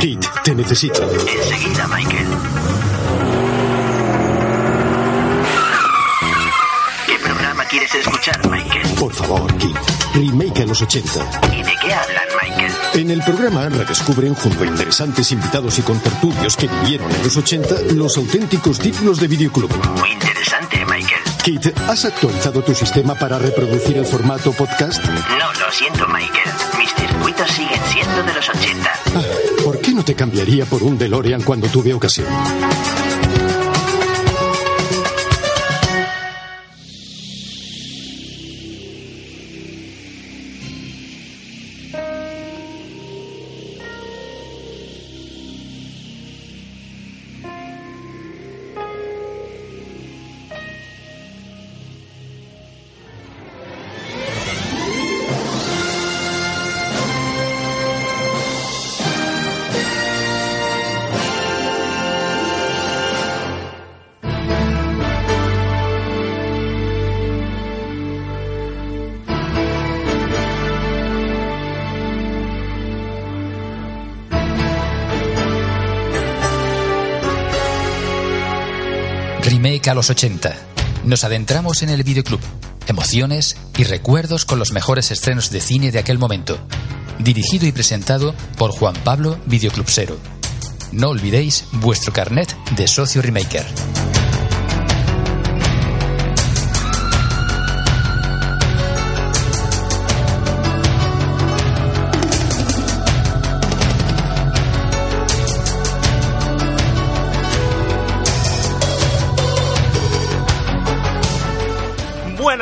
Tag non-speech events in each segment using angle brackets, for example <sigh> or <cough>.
Kit, te necesito. Enseguida, Michael. ¿Qué programa quieres escuchar, Michael? Por favor, Kit. Remake a los 80. ¿Y de qué hablan, Michael? En el programa redescubren junto a interesantes invitados y contertulios que vivieron en los 80 los auténticos títulos de videoclub. Muy interesante, Michael. Kit, ¿has actualizado tu sistema para reproducir el formato podcast? No, lo siento, Michael. Mis circuitos siguen siendo de los 80. Ah, ¿Por qué no te cambiaría por un DeLorean cuando tuve ocasión? A los 80. Nos adentramos en el videoclub, emociones y recuerdos con los mejores estrenos de cine de aquel momento. Dirigido y presentado por Juan Pablo Videoclubsero. No olvidéis vuestro carnet de socio remaker.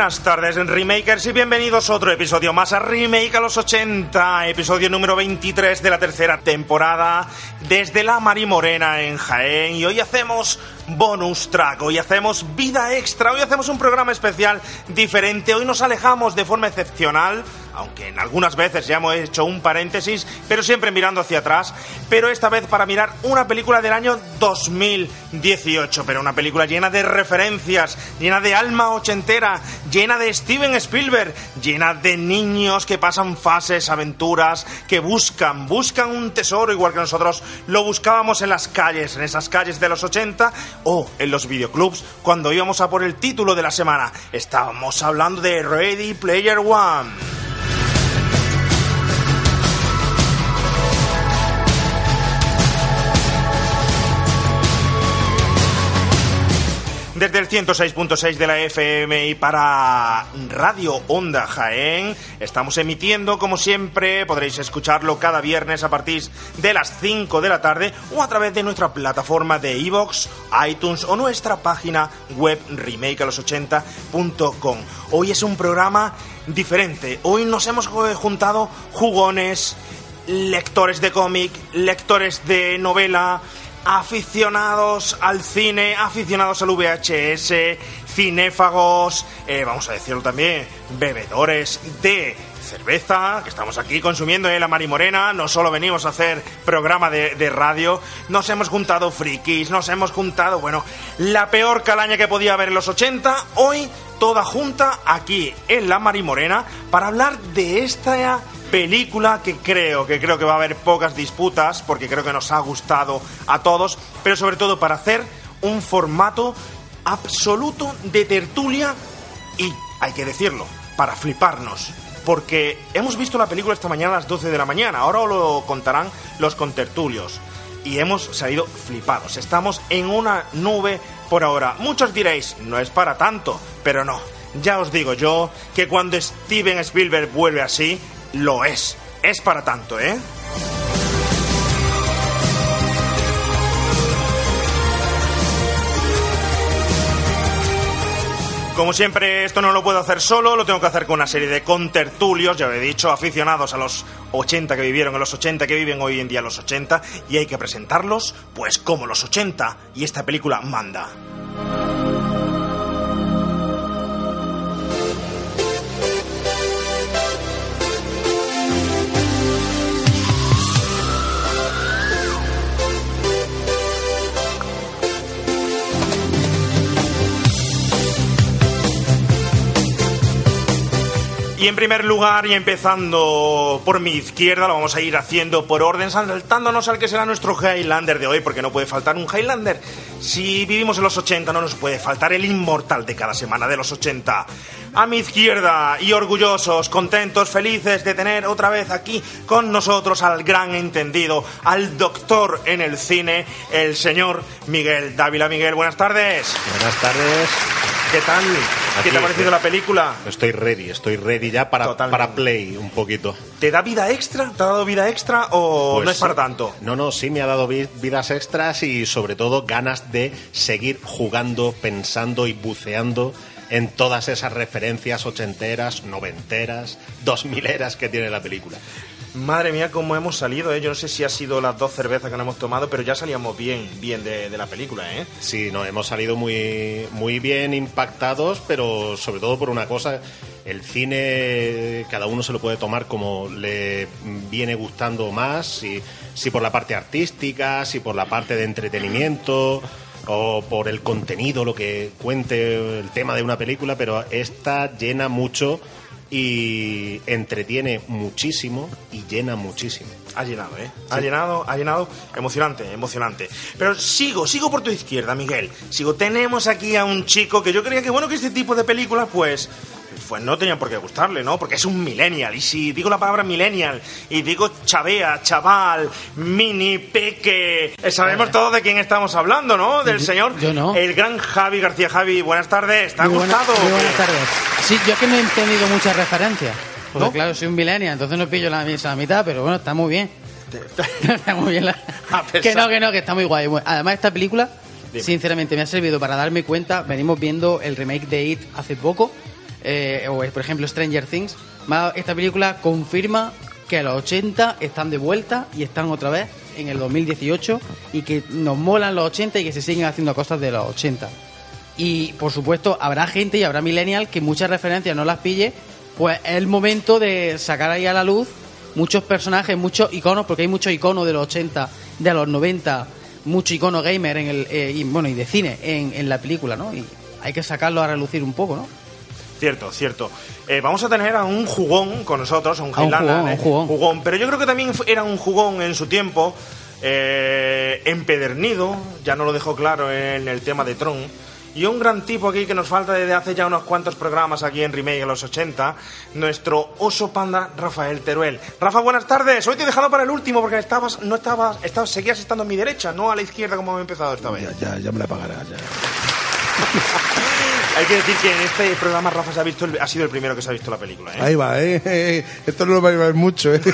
Buenas tardes, Remakers, y bienvenidos a otro episodio más a Remake a los 80, episodio número 23 de la tercera temporada, desde la Marimorena en Jaén. Y hoy hacemos bonus track, hoy hacemos vida extra, hoy hacemos un programa especial diferente, hoy nos alejamos de forma excepcional aunque en algunas veces ya hemos hecho un paréntesis, pero siempre mirando hacia atrás, pero esta vez para mirar una película del año 2018, pero una película llena de referencias, llena de alma ochentera, llena de Steven Spielberg, llena de niños que pasan fases, aventuras, que buscan, buscan un tesoro igual que nosotros lo buscábamos en las calles, en esas calles de los 80 o en los videoclubs cuando íbamos a por el título de la semana. Estábamos hablando de Ready Player One. Desde el 106.6 de la FM y para Radio Onda Jaén, estamos emitiendo como siempre, podréis escucharlo cada viernes a partir de las 5 de la tarde o a través de nuestra plataforma de iVoox, iTunes o nuestra página web remakealos80.com. Hoy es un programa diferente, hoy nos hemos juntado jugones, lectores de cómic, lectores de novela, aficionados al cine, aficionados al VHS, cinéfagos, eh, vamos a decirlo también, bebedores de cerveza, que estamos aquí consumiendo en la Marimorena, no solo venimos a hacer programa de, de, radio, nos hemos juntado frikis, nos hemos juntado, bueno, la peor calaña que podía haber en los 80, hoy toda junta aquí en la Marimorena para hablar de esta película que creo, que creo que va a haber pocas disputas, porque creo que nos ha gustado a todos, pero sobre todo para hacer un formato absoluto de tertulia y, hay que decirlo, para fliparnos. Porque hemos visto la película esta mañana a las 12 de la mañana, ahora os lo contarán los contertulios. Y hemos salido flipados. Estamos en una nube por ahora. Muchos diréis, no es para tanto, pero no. Ya os digo yo que cuando Steven Spielberg vuelve así, lo es. Es para tanto, ¿eh? Como siempre, esto no lo puedo hacer solo, lo tengo que hacer con una serie de contertulios, ya lo he dicho, aficionados a los 80 que vivieron en los 80, que viven hoy en día los 80, y hay que presentarlos, pues como los 80, y esta película manda. Y en primer lugar, y empezando por mi izquierda, lo vamos a ir haciendo por orden, saltándonos al que será nuestro Highlander de hoy, porque no puede faltar un Highlander. Si vivimos en los 80, no nos puede faltar el inmortal de cada semana de los 80. A mi izquierda, y orgullosos, contentos, felices de tener otra vez aquí con nosotros al gran entendido, al doctor en el cine, el señor Miguel Dávila. Miguel, buenas tardes. Buenas tardes. ¿Qué tal? ¿Qué te ha parecido la película? Estoy ready, estoy ready ya para, Totalmente. para play un poquito. ¿Te da vida extra? ¿Te ha dado vida extra o Pues no es para tanto? No, no, sí me ha dado vi- vidas extras y sobre todo ganas de seguir jugando, pensando y buceando en todas esas referencias ochenteras, noventeras, dos mileras que tiene la película. Madre mía, cómo hemos salido, ¿eh? Yo no sé si ha sido las dos cervezas que nos hemos tomado, pero ya salíamos bien, bien de, de la película, ¿eh? Sí, no, hemos salido muy, muy bien impactados, pero sobre todo por una cosa, el cine cada uno se lo puede tomar como le viene gustando más, si, si por la parte artística, si por la parte de entretenimiento o por el contenido, lo que cuente el tema de una película, pero esta llena mucho y entretiene muchísimo y llena muchísimo. Ha llenado, ¿eh? Ha llenado, ha llenado. Emocionante, emocionante. Pero sigo, sigo por tu izquierda, Miguel. Sigo. Tenemos aquí a un chico que yo creía que, bueno, que este tipo de películas, pues. Pues no tenían por qué gustarle, ¿no? Porque es un millennial. Y si digo la palabra millennial y digo chavea, chaval, mini, peque. eh, Sabemos todos de quién estamos hablando, ¿no? Del señor. yo no. El gran Javi García. Javi, buenas tardes. ¿Te ha Muy buena- gustado? muy buenas tardes. Sí, yo que no he entendido muchas referencias. Porque ¿No? claro, soy un millennial, entonces no pillo la la mitad, pero bueno, está muy bien. <laughs> está muy bien. la- <laughs> Que no, que no, que está muy guay. Además, esta película, Dime. sinceramente, me ha servido para darme cuenta. Venimos viendo el remake de It hace poco, eh, o por ejemplo Stranger Things. Esta película confirma que los 80 están de vuelta y están otra vez en el 2018 y que nos molan los 80 y que se siguen haciendo cosas de los 80. Y por supuesto, habrá gente y habrá millennial que muchas referencias no las pille. Pues es el momento de sacar ahí a la luz muchos personajes, muchos iconos, porque hay muchos iconos de los 80, de los 90, mucho icono gamer en el, eh, y, bueno, y de cine en, en la película, ¿no? Y hay que sacarlo a relucir un poco, ¿no? Cierto, cierto. Eh, vamos a tener a un jugón con nosotros, a un A un Highlander, jugón, ¿eh? un jugón. Pero yo creo que también era un jugón en su tiempo, eh, empedernido, ya no lo dejó claro en el tema de Tron. Y un gran tipo aquí que nos falta desde hace ya unos cuantos programas aquí en Remake en los 80, nuestro oso panda Rafael Teruel. Rafa, buenas tardes. Hoy te he dejado para el último porque estabas, no estabas, estabas, seguías estando a mi derecha, no a la izquierda como he empezado esta vez. Ya, ya, ya me la pagará. Ya. <laughs> Hay que decir que en este programa Rafa se ha, visto el- ha sido el primero que se ha visto la película. ¿eh? Ahí va, ¿eh? <laughs> Esto no lo va a llevar mucho, ¿eh? <laughs>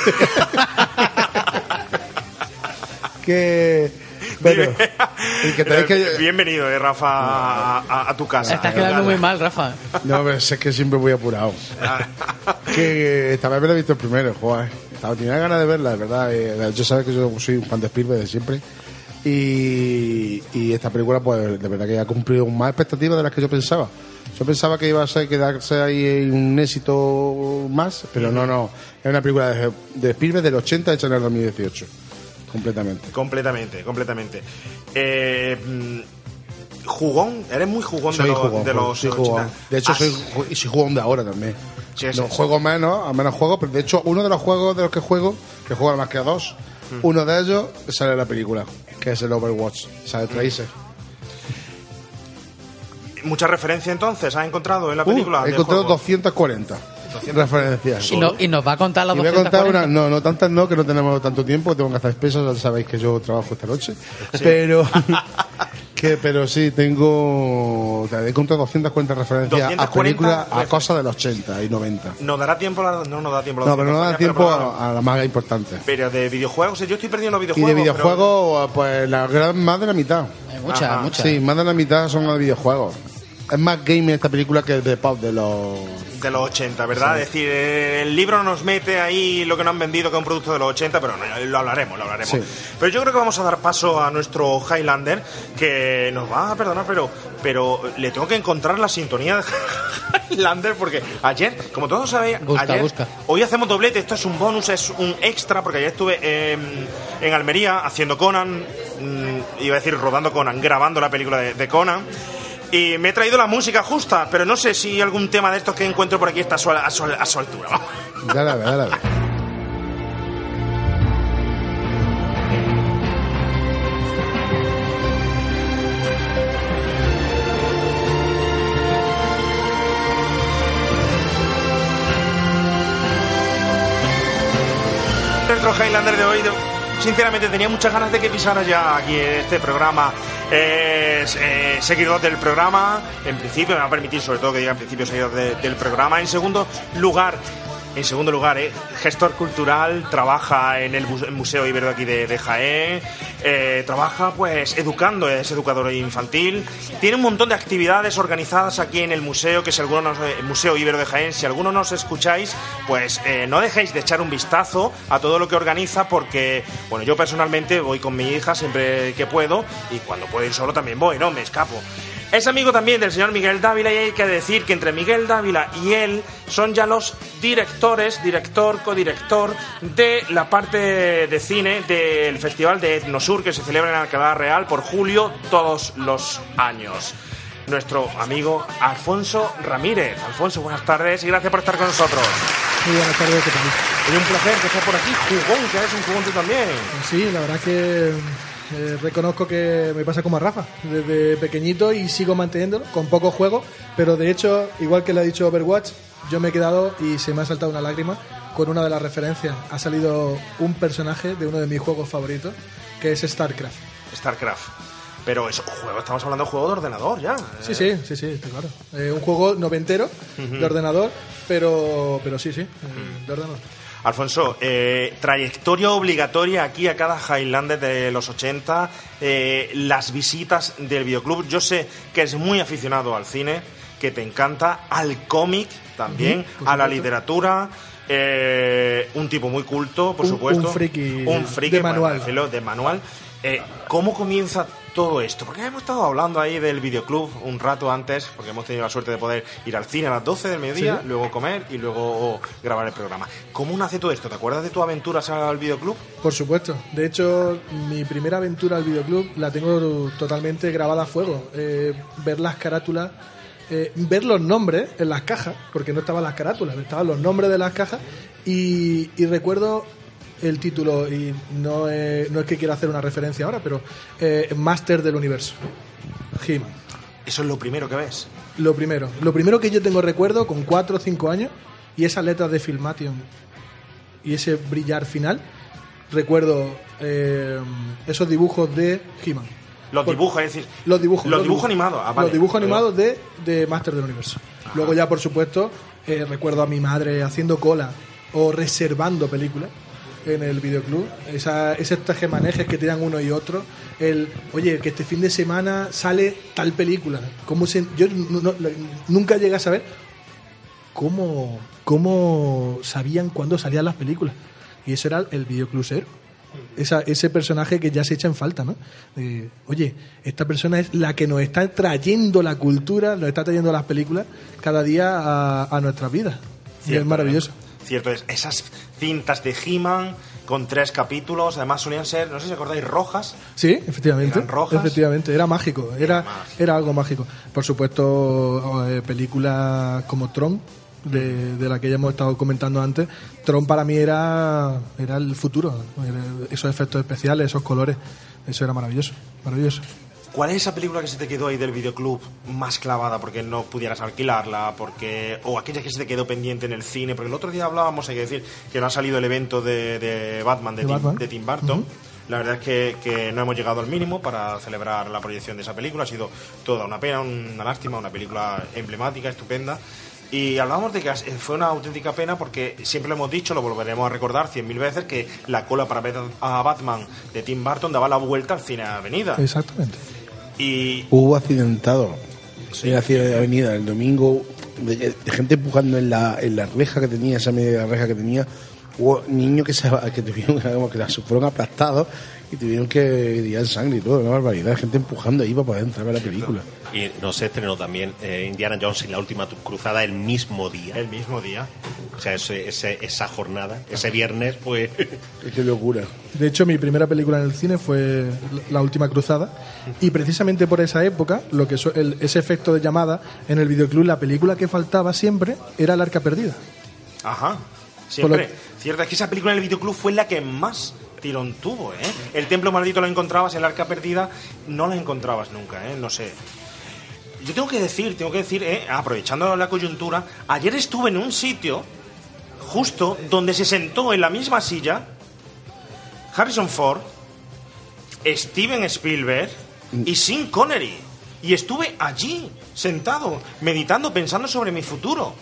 que. Bueno, y que tenéis que. Bienvenido, eh, Rafa, a, a- a tu casa. Estás quedando muy mal, Rafa. No, pero es que siempre voy apurado. que esta vez me la he visto el primero, joder. Tenía ganas de verla, de verdad. eh, Yo sabes que yo soy un fan de Spielberg de siempre. Y, y esta película, pues, de verdad que ha cumplido más expectativas de las que yo pensaba. Yo pensaba que iba a ser quedarse ahí un éxito más, pero no, no. Es una película de, de Spielberg del 80 hecha en el 2018. Completamente. completamente, completamente. Eh, mm, jugón, eres muy jugón Soy de, los- jugón, de los soy 80. jugón. De hecho, Has- soy, soy jugón de ahora también. Sí, sí, no, sí. juego menos, a menos juego, pero de hecho, uno de los juegos de los que juego, que juego más que a dos. Uno de ellos sale en la película, que es el Overwatch, sale Tracer. Mucha referencia entonces, ¿has encontrado en la Uh, película? he encontrado juego? 240 referencias. Y, no- y nos va a contar las Y voy a contar 240. una, no, no tantas no, que no tenemos tanto tiempo, tengo que hacer pesas, ya sabéis que yo trabajo esta noche. Pero, <laughs> que, pero sí, tengo, he encontrado 240 referencias a 240 películas, a cosas de los 80 y 90. ¿Nos dará tiempo? la- no nos da tiempo. la No, pero no da 240, tiempo pero- a, a la más importante. Pero de videojuegos, yo estoy perdiendo los Y videojuegos. de pero- videojuegos, pues la gran, más de la mitad. Hay muchas, Ajá. muchas. Sí, más de la mitad son de videojuegos. Es más game esta película que de pop de los... De los 80, ¿verdad? Es decir, el libro nos mete ahí lo que nos han vendido que es un producto de los 80, pero no, lo hablaremos, lo hablaremos. Sí. Pero yo creo que vamos a dar paso a nuestro Highlander, que nos va a perdonar, pero, pero le tengo que encontrar la sintonía de <laughs> Highlander, porque ayer, como todos sabéis, Busca, ayer, busca. hoy hacemos doblete, esto es un bonus, es un extra, porque ayer estuve en, en Almería haciendo Conan, mm, iba a decir rodando Conan, grabando la película de, de Conan. Y me he traído la música justa, pero no sé si algún tema de estos que encuentro por aquí está a su, a su- a su altura. Dale a ver, dale a ver. Retro Highlander de hoy, de- sinceramente tenía muchas ganas de que pisara ya aquí este programa. Eh, seguidor del programa, en principio, me va a permitir sobre todo que diga en principio seguidor de- del programa. En segundo lugar, en segundo lugar, eh, gestor cultural, trabaja en el Museo Ibero aquí de, Jaén, eh, trabaja pues educando, es educador infantil, tiene un montón de actividades organizadas aquí en el museo, que si alguno nos, el Museo Ibero de Jaén, si alguno nos escucháis, pues eh, no dejéis de echar un vistazo a todo lo que organiza, porque, bueno, yo personalmente voy con mi hija siempre que puedo, y cuando puedo ir solo también voy, ¿no? Me escapo. Es amigo también del señor Miguel Dávila y hay que decir que entre Miguel Dávila y él son ya los directores, director, codirector de la parte de cine del Festival de Etnosur que se celebra en Alcalá Real por julio todos los años. Nuestro amigo Alfonso Ramírez. Alfonso, buenas tardes y gracias por estar con nosotros. Muy buenas tardes, ¿qué tal? Es un placer que estés por aquí. Jugón, que eres un jugón tú también. Sí, la verdad que eh, reconozco que me pasa como a Rafa, desde pequeñito y sigo manteniéndolo, con poco juego, pero de hecho, igual que le ha dicho Overwatch, yo me he quedado y se me ha saltado una lágrima con una de las referencias. Ha salido un personaje de uno de mis juegos favoritos, que es StarCraft. StarCraft. Pero es juego, estamos hablando de juego de ordenador ya. Sí, sí, sí, sí, está claro. Eh, un juego noventero de ordenador, pero, pero sí, sí, eh, de ordenador. Alfonso, eh, trayectoria obligatoria aquí a cada Highlander de los 80, eh, las visitas del videoclub. Yo sé que es muy aficionado al cine, que te encanta, al cómic también, a la supuesto. literatura. eh, un tipo muy culto, por Un- supuesto. un friki Un friki, de manual. decirlo, de manual. Eh, ¿Cómo comienza todo esto? Porque hemos estado hablando ahí del videoclub un rato antes, porque hemos tenido la suerte de poder ir al cine a las 12 del mediodía, Sí. luego comer y luego grabar el programa. ¿Cómo nace todo esto? ¿Te acuerdas de tu aventura al videoclub? Por supuesto. De hecho, mi primera aventura al videoclub la tengo totalmente grabada a fuego. Eh, ver las carátulas, eh, ver los nombres en las cajas, porque no estaban las carátulas, estaban los nombres de las cajas. Y, y recuerdo el título, y no es, no es que quiera hacer una referencia ahora, pero eh, Master del Universo. He-Man. Eso es lo primero que ves. Lo primero. Lo primero que yo tengo recuerdo con 4 o 5 años y esas letras de Filmation y ese brillar final, recuerdo eh, esos dibujos de He-Man. Los Por- dibujos, es decir, Los dibujos. Los dibujos animados, ah, vale. Los dibujos animados de, de Master del Universo. Luego ya, por supuesto, eh, recuerdo a mi madre haciendo cola o reservando películas en el videoclub. Esa, esos tejemanejes que tiran uno y otro. El, oye, que este fin de semana sale tal película. ¿Cómo se, yo no- no- nunca llegué a saber cómo, cómo sabían cuándo salían las películas. Y eso era el videoclub cero. Esa, ese personaje que ya se echa en falta, ¿no? Oye, esta persona es la que nos está trayendo la cultura, nos está trayendo las películas cada día a, a nuestras vidas. Y es maravilloso. Cierto es. Esas cintas de He-Man con tres capítulos, además solían ser, no sé si acordáis, rojas. Sí, efectivamente. ¿Eran rojas? Efectivamente, era mágico, era, mágico. era algo mágico. Por supuesto, eh, películas como Tron, de, de la que ya hemos estado comentando antes, Tron para mí era, era el futuro. Esos efectos especiales, esos colores, eso era maravilloso, maravilloso. ¿Cuál es esa película que se te quedó ahí del videoclub más clavada porque no pudieras alquilarla? porque O aquella que se te quedó pendiente en el cine. Porque el otro día hablábamos, hay que decir, que no ha salido el evento de, de Batman de, Tim, Batman. de Tim Burton. La verdad es que, que no hemos llegado al mínimo para celebrar la proyección de esa película. Ha sido toda una pena, una lástima, una película emblemática, estupenda. Y hablábamos de que fue una auténtica pena porque siempre lo hemos dicho, lo volveremos a recordar cien mil veces, que la cola para ver a Batman de Tim Burton daba la vuelta al cine Avenida. Exactamente. Y Hubo accidentado. En la de Avenida. El domingo, de, de gente empujando en la, en la reja que tenía, esa media reja que tenía. Hubo niños que se que tuvieron, <laughs> que las fueron aplastados Y tuvieron que ir sangre y todo, una barbaridad. Gente empujando ahí para poder entrar a ver la película. Y no se estrenó también eh, Indiana Jones y la última cruzada el mismo día. El mismo día. O sea, ese- ese- esa jornada, ese viernes, pues. <laughs> Qué locura. De hecho, mi primera película en el cine fue La Última Cruzada. Y precisamente por esa época, lo que so- el- ese efecto de llamada en el videoclub, la película que faltaba siempre era El Arca Perdida. Ajá. Siempre. Cierto, es que esa película en el videoclub fue la que más tirón tuvo, ¿eh? El templo maldito lo encontrabas, el arca perdida no la encontrabas nunca, ¿eh? No sé. Yo tengo que decir, tengo que decir, ¿eh? aprovechando la coyuntura, ayer estuve en un sitio justo donde se sentó en la misma silla Harrison Ford, Steven Spielberg y Sean Connery. Y estuve allí, sentado, meditando, pensando sobre mi futuro.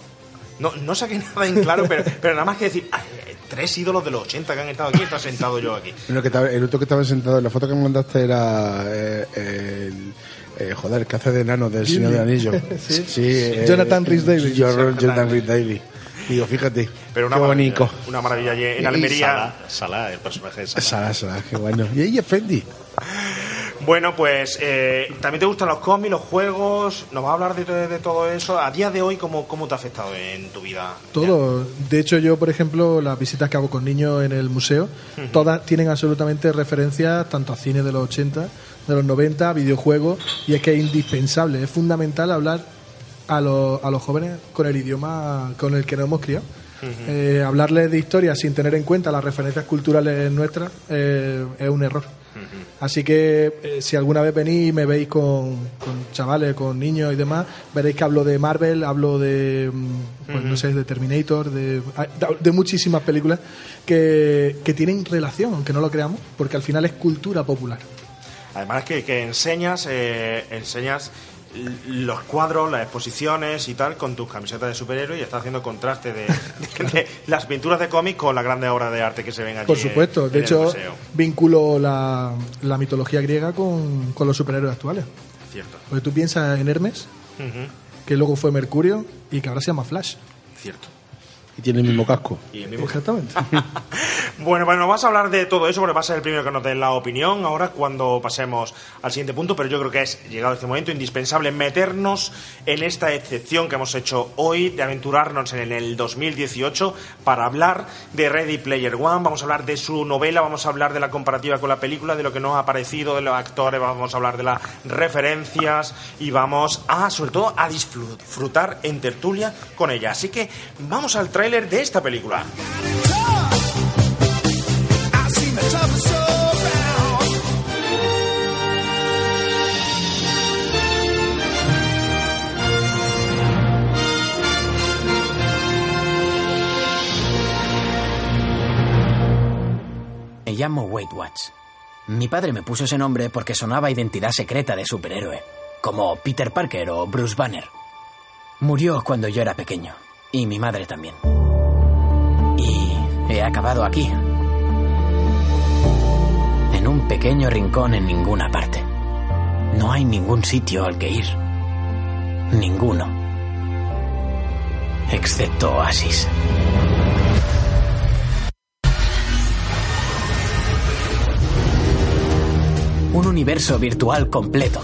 No, no saqué nada en claro, pero, pero nada más que decir, "Ay, eh, tres ídolos de los 80 que han estado aquí, está sentado yo aquí. <laughs> Bueno, que estaba- el otro que estaba sentado en la foto que me mandaste era eh, el. eh, joder, el que hace de enano del Señor del Anillo. <laughs> Sí. eh, Jonathan Rhys-Davies. Jonathan, Jonathan Jonathan Rhys-Davies. Digo, fíjate. Pero una qué maravilla, bonito. una maravilla allí en y Almería. Salah, Salah, el personaje de Salah. Sara, Sara, qué bueno. Y ahí es Fendi. Bueno, pues eh, también te gustan los cómics, los juegos. Nos va a hablar de, de- de todo eso. A día de hoy, ¿cómo, cómo te ha afectado en tu vida? Todo. De hecho, yo, por ejemplo, las visitas que hago con niños en el museo, todas tienen absolutamente referencias tanto a cine de los 80, de los 90, videojuegos, y es que es indispensable, es fundamental hablar a los, a los jóvenes con el idioma con el que nos hemos criado. Eh, hablarles de historia sin tener en cuenta las referencias culturales nuestras eh, es un error. Así que eh, si alguna vez venís y me veis con, con chavales, con niños y demás, veréis que hablo de Marvel, hablo de, mm, pues, no sé, de Terminator, de, de muchísimas películas que, que tienen relación, aunque no lo creamos, porque al final es cultura popular. Además que, que enseñas, eh, enseñas los cuadros, las exposiciones y tal con tus camisetas de superhéroe y estás haciendo contraste de, de- <laughs> de las pinturas de cómic con las grandes obras de arte que se ven allí. Por supuesto, en de hecho, vinculo la, la mitología griega con, con los superhéroes actuales. Cierto. Porque tú piensas en Hermes, que luego fue Mercurio y que ahora se llama Flash. Cierto. Y tiene el mismo casco. Y el mismo- Exactamente. <laughs> Bueno, bueno, vas a hablar de todo eso porque va a ser el primero que nos dé la opinión ahora cuando pasemos al siguiente punto, pero yo creo que es, llegado este momento, indispensable meternos en esta excepción que hemos hecho hoy de aventurarnos en el 2018 para hablar de Ready Player One, vamos a hablar de su novela, vamos a hablar de la comparativa con la película, de lo que nos ha parecido, de los actores, vamos a hablar de las referencias y vamos a, sobre todo, a disfrutar en tertulia con ella. Así que vamos al de esta película. Me llamo Weight Watch. Mi padre me puso ese nombre porque sonaba identidad secreta de superhéroe, como Peter Parker o Bruce Banner. Murió cuando yo era pequeño, y mi madre también. He acabado aquí, en un pequeño rincón en ninguna parte. No hay ningún sitio al que ir. Ninguno. Excepto Oasis. Un universo virtual completo.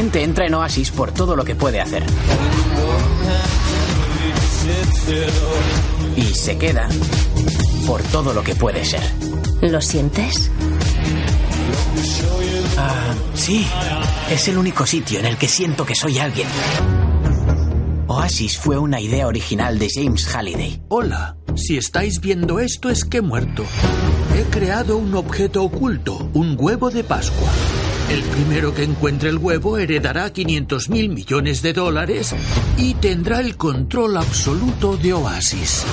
Gente entra en Oasis por todo lo que puede hacer. Y se queda por todo lo que puede ser. ¿Lo sientes? Ah, sí. Es el único sitio en el que siento que soy alguien. Oasis fue una idea original de James Halliday. Hola, si estáis viendo esto es que he muerto. He creado un objeto oculto, un huevo de Pascua. El primero que encuentre el huevo heredará 500 mil millones de dólares y tendrá el control absoluto de Oasis.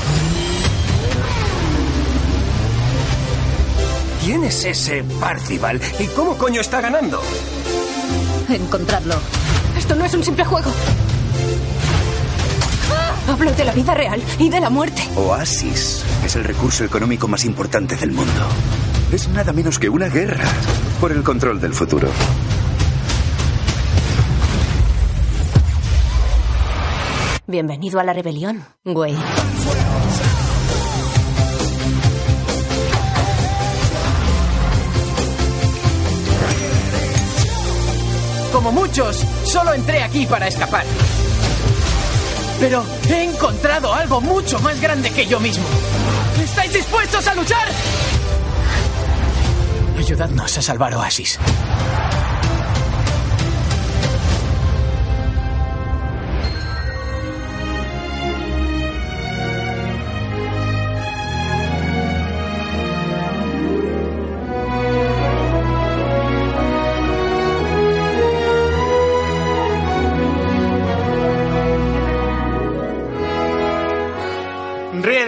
¿Quién es ese Parcival? ¿Y cómo coño está ganando? Encontrarlo. Esto no es un simple juego. Hablo de la vida real y de la muerte. Oasis es el recurso económico más importante del mundo. Es nada menos que una guerra por el control del futuro. Bienvenido a la rebelión, güey. Como muchos, solo entré aquí para escapar. Pero he encontrado algo mucho más grande que yo mismo. ¿Estáis dispuestos a luchar? Ayudadnos a salvar Oasis.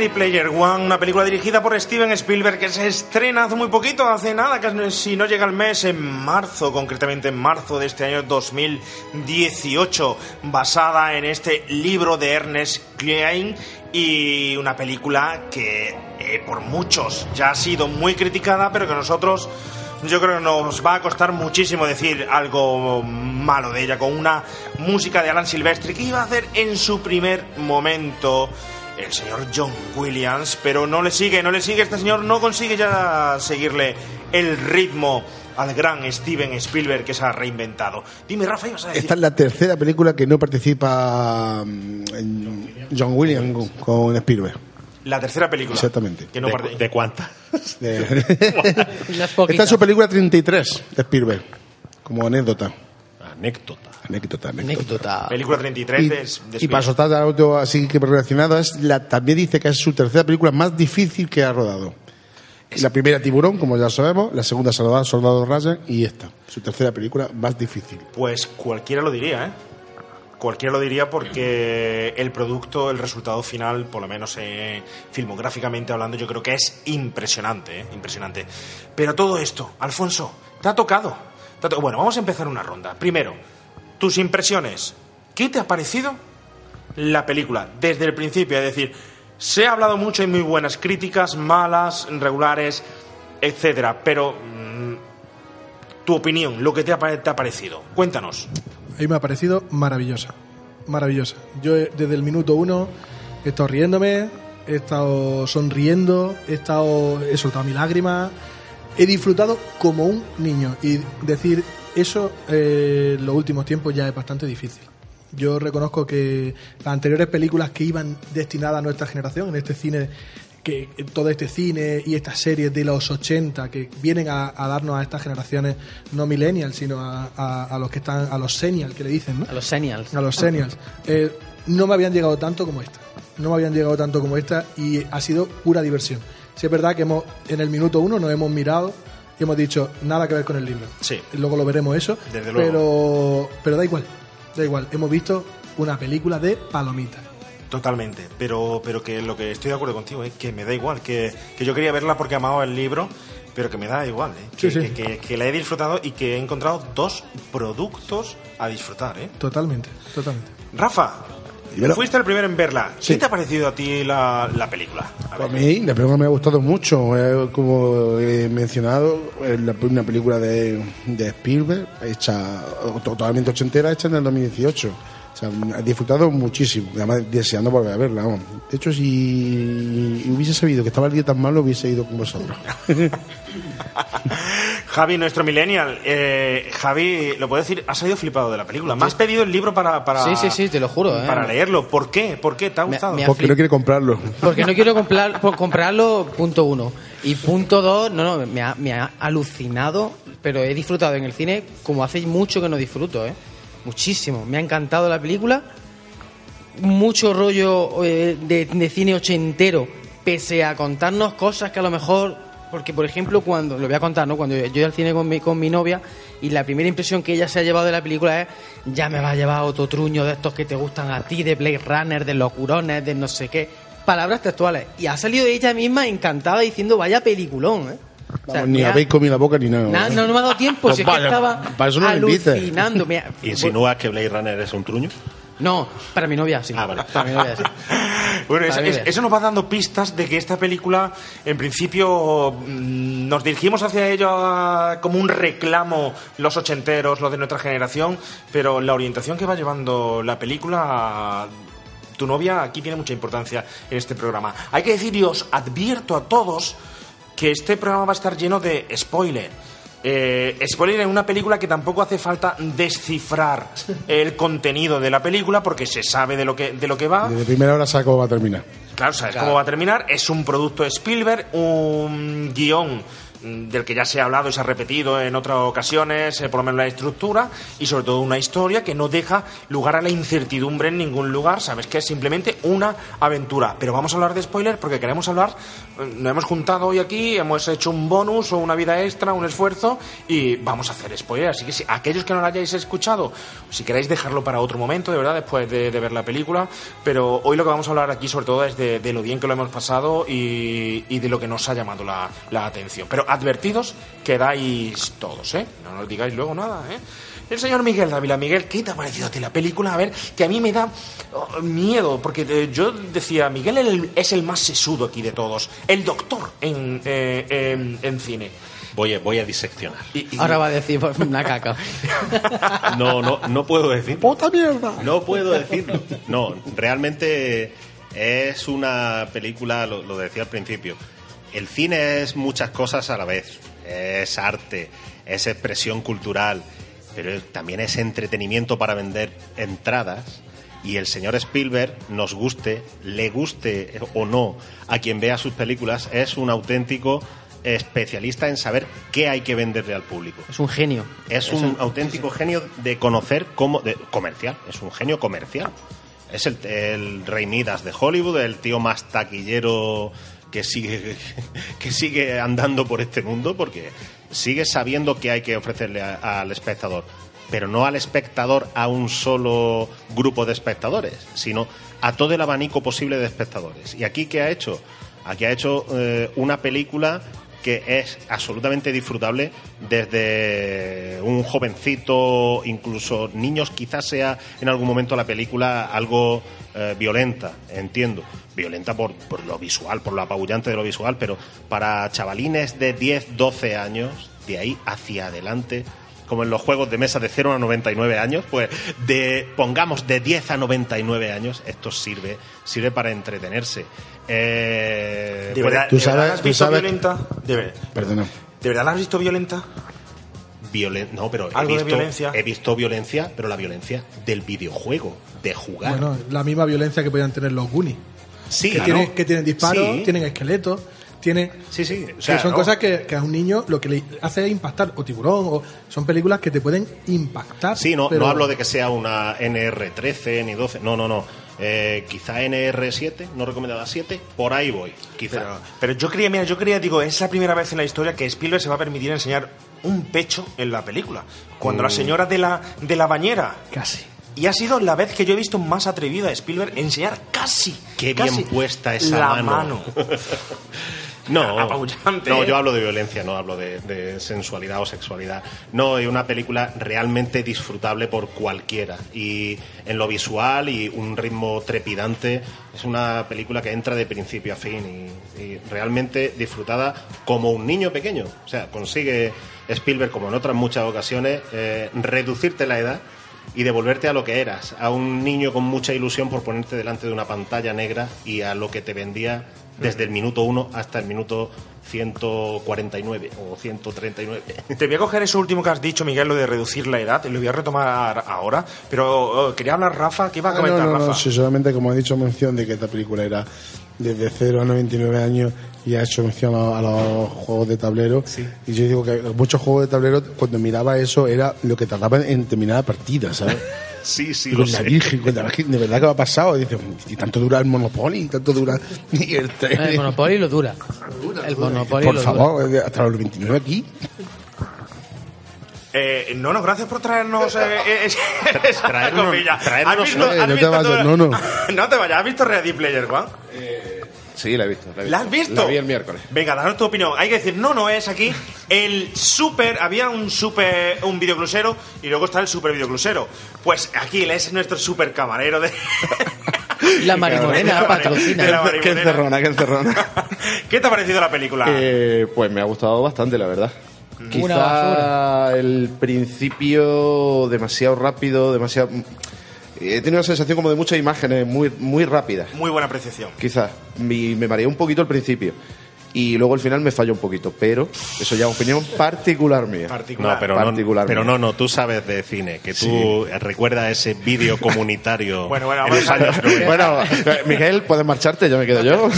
Player One, una película dirigida por Steven Spielberg que se estrena hace muy poquito, hace nada, que si no llega el mes, en marzo, concretamente en marzo de este año 2018, basada en este libro de Ernest Klein y una película que eh, por muchos ya ha sido muy criticada, pero que nosotros yo creo que nos va a costar muchísimo decir algo malo de ella, con una música de Alan Silvestri que iba a hacer en su primer momento el señor John Williams, pero no le sigue, no le sigue, este señor no consigue ya seguirle el ritmo al gran Steven Spielberg que se ha reinventado. Dime, Rafa, ibas a decir... Esta es la tercera película que no participa mm, en John Williams con Spielberg. La tercera película. Exactamente. Que no ¿De, parte- de cuántas? <laughs> Esta es su película 33 de Spielberg, como anécdota. Anécdota. Anécdota, anécdota. Película 33 Y, de, de y para soltar algo así que relacionado, es la, también dice que es su tercera película más difícil que ha rodado. La primera Tiburón, como ya sabemos, la segunda Soldado, Soldado Ryan y esta, su tercera película más difícil. Pues cualquiera lo diría, ¿eh? Cualquiera lo diría porque el producto, el resultado final, por lo menos eh, filmográficamente hablando, yo creo que es impresionante, ¿eh? impresionante. Pero todo esto, Alfonso, te ha tocado. Te ha to- Bueno, vamos a empezar una ronda. Primero, tus impresiones. ¿Qué te ha parecido la película desde el principio? Es decir, se ha hablado mucho y muy buenas críticas, malas, regulares, etcétera. Pero mm, tu opinión, lo que te ha, te ha parecido. Cuéntanos. A mí me ha parecido maravillosa. Maravillosa. Yo eh, desde el minuto uno he estado riéndome, he estado sonriendo, he estado he soltado mi lágrima, he disfrutado como un niño. Y decir eso eh, en los últimos tiempos ya es bastante difícil. Yo reconozco que las anteriores películas que iban destinadas a nuestra generación, en este cine, que todo este cine y estas series de los 80 que vienen a, a darnos a estas generaciones no millennials, sino a, a- a los que están, a los senials que le dicen, ¿no? A los senials. A los senials. Eh, no me habían llegado tanto como esta. No me habían llegado tanto como esta y ha sido pura diversión. Sí es verdad que hemos, en el minuto uno nos hemos mirado y hemos dicho nada que ver con el libro. Sí. Y luego lo veremos eso. Desde luego. Pero, pero da igual. Da igual. Hemos visto una película de palomitas. Totalmente, pero, pero que lo que estoy de acuerdo contigo es que me da igual, que, que yo quería verla porque amaba el libro, pero que me da igual, ¿eh? que, Sí, sí. que- que- que la he disfrutado y que he encontrado dos productos a disfrutar. ¿eh? Totalmente, totalmente. Rafa, Fuiste el primero en verla. Sí. ¿Qué te ha parecido a ti la, la película? A A ver. mí la película me ha gustado mucho, eh, como he mencionado, es la- una película de, de Spielberg, hecha totalmente ochentera, hecha en el 2018. O sea, he disfrutado muchísimo, además deseando volver a verla. vamos. De hecho, si hubiese sabido que estaba el día tan malo, hubiese ido con vosotros. <laughs> Javi, nuestro millennial. eh, Javi, lo puedo decir, has salido flipado de la película. Me has pedido el libro para, para, Sí, sí, sí, te lo juro, ¿eh? para leerlo. ¿Por qué? ¿Por qué? ¿Te ha Me- gustado? me ha Porque no quiere comprarlo. Porque no quiero comprar, por comprarlo, punto uno. Y punto dos, no, no, me ha, me ha alucinado, pero he disfrutado en el cine como hace mucho que no disfruto, ¿eh? Muchísimo. Me ha encantado la película. Mucho rollo eh, de, cine ochentero, pese a contarnos cosas que a lo mejor. Porque, por ejemplo, cuando. Lo voy a contar, ¿no? Cuando yo yo iba al cine con mi, con mi novia y la primera impresión que ella se ha llevado de la película es. Ya me va a llevar otro truño de estos que te gustan a ti, de Blade Runner, de los curones, de no sé qué. Palabras textuales. Y ha salido ella misma encantada diciendo, vaya peliculón, ¿eh? O sea, Vamos, ni habéis comido la boca ni nada. Na- no, no me ha dado tiempo, Pues si es que vaya, estaba para eso no alucinando. me ha- <laughs> ¿Insinúas que Blade Runner es un truño? No, para mi novia sí. Ah, vale. Para mi novia sí. <laughs> Bueno, eso, es- nos va dando pistas de que esta película, en principio, mm, nos dirigimos hacia ella como un reclamo, los ochenteros, los de nuestra generación, pero la orientación que va llevando la película, tu novia aquí tiene mucha importancia en este programa. Hay que decir, y os advierto a todos que este programa va a estar lleno de spoiler. Eh, spoiler en una película que tampoco hace falta descifrar el contenido de la película porque se sabe de lo que, de lo que va. Desde primera hora sabe cómo va a terminar. Claro, sabes cómo va a terminar. Es un producto de Spielberg, un guion del que ya se ha hablado y se ha repetido en otras ocasiones, eh, por lo menos la estructura, y sobre todo una historia que no deja lugar a la incertidumbre en ningún lugar, sabes que es simplemente una aventura. Pero vamos a hablar de spoiler porque queremos hablar, eh, nos hemos juntado hoy aquí, hemos hecho un bonus o una vida extra, un esfuerzo, y vamos a hacer spoiler. Así que si aquellos que no lo hayáis escuchado, si queréis dejarlo para otro momento, de verdad, después de, ver la película, pero hoy lo que vamos a hablar aquí sobre todo es de, lo bien que lo hemos pasado y, y de lo que nos ha llamado la, la atención. Pero advertidos quedáis todos, ¿eh? No nos digáis luego nada, ¿eh? El señor Miguel Dávila, Miguel, ¿qué te ha parecido a ti la película? A ver, que a mí me da oh, miedo, porque eh, yo decía, Miguel el- es el más sesudo aquí de todos, el doctor en, eh, en, en cine. Voy a, voy a diseccionar. Ahora va a decir pues, una caca. <laughs> No, no, no puedo decirlo. ¡Puta mierda! No puedo decirlo. No, realmente es una película, lo, lo decía al principio. El cine es muchas cosas a la vez. Es arte, es expresión cultural, pero también es entretenimiento para vender entradas. Y el señor Spielberg, nos guste, le guste o no a quien vea sus películas, es un auténtico especialista en saber qué hay que venderle al público. Es un genio. Es un auténtico genio de conocer cómo. De, comercial, es un genio comercial. Es el, el rey Midas de Hollywood, el tío más taquillero que sigue, <laughs> que sigue andando por este mundo, porque sigue sabiendo qué hay que ofrecerle al espectador. Pero no al espectador a un solo grupo de espectadores, sino a todo el abanico posible de espectadores. ¿Y aquí qué ha hecho? Aquí ha hecho eh, una película que es absolutamente disfrutable desde un jovencito, incluso niños, quizás sea en algún momento la película algo eh, violenta, entiendo. Violenta por, por lo visual, por lo apabullante de lo visual, pero para chavalines de 10, 12 años, de ahí hacia adelante, como en los juegos de mesa de 0 a 99 años, pues de pongamos de 10 a 99 años, esto sirve, sirve para entretenerse. Eh, ¿De verdad, tú de verdad sabes- la has tú visto sabes- violenta? ¿De, ver- Perdona. ¿De verdad la has visto violenta? Violen- no, pero he Algo de visto, violencia. he visto violencia, pero la violencia del videojuego, de jugar. Bueno, la misma violencia que podían tener los Goonies. Sí, que, claro. tienen, que tienen disparos, Sí. tienen esqueletos, tienen... Sí, sí. O que sea, son no. cosas que, que a un niño lo que le hace es impactar. O tiburón, o son películas que te pueden impactar. Sí, no, pero- no hablo de que sea una NR13 ni 12, no, no, no. Eh, quizá NR7, no recomendada 7, por ahí voy, quizá. Pero, pero yo creía, mira, yo creía, digo, es la primera vez en la historia que Spielberg se va a permitir enseñar un pecho en la película. Cuando la Mm. señora de la, de la bañera. Casi. Y ha sido la vez que yo he visto más atrevida a Spielberg enseñar casi. Qué casi bien puesta esa la mano. <laughs> No, Apabullante, no, ¿eh? yo hablo de violencia, no hablo de, de sensualidad o sexualidad. No, es una película realmente disfrutable por cualquiera. Y en lo visual y un ritmo trepidante, es una película que entra de principio a fin y, y realmente disfrutada como un niño pequeño. O sea, consigue Spielberg, como en otras muchas ocasiones, eh, reducirte la edad y devolverte a lo que eras, a un niño con mucha ilusión por ponerte delante de una pantalla negra y a lo que te vendía desde el minuto 1 hasta el minuto 149 o 139. <laughs> Te voy a coger eso último que has dicho, Miguel, lo de reducir la edad. Lo voy a retomar ahora. Pero oh, quería hablar Rafa. ¿Qué iba a Ah, no, comentar, no, no, Rafa? sí, solamente como he dicho mención de que esta película era desde 0 a 99 años y ha hecho mención a, a los juegos de tablero. Y yo digo que muchos juegos de tablero, cuando miraba eso, era lo que tardaban en terminar la partida, ¿sabes? <laughs> Sí, sí, Digo, la Virgen, de verdad que me ha pasado. Y dice, y tanto dura el Monopoly, y tanto dura. Y <laughs> el Monopoly lo dura. El Monopoly Por lo favor, hasta los 29 aquí. Eh, no, no, gracias por traernos eh, eh, <laughs> esa Traernos- comilla. traernos- ¿Has visto- no, te vayas, no, no. <laughs> no te vayas, ¿has visto Ready Player One? Sí, la he visto. La, he ¿La has visto? La vi el miércoles. Venga, danos tu opinión. Hay que decir, no, no es aquí el super. Había un super. un videoclusero y luego está el super videoclusero. Pues aquí él es nuestro super camarero de. <laughs> La Marimorena la la Qué Marimorena. encerrona, qué encerrona. ¿Qué te ha parecido la película? Eh, pues me ha gustado bastante, la verdad. Quizá el principio demasiado rápido, demasiado... He tenido una sensación como de muchas imágenes muy, muy rápidas. Muy buena apreciación. Quizás. Y me mareé un poquito al principio. Y luego al final me falló un poquito. Pero eso ya es opinión particular mía. No, pero no, particular pero mía. no, no, tú sabes de cine, que tú Sí. recuerdas ese vídeo comunitario <laughs> Bueno, bueno, en vamos los a- años 90. Bueno, Miguel, puedes marcharte, ya me quedo yo.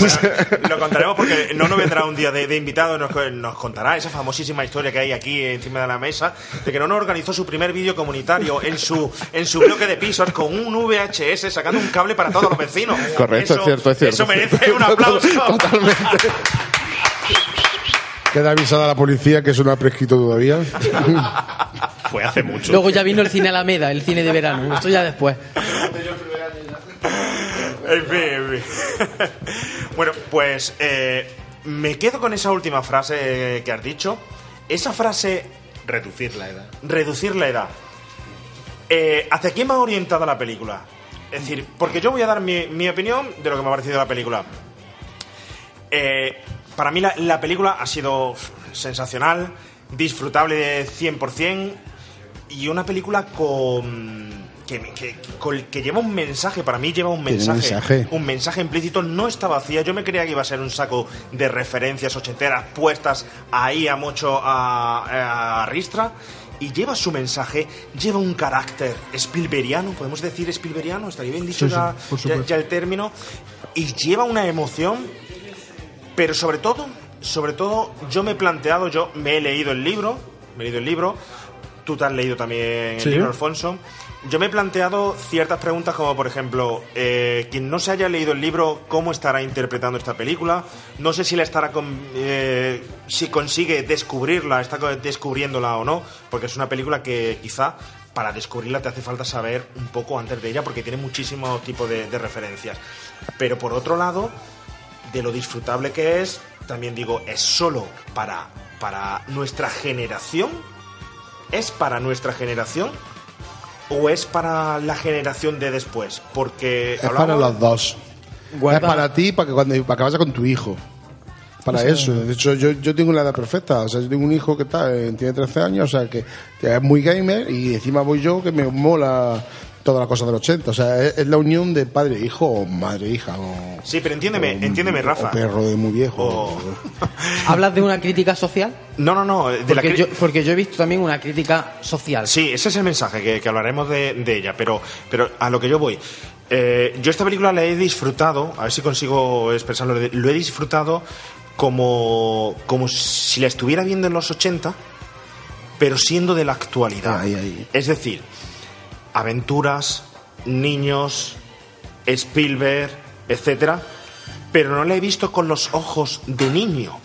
Lo contaremos porque no nos vendrá un día de, de invitado, nos, nos contará esa famosísima historia que hay aquí encima de la mesa, de que no nos organizó su primer vídeo comunitario en su, en su bloque de pisos con un VHS sacando un cable para todos los vecinos. Correcto, Eso- es cierto, es cierto. Eso merece un aplauso. <laughs> Totalmente. Queda avisada la policía que eso no ha prescrito todavía. Fue hace mucho. Luego ya vino el cine Alameda, el cine de verano. Esto ya después. En fin, en fin. bueno, pues eh, me quedo con esa última frase que has dicho. Esa frase, Reducir la edad. reducir la edad. Eh, ¿Hacia quién va orientada la película? Es decir, porque yo voy a dar mi, mi opinión de lo que me ha parecido la película. Eh, para mí la, la película ha sido sensacional, disfrutable de 100% y una película con... Que, que- que lleva un mensaje, para mí lleva un mensaje, mensaje. un mensaje implícito, no está vacía. Yo me creía que iba a ser un saco de referencias ochenteras puestas ahí a mucho a, a Ristra. Y lleva su mensaje, lleva un carácter Spielbergiano, podemos decir Spielbergiano, estaría bien dicho Sí, ya el término. Y lleva una emoción, pero sobre todo, sobre todo, yo me he planteado, yo me he leído el libro, me he leído el libro, tú te has leído también el Sí. libro, Alfonso. Yo me he planteado ciertas preguntas como, por ejemplo, eh, quien no se haya leído el libro, ¿cómo estará interpretando esta película? No sé si la estará con- eh, si consigue descubrirla, está descubriéndola o no, porque es una película que quizá para descubrirla te hace falta saber un poco antes de ella, porque tiene muchísimos tipos de, de referencias. Pero por otro lado, de lo disfrutable que es, también digo, es solo para, para nuestra generación. ¿Es para nuestra generación? ¿O es para la generación de después? Porque Es para los dos. Es para ti, para que cuando para que vayas con tu hijo. Para O sea- eso. De hecho, yo, yo tengo la edad perfecta. O sea, yo tengo un hijo que está, eh, tiene 13 años, o sea, que, que es muy gamer y encima voy yo que me mola toda la cosa del 80. O sea, es, es la unión de padre e hijo o madre e hija. O, Sí, pero entiéndeme, o- entiéndeme, Rafa. O perro de muy viejo. O- <laughs> ¿Hablas de una crítica social? No, no, no. De Porque yo, porque yo he visto también una crítica social. Sí, ese es el mensaje, que, que hablaremos de, de ella, pero, pero a lo que yo voy. Eh, yo esta película la he disfrutado, a ver si consigo expresarlo, lo he disfrutado como, como si la estuviera viendo en los 80, pero siendo de la actualidad. Es decir, aventuras, niños, Spielberg, etcétera, pero no la he visto con los ojos de niño,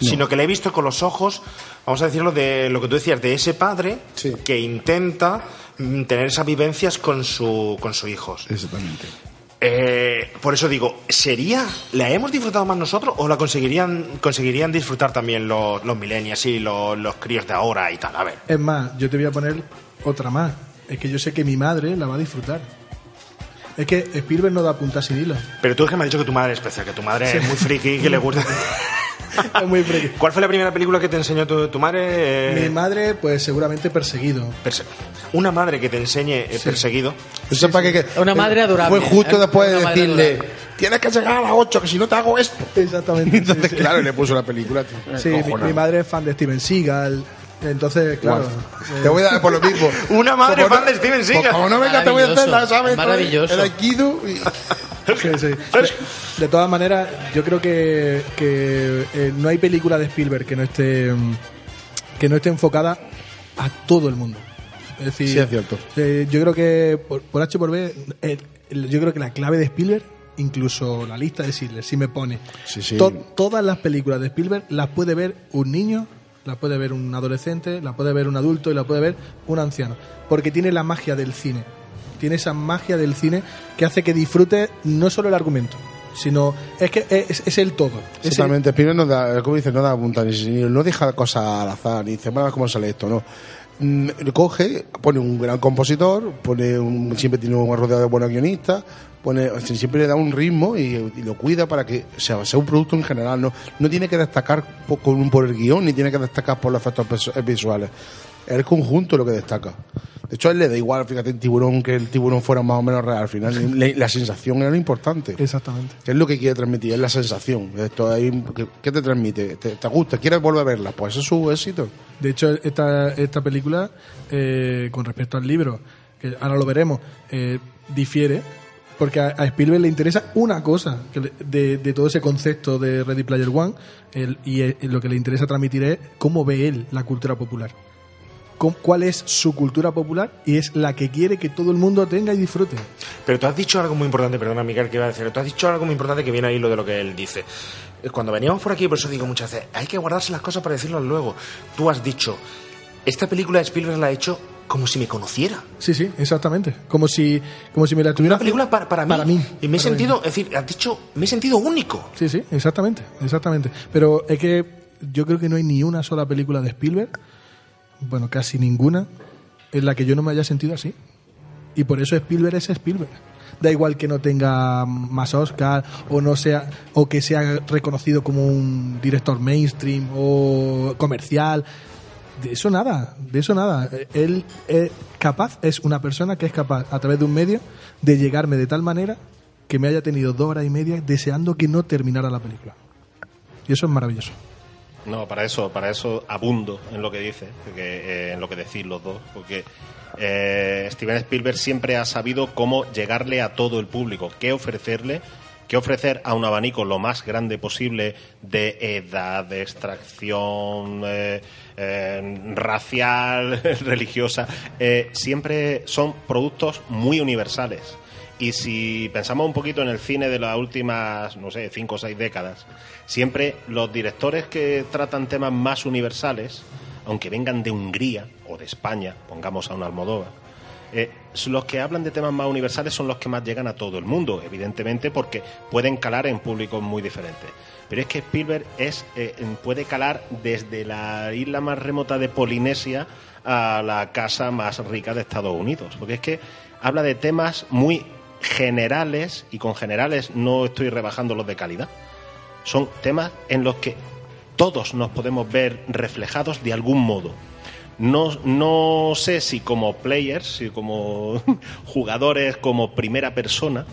sino que la he visto con los ojos, vamos a decirlo, de lo que tú decías, de ese padre que intenta mm, tener esas vivencias con su, con sus hijos. Exactamente. Eh, por eso digo, ¿sería, la hemos disfrutado más nosotros o la conseguirían, conseguirían disfrutar también los, los millennials y los, los críos de ahora y tal? A ver. Es más, yo te voy a poner otra más. Es que yo sé que mi madre la va a disfrutar. Es que Spielberg no da puntas y hilos. Pero tú es que me has dicho que tu madre es especial, que tu madre Sí. es muy friki, que le gusta. <laughs> Es muy friki. ¿Cuál fue la primera película que te enseñó tu, tu madre? Eh, Mi madre, pues seguramente perseguido. perse- Una madre que te enseñe eh, perseguido. Eso para que, que- Una madre adorable. Fue justo ¿eh? después de decirle, adorable. tienes que llegar a las 8, que si no te hago esto. Exactamente. Entonces, sí, sí. claro, y le puso la película. tío. Sí, mi, mi madre es fan de Steven Seagal. Entonces, claro. Eh, Te voy a dar por lo mismo. <laughs> Una madre Como fan no- de Steven Seagal. Como no venga, te voy a hacer la, Maravilloso, ¿sabes? maravilloso. El aikido y... <laughs> Sí, sí. De, de todas maneras, yo creo que, que, eh, no hay película de Spielberg que no esté mm, que no esté enfocada a todo el mundo. Es decir, Sí, es cierto. eh, yo creo que por, por H por B, eh, yo creo que la clave de Spielberg, incluso la lista de Schindler, si me pone Sí, sí. to- todas las películas de Spielberg las puede ver un niño, las puede ver un adolescente, las puede ver un adulto y la puede ver un anciano, porque tiene la magia del cine. Tiene esa magia del cine que hace que disfrute no solo el argumento, sino es que es, es el todo. Exactamente, Spielberg no da, como dices, no da punta ni- no deja cosas al azar, ni dice, bueno, ¿cómo sale esto? No. Mm, coge, pone un gran compositor, pone un, siempre tiene un rodeado de buenos guionistas, pone, siempre le da un ritmo y, lo cuida para que sea, un producto en general. No, no tiene que destacar por, por el guion, ni tiene que destacar por los efectos peso- visuales. Es el conjunto lo que destaca. De hecho, a él le da igual, fíjate, en tiburón, que el tiburón fuera más o menos real. Al final, le- la sensación era lo importante. Exactamente. ¿Qué es lo que quiere transmitir? Es la sensación. Esto ahí, ¿qué, qué te transmite? ¿Te, te gusta? ¿Quieres volver a verla? Pues eso es su éxito. De hecho, esta, esta película, eh, con respecto al libro, que ahora lo veremos, eh, difiere, porque a, Spielberg le interesa una cosa que de, de todo ese concepto de Ready Player One, el- y eh, lo que le interesa transmitir es cómo ve él la cultura popular. ¿Cuál es su cultura popular? Y es la que quiere que todo el mundo tenga y disfrute. Pero tú has dicho algo muy importante, perdona Miguel que iba a decir, tú has dicho algo muy importante que viene ahí lo de lo que él dice. Eh, Cuando veníamos por aquí, por eso digo muchas veces, hay que guardarse las cosas para decirlas luego. Tú has dicho, esta película de Spielberg la ha hecho como si me conociera. Sí, sí, exactamente. Como si, como si me la tuviera Una película para, para mí. Para mí. Y me he Para mí. sentido, es decir, has dicho, me he sentido único. Sí, sí, exactamente, exactamente. Pero es que yo creo que no hay ni una sola película de Spielberg, bueno, casi ninguna, en la que yo no me haya sentido así. Y por eso Spielberg es Spielberg. Da igual que no tenga más Oscar o no sea o que sea reconocido como un director mainstream o comercial. De eso nada, de eso nada. Él es capaz, es una persona que es capaz a través de un medio de llegarme de tal manera que me haya tenido dos horas y media deseando que no terminara la película. Y eso es maravilloso. No, para eso, para eso abundo en lo que dice, eh, en lo que decís los dos, porque eh, Steven Spielberg siempre ha sabido cómo llegarle a todo el público, qué ofrecerle, qué ofrecer a un abanico lo más grande posible de edad, de extracción eh, eh, racial, <laughs> religiosa. Eh, siempre son productos muy universales. Y si pensamos un poquito en el cine de las últimas, no sé, cinco o seis décadas, siempre los directores que tratan temas más universales, aunque vengan de Hungría o de España, pongamos a un Almodóvar, eh, los que hablan de temas más universales son los que más llegan a todo el mundo, evidentemente, porque pueden calar en públicos muy diferentes. Pero es que Spielberg es, eh, puede calar desde la isla más remota de Polinesia a la casa más rica de Estados Unidos, porque es que habla de temas muy generales, y con generales no estoy rebajando los de calidad, son temas en los que todos nos podemos ver reflejados de algún modo. No, no sé si como players, si como <laughs> jugadores, como primera persona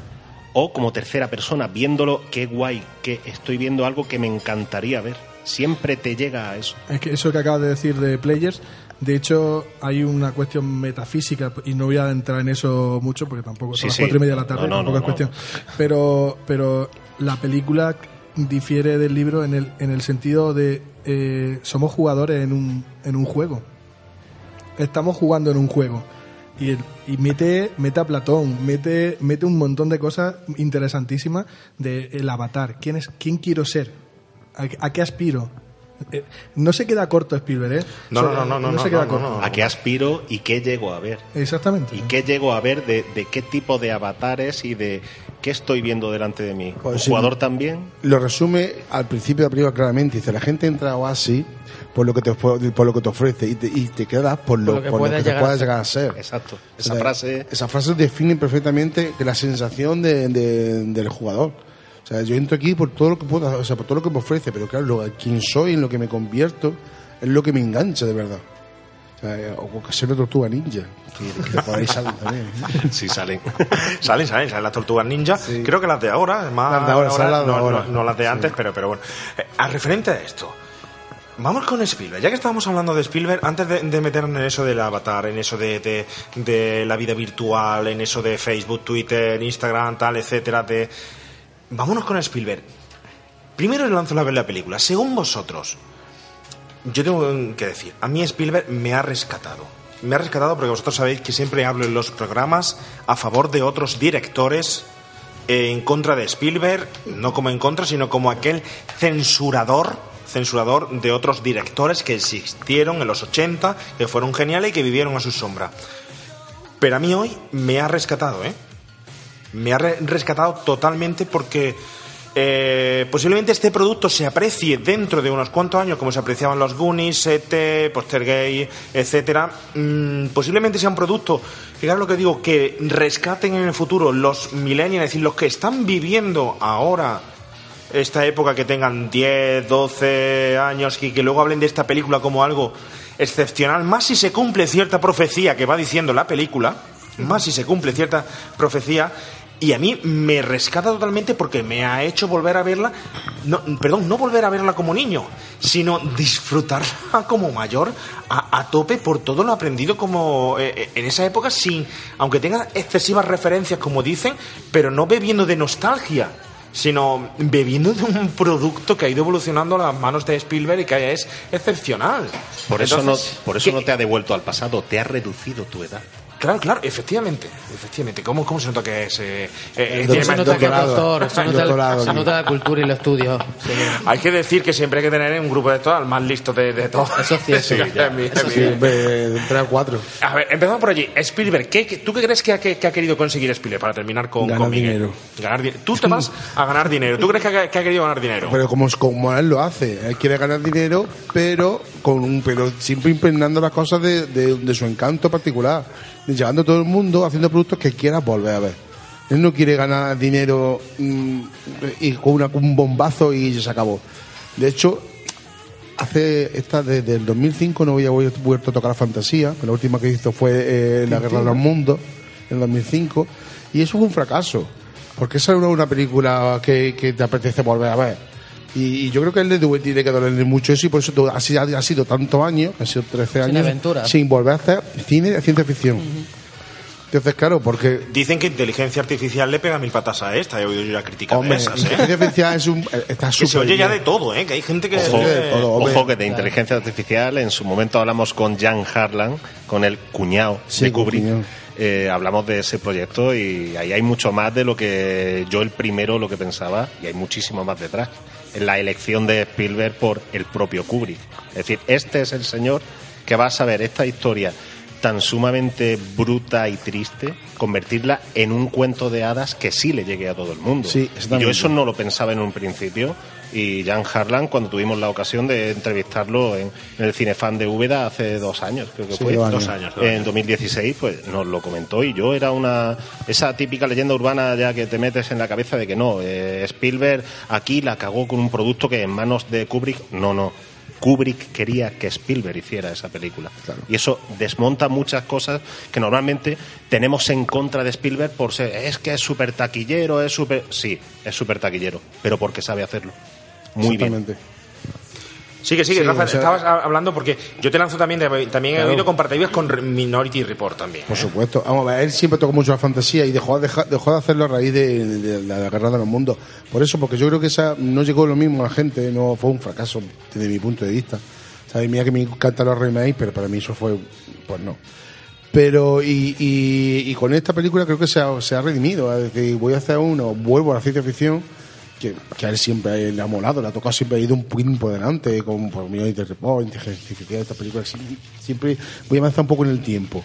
o como tercera persona, viéndolo, qué guay, que estoy viendo algo que me encantaría ver. Siempre te llega a eso. Es que eso que acabas de decir de Players, de hecho hay una cuestión metafísica y no voy a entrar en eso mucho porque tampoco Sí, son las sí. cuatro y media de la tarde, No, no, tampoco no, es cuestión. Pero, pero la película difiere del libro en el, en el sentido de eh, somos jugadores en un, en un juego. Estamos jugando en un juego. Y, el- y mete, mete a Platón, mete, mete un montón de cosas interesantísimas de el avatar. ¿Quién, es, quién quiero ser? ¿A, a qué aspiro? Eh, no se queda corto Spielberg, ¿eh? No, no, no, no, no, se queda no, corto. no. ¿A qué aspiro y qué llego a ver? Exactamente. ¿Y qué llego a ver de, de qué tipo de avatares y de qué estoy viendo delante de mí? Pues ¿Un sí. jugador también? Lo resume al principio de la película claramente. Dice, la gente entra a Oasis por lo que te, por lo que te ofrece y te, y te quedas por lo, Por lo que por lo puedas que te llegar a puedas ser. llegar a ser. Exacto. Esa O sea, frase... Esa frase define perfectamente que la sensación de- de- del jugador. Sea, yo entro aquí por todo lo que puedo, o sea, por todo lo que me ofrece, pero claro, lo, quién soy, en lo que me convierto, es lo que me engancha de verdad. O sea, eh, o que ser una tortuga ninja, que, que por ahí salen también. <laughs> Sí, salen. salen, salen, salen las tortugas ninja. Creo que las de ahora, más Las de ahora, son las de no, ahora. no- no las de antes, pero, pero bueno. Eh, a referente a esto, vamos con Spielberg. Ya que estábamos hablando de Spielberg, antes de, de meternos en eso del avatar, en eso de, de- de la vida virtual, en eso de Facebook, Twitter, Instagram, tal, etcétera, de... vámonos con Spielberg. Primero lanzo la la película. Según vosotros, yo tengo que decir, a mí Spielberg me ha rescatado. Me ha rescatado porque vosotros sabéis que siempre hablo en los programas a favor de otros directores en contra de Spielberg, no como en contra, sino como aquel censurador, censurador de otros directores que existieron en los 80, que fueron geniales y que vivieron a su sombra. Pero a mí hoy me ha rescatado, ¿eh? Me ha re- rescatado totalmente porque eh, posiblemente este producto se aprecie dentro de unos cuantos años, como se apreciaban los Goonies, E.T., Postergay, etcétera. Mm, posiblemente sea un producto, fijaros lo que digo, que rescaten en el futuro los millennials, es decir, los que están viviendo ahora esta época que tengan 10, 12 años y que luego hablen de esta película como algo excepcional, más si se cumple cierta profecía que va diciendo la película, más si se cumple cierta profecía. Y a mí me rescata totalmente porque me ha hecho volver a verla, no, perdón, no volver a verla como niño, sino disfrutarla <laughs> como mayor a, a tope por todo lo aprendido como eh, eh, en esa época, sin, aunque tenga excesivas referencias como dicen, pero no bebiendo de nostalgia, sino bebiendo de un producto que ha ido evolucionando a las manos de Spielberg y que es excepcional. Por eso, Entonces, no, por eso ¿qué- no te ha devuelto al pasado, te ha reducido tu edad. Claro, claro, efectivamente, efectivamente. ¿Cómo, cómo se nota que es... eh, eh, Se nota que es doctor, se nota, se nota la cultura y los estudios. Hay que decir que siempre hay que tener un grupo de todos al más listo de, de todos. Eso <laughs> sí, eso sí, sí. Eh, Tres a cuatro. A ver, empezamos por allí. Spielberg, ¿qué, qué- tú qué crees que ha, que- que ha querido conseguir Spielberg para terminar con, Ganar con Miguel? dinero. Ganar di- Tú te vas a ganar dinero. ¿Tú crees que ha, que ha querido ganar dinero? Pero como, como él lo hace, él quiere ganar dinero, pero con un, pero siempre impregnando las cosas de, de- de su encanto particular, llevando a todo el mundo haciendo productos que quieras volver a ver. Él no quiere ganar dinero mm, y con una- un bombazo y se acabó. De hecho, hace esta desde el 2005 no había vuel- vuelto a tocar la fantasía, la última que hizo fue eh, La Guerra de los Mundos en el 2005 y eso fue un fracaso, porque esa es una película que, que te apetece volver a ver. Y, y yo creo que él le debe- tiene que dolerle mucho eso y por eso ha sido, ha sido tantos años, ha sido 13 Sin años, aventuras. sin volver a hacer cine de ciencia ficción. Entonces, claro, porque Dicen que inteligencia artificial le pega mil patas a esta. He oído yo ya críticas Hombre, de esas, ¿eh? inteligencia artificial es un, está Que se oye ya de todo, ¿eh? Que hay gente que... Ojo, eh, ojo que de inteligencia artificial, en su momento hablamos con Jan Harlan, con el cuñado Sí, de Kubrick. cuñado. Eh, hablamos de ese proyecto y ahí hay mucho más de lo que yo el primero lo que pensaba y hay muchísimo más detrás. En la elección de Spielberg por el propio Kubrick. Es decir, este es el señor que va a saber esta historia tan sumamente bruta y triste, convertirla en un cuento de hadas que sí le llegue a todo el mundo. Sí, y yo eso no lo pensaba en un principio. Y Jan Harlan, cuando tuvimos la ocasión de entrevistarlo en, en el Cinefan de Úbeda hace dos años, creo que Sí, fue. dos años. Dos años, dos En años. 2016, pues nos lo comentó. Y yo era una. Esa típica leyenda urbana ya que te metes en la cabeza de que no, eh, Spielberg aquí la cagó con un producto que en manos de Kubrick. No, no. Kubrick quería que Spielberg hiciera esa película. Y eso desmonta muchas cosas que normalmente tenemos en contra de Spielberg por ser, es que es súper taquillero, es súper... Sí, es súper taquillero, pero porque sabe hacerlo. Muy bien. Sigue, sigue, Sí, Rafa, o sea- estabas hablando porque yo te lanzo también, también he oído comparativas con Minority Report también. Por supuesto. Vamos a ver, él siempre tocó mucho la fantasía y dejó, deja- dejó de hacerlo a raíz de, de la guerra de los mundos. Por eso, porque yo creo que esa no llegó lo mismo a la gente, no fue un fracaso desde mi punto de vista. ¿Sabes? Mira que me encantan los remakes, pero para mí eso fue, pues no. Pero, y, y, y con esta película creo que se ha, se ha redimido. Es decir, voy a hacer uno, vuelvo a la ciencia ficción, que, que a él siempre le ha molado, le ha tocado siempre ha ido un poquito por delante, con por Minority Report, Inteligencia Artificial, esta película, siempre, siempre voy a avanzar un poco en el tiempo.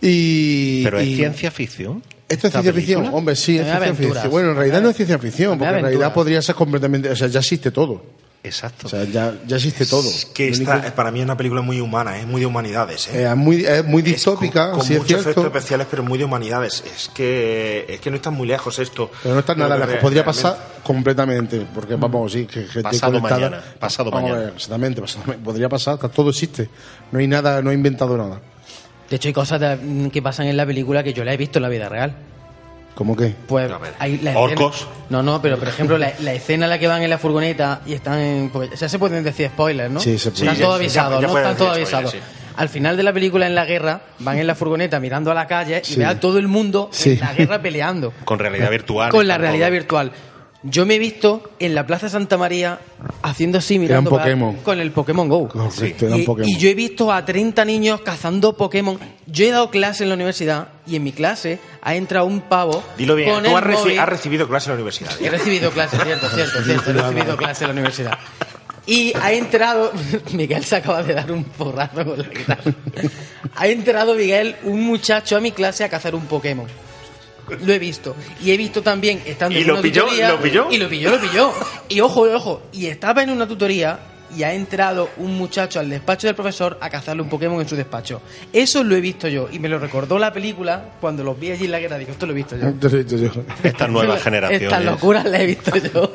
Y, Pero es ciencia ficción. Esto es esta ciencia ficción, hombre, sí, es ciencia ficción. Bueno, en realidad no es ciencia ficción, porque en realidad podría ser completamente, o sea, ya existe todo. Exacto. O sea, ya, ya existe todo. Que Lo esta, único- para mí es una película muy humana, es muy de humanidades. ¿eh? eh, es muy, es muy Es distópica, con, con sí es muchos efectos especiales, pero muy de humanidades. Es que, es que no está muy lejos esto. Pero no está nada lejos. Podría realmente- pasar completamente, porque vamos, sí, que gente Pasado conectada- mañana, pasado Vamos mañana. ver, exactamente, pasado podría pasar, todo existe. No hay nada, no he inventado nada. De hecho, hay cosas de- que pasan en la película que yo la he visto en la vida real. ¿Cómo que? Pues A ver. hay la Orcos. escena- no, no, pero por ejemplo, la, la escena en la que van en la furgoneta y están en. porque ya se pueden decir spoilers, ¿no? Sí, se puede. Están Sí, todos ya- avisados, ya ¿no? pueden Están todos avisados. spoilers, Al final de la película, en la guerra, van en la furgoneta mirando a la calle y Sí. ve a todo el mundo Sí. en la guerra peleando. Con realidad virtual. con la realidad virtual. Yo me he visto en la Plaza Santa María haciendo así, Era un mirando para- Pokémon. con el Pokémon Go. Correcto, era un Y, Pokémon. y yo he visto a 30 niños cazando Pokémon. Yo he dado clase en la universidad y en mi clase ha entrado un pavo. Dilo bien, con tú el has, reci- móvil. has recibido clase en la universidad. He recibido clase, cierto, cierto, <laughs> cierto. He recibido clase en la universidad. Y ha entrado. <laughs> Miguel se acaba de dar un porrazo con la guitarra. Ha entrado, Miguel, un muchacho a mi clase a cazar un Pokémon. Lo he visto. Y he visto también, estando ¿Y en lo una pilló? tutoría- ¿Lo pilló? Y lo pilló, lo pilló. Y ojo, ojo. Y estaba en una tutoría y ha entrado un muchacho al despacho del profesor a cazarle un Pokémon en su despacho. Eso lo he visto yo. Y me lo recordó la película cuando los vi allí en la guerra. Digo, esto lo he visto yo. Entonces, yo- Estas nuevas generaciones. Estas locuras las he visto yo.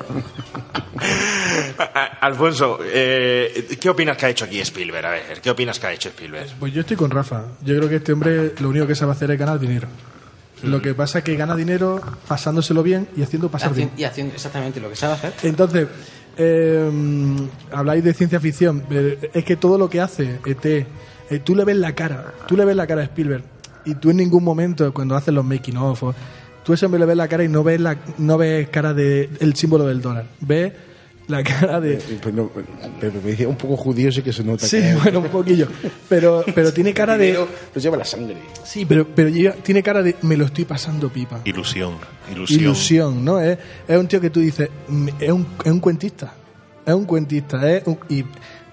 Alfonso, eh, ¿qué opinas que ha hecho aquí Spielberg? A ver, ¿qué opinas que ha hecho Spielberg? Pues yo estoy con Rafa. Yo creo que este hombre lo único que sabe hacer es ganar dinero. Lo que pasa es que gana dinero pasándoselo bien y haciendo pasar bien. Y haciendo exactamente lo que sabe hacer. Entonces, eh, habláis de ciencia ficción. Es que todo lo que hace ET, eh, tú le ves la cara, tú le ves la cara a Spielberg y tú en ningún momento cuando haces los making of, tú hombre le ves la cara y no ves la, no ves cara de el símbolo del dólar, ves la cara de Pero, no, pero me decía un poco judío, sí que se nota. Sí, que- bueno, un poquillo. Pero, pero tiene cara de. Lo lleva la sangre. Sí, pero, pero lleva- tiene cara de. Me lo estoy pasando pipa. Ilusión, ilusión. Ilusión, ¿no? Es, es un tío que tú dices. mm, Es un, es un cuentista. Es un cuentista. Es un- y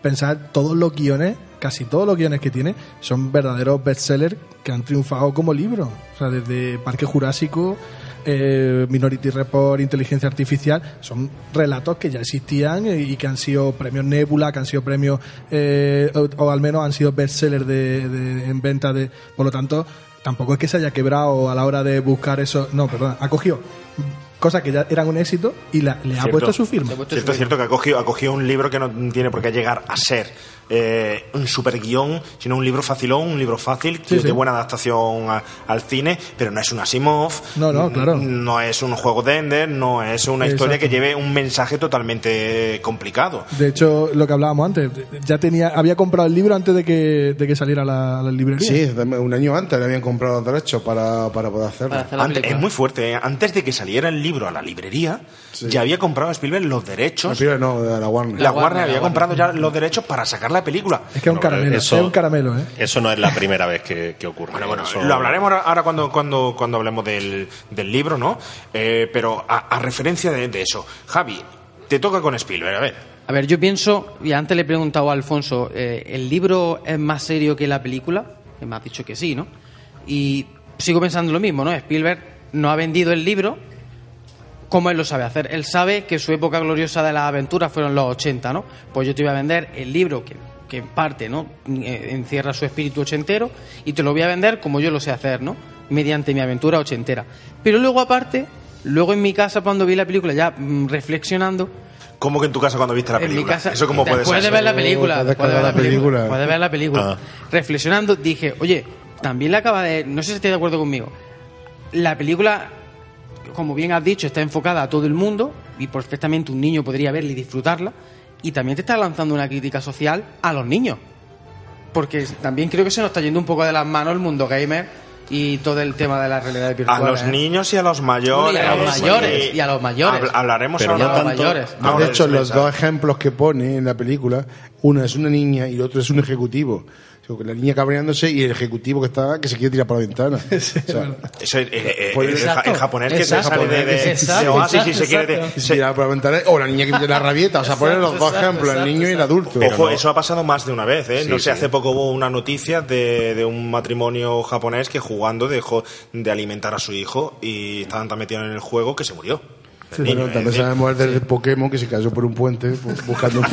pensar, todos los guiones, casi todos los guiones que tiene, son verdaderos bestsellers que han triunfado como libros. O sea, desde Parque Jurásico. Eh, Minority Report, Inteligencia Artificial, son relatos que ya existían eh, y que han sido premios Nebula, que han sido premios, eh, o, o al menos han sido bestsellers de, de- en venta de. Por lo tanto, tampoco es que se haya quebrado a la hora de buscar eso. No, perdón, ha cogido cosas que ya eran un éxito y la- le ha Cierto. puesto su firma. Cierto, es cierto que ha cogido, ha cogido un libro que no tiene por qué llegar a ser eh, un super guion, sino un libro facilón, un libro fácil, Sí, de sí. buena adaptación a- al cine, pero no es un Asimov, No, no, claro. no es un juego de Ender, no es una historia que lleve un mensaje totalmente complicado. De hecho, lo que hablábamos antes, ya tenía, había comprado el libro antes de que, de que saliera a la, a la librería. Sí, un año antes le habían comprado los derechos para, para poder hacerlo. Antes- es muy fuerte, ¿eh? antes de que saliera el libro a la librería, ya había comprado Spielberg los derechos. No, Spielberg no, de la Warner. La, Warner había comprado ya los derechos para sacar la película. Es que es un caramelo, eso- es un caramelo, ¿eh? Eso no es la primera vez que, que ocurre. Bueno, bueno, Eso- lo hablaremos ahora, cuando, cuando, cuando hablemos del, del libro, ¿no? Eh, pero a, a referencia de, de eso, Javi, te toca con Spielberg, a ver. A ver, yo pienso, y antes le he preguntado a Alfonso, eh, ¿el libro es más serio que la película? Que me has dicho que sí, ¿no? Y sigo pensando lo mismo, ¿no? Spielberg no ha vendido el libro como él lo sabe hacer. Él sabe que su época gloriosa de las aventuras fueron los 80, ¿no? Pues yo te voy a vender el libro que, que en parte, ¿no? Eh, Encierra su espíritu ochentero y te lo voy a vender como yo lo sé hacer, ¿no? Mediante mi aventura ochentera. Pero luego aparte, luego en mi casa cuando vi la película ya mm, reflexionando, ¿Cómo que en tu casa cuando viste la en mi película? casa, ¿Eso cómo puede ser? de ver la película, Te después de ver la la película, película. después de ver la película, Ah. reflexionando dije, oye, también le acaba de, no sé si estoy de acuerdo conmigo, la película, como bien has dicho, está enfocada a todo el mundo y perfectamente un niño podría verla y disfrutarla, y también te está lanzando una crítica social a los niños, porque también creo que se nos está yendo un poco de las manos el mundo gamer y todo el tema de la realidad A virtual. los ¿eh? niños y a los mayores. Y a los mayores, y a los mayores. Habl- hablaremos Pero ahora no de- tanto- mayores. No, de hecho, los dos ejemplos que pone en la película, uno es una niña y el otro es un ejecutivo. La niña cabreándose y el ejecutivo que está que se quiere tirar por la ventana. <laughs> O sea, Eso, eh, eh, Pues- el, ja- Exacto. el japonés que se sale de, de- Exacto, de Oasis y se quiere... exacto. Se tira por la ventana, o la niña que tiene la rabieta. O sea, poner los dos ejemplos, el niño y el adulto. Ojo, eso ha pasado más de una vez, ¿eh? Sí, no sé, sí. hace poco hubo una noticia de, de un matrimonio japonés que jugando dejó de alimentar a su hijo y estaban tan metidos en el juego que se murió. El niño, Bueno, es también sabemos el del Pokémon que se cayó por un puente bu- buscando. <laughs>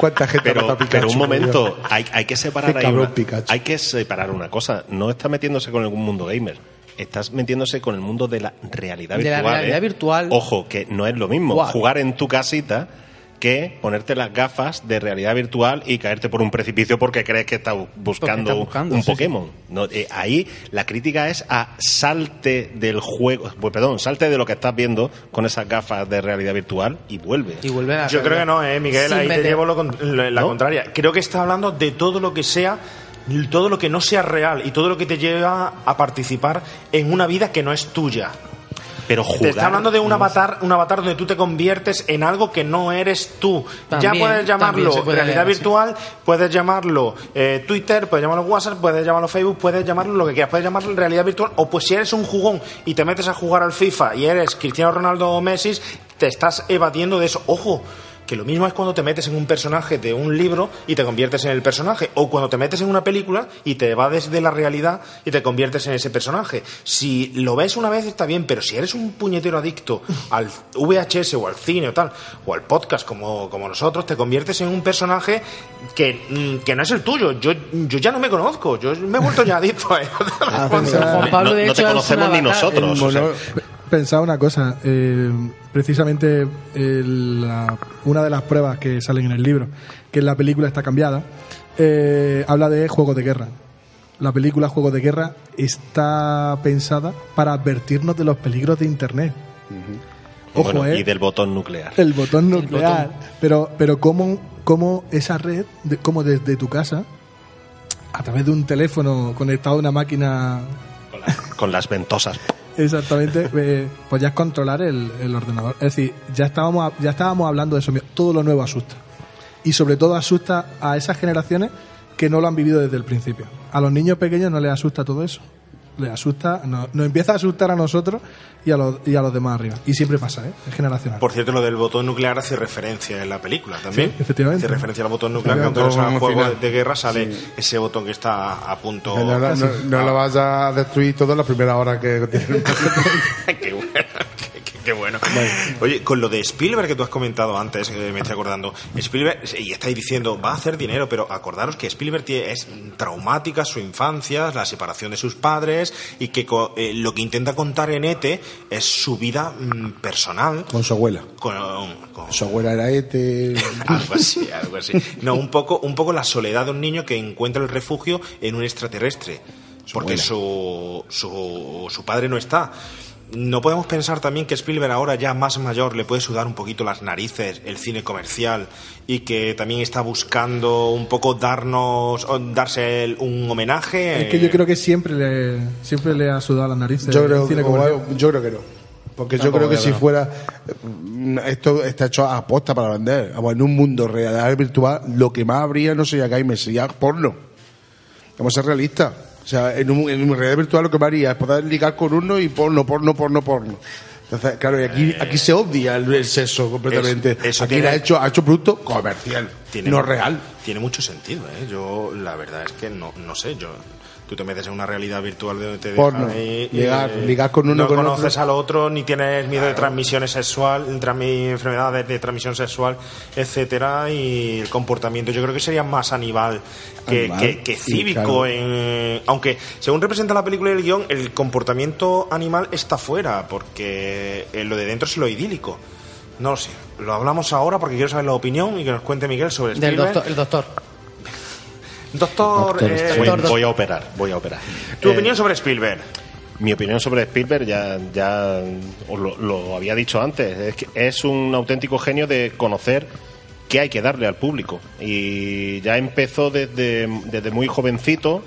¿Cuánta gente Pero, mata a Pikachu? pero un momento, hay, hay que separar ahí cabrón una- Pikachu. hay que separar una cosa. No está metiéndose con el mundo gamer. Estás metiéndose con el mundo de la realidad De la virtual. realidad ¿eh? virtual. Ojo, que no es lo mismo jugar en tu casita que ponerte las gafas de realidad virtual y caerte por un precipicio porque crees que estás buscando, estás buscando, un sí, sí. Pokémon. No, eh, ahí la crítica es a salte del juego, pues, perdón, salte de lo que estás viendo con esas gafas de realidad virtual y vuelve. Y vuelve a Yo creo que no, eh, Miguel, Sin ahí te llevo lo con- la, la ¿No? contraria. Creo que está hablando de todo lo que sea, todo lo que no sea real y todo lo que te lleva a participar en una vida que no es tuya. Pero Te jugar, está hablando de un avatar, un avatar donde tú te conviertes en algo que no eres tú. También, ya puedes llamarlo puede realidad virtual, puedes llamarlo eh, Twitter, puedes llamarlo WhatsApp, puedes llamarlo Facebook, puedes llamarlo lo que quieras, puedes llamarlo realidad virtual. O pues si eres un jugón y te metes a jugar al FIFA y eres Cristiano Ronaldo o Messi, te estás evadiendo de eso. Ojo. Que lo mismo es cuando te metes en un personaje de un libro y te conviertes en el personaje. O cuando te metes en una película y te evades de la realidad y te conviertes en ese personaje. Si lo ves una vez está bien, pero si eres un puñetero adicto al VHS o al cine o tal, o al podcast como, como nosotros, te conviertes en un personaje que, mm, que no es el tuyo. Yo, yo ya no me conozco, yo me he vuelto ya adicto a él. <laughs> Ah, Juan Pablo, no, de no hecho, te es conocemos ni nosotros. Pensaba una cosa. eh, precisamente el- la- una de las pruebas que salen en el libro, que en la película está cambiada, eh, habla de juegos de guerra. La película Juegos de Guerra está pensada para advertirnos de los peligros de Internet. Ojo, Bueno, eh. y del botón nuclear. El botón nuclear. Pero, pero cómo, cómo esa red, de, como desde tu casa, a través de un teléfono conectado a una máquina Con las ventosas. Exactamente, <laughs> eh, pues ya es controlar el, el ordenador. Es decir, ya estábamos, ya estábamos hablando de eso. Todo lo nuevo asusta. Y sobre todo asusta a esas generaciones que no lo han vivido desde el principio. A los niños pequeños no les asusta todo eso. Les asusta, no- nos empieza a asustar a nosotros y a, los, y a los demás arriba. Y siempre pasa, ¿eh? Es generacional. Por cierto, lo del botón nuclear hace referencia en la película también. Sí, efectivamente. Hace referencia al botón nuclear, que aunque Todo no sea al un juego final. de guerra, sale Sí. ese botón que está a punto. No, no, no, no lo vas a destruir todo en la primera hora que tiene. <laughs> qué bueno, qué, bueno. Oye, con lo de Spielberg que tú has comentado antes, eh, me estoy acordando, Spielberg, y estáis diciendo, va a hacer dinero, pero acordaros que Spielberg tiene- es traumática su infancia, la separación de sus padres, y que co- eh, lo que intenta contar en ETE es su vida mm, personal. Con su abuela. Con, con- Su abuela era este. <laughs> algo así, algo así. No, un poco, un poco la soledad de un niño que encuentra el refugio en un extraterrestre. Porque su, su padre no está. No podemos pensar también que Spielberg ahora ya más mayor le puede sudar un poquito las narices el cine comercial y que también está buscando un poco darnos o darse el- un homenaje. Es que yo creo que siempre le, siempre le ha sudado las narices. Yo el cine comercial. yo creo que no. Porque yo creo que si fuera. mm, Esto está hecho a aposta para vender. En un mundo real virtual, lo que más habría no sería gamer, sería porno. Vamos a ser realistas. O sea, en un, en un realidad virtual lo que más haría es poder ligar con uno y porno, porno, porno, porno. Entonces, claro, y aquí, aquí se odia el, el sexo completamente. Eso- eso aquí tiene- ha hecho, ha hecho producto comercial, Tiene no real. Tiene mucho sentido, ¿eh? Yo, la verdad es que no, no sé, yo... Tú te metes en una realidad virtual de donde te Porno. ahí, Ligar- eh, ligar con uno, no con conoces otro. al otro, ni tienes miedo de transmisiones sexual, transmi- enfermedades de transmisión sexual, etcétera, y el comportamiento yo creo que sería más animal que, Animal, que- que sí, cívico. claro. en- aunque, según representa la película y el guion, el comportamiento animal está fuera, porque eh, lo de dentro es lo idílico. No lo sé. Lo hablamos ahora porque quiero saber la opinión y que nos cuente Miguel sobre Del Spielberg. doctor, el doctor. Doctor, eh, voy, voy a operar, voy a operar. tu Eh, opinión sobre Spielberg. Mi opinión sobre Spielberg ya, ya os lo, lo había dicho antes. Es, que es un auténtico genio de conocer qué hay que darle al público. Y ya empezó desde, desde muy jovencito.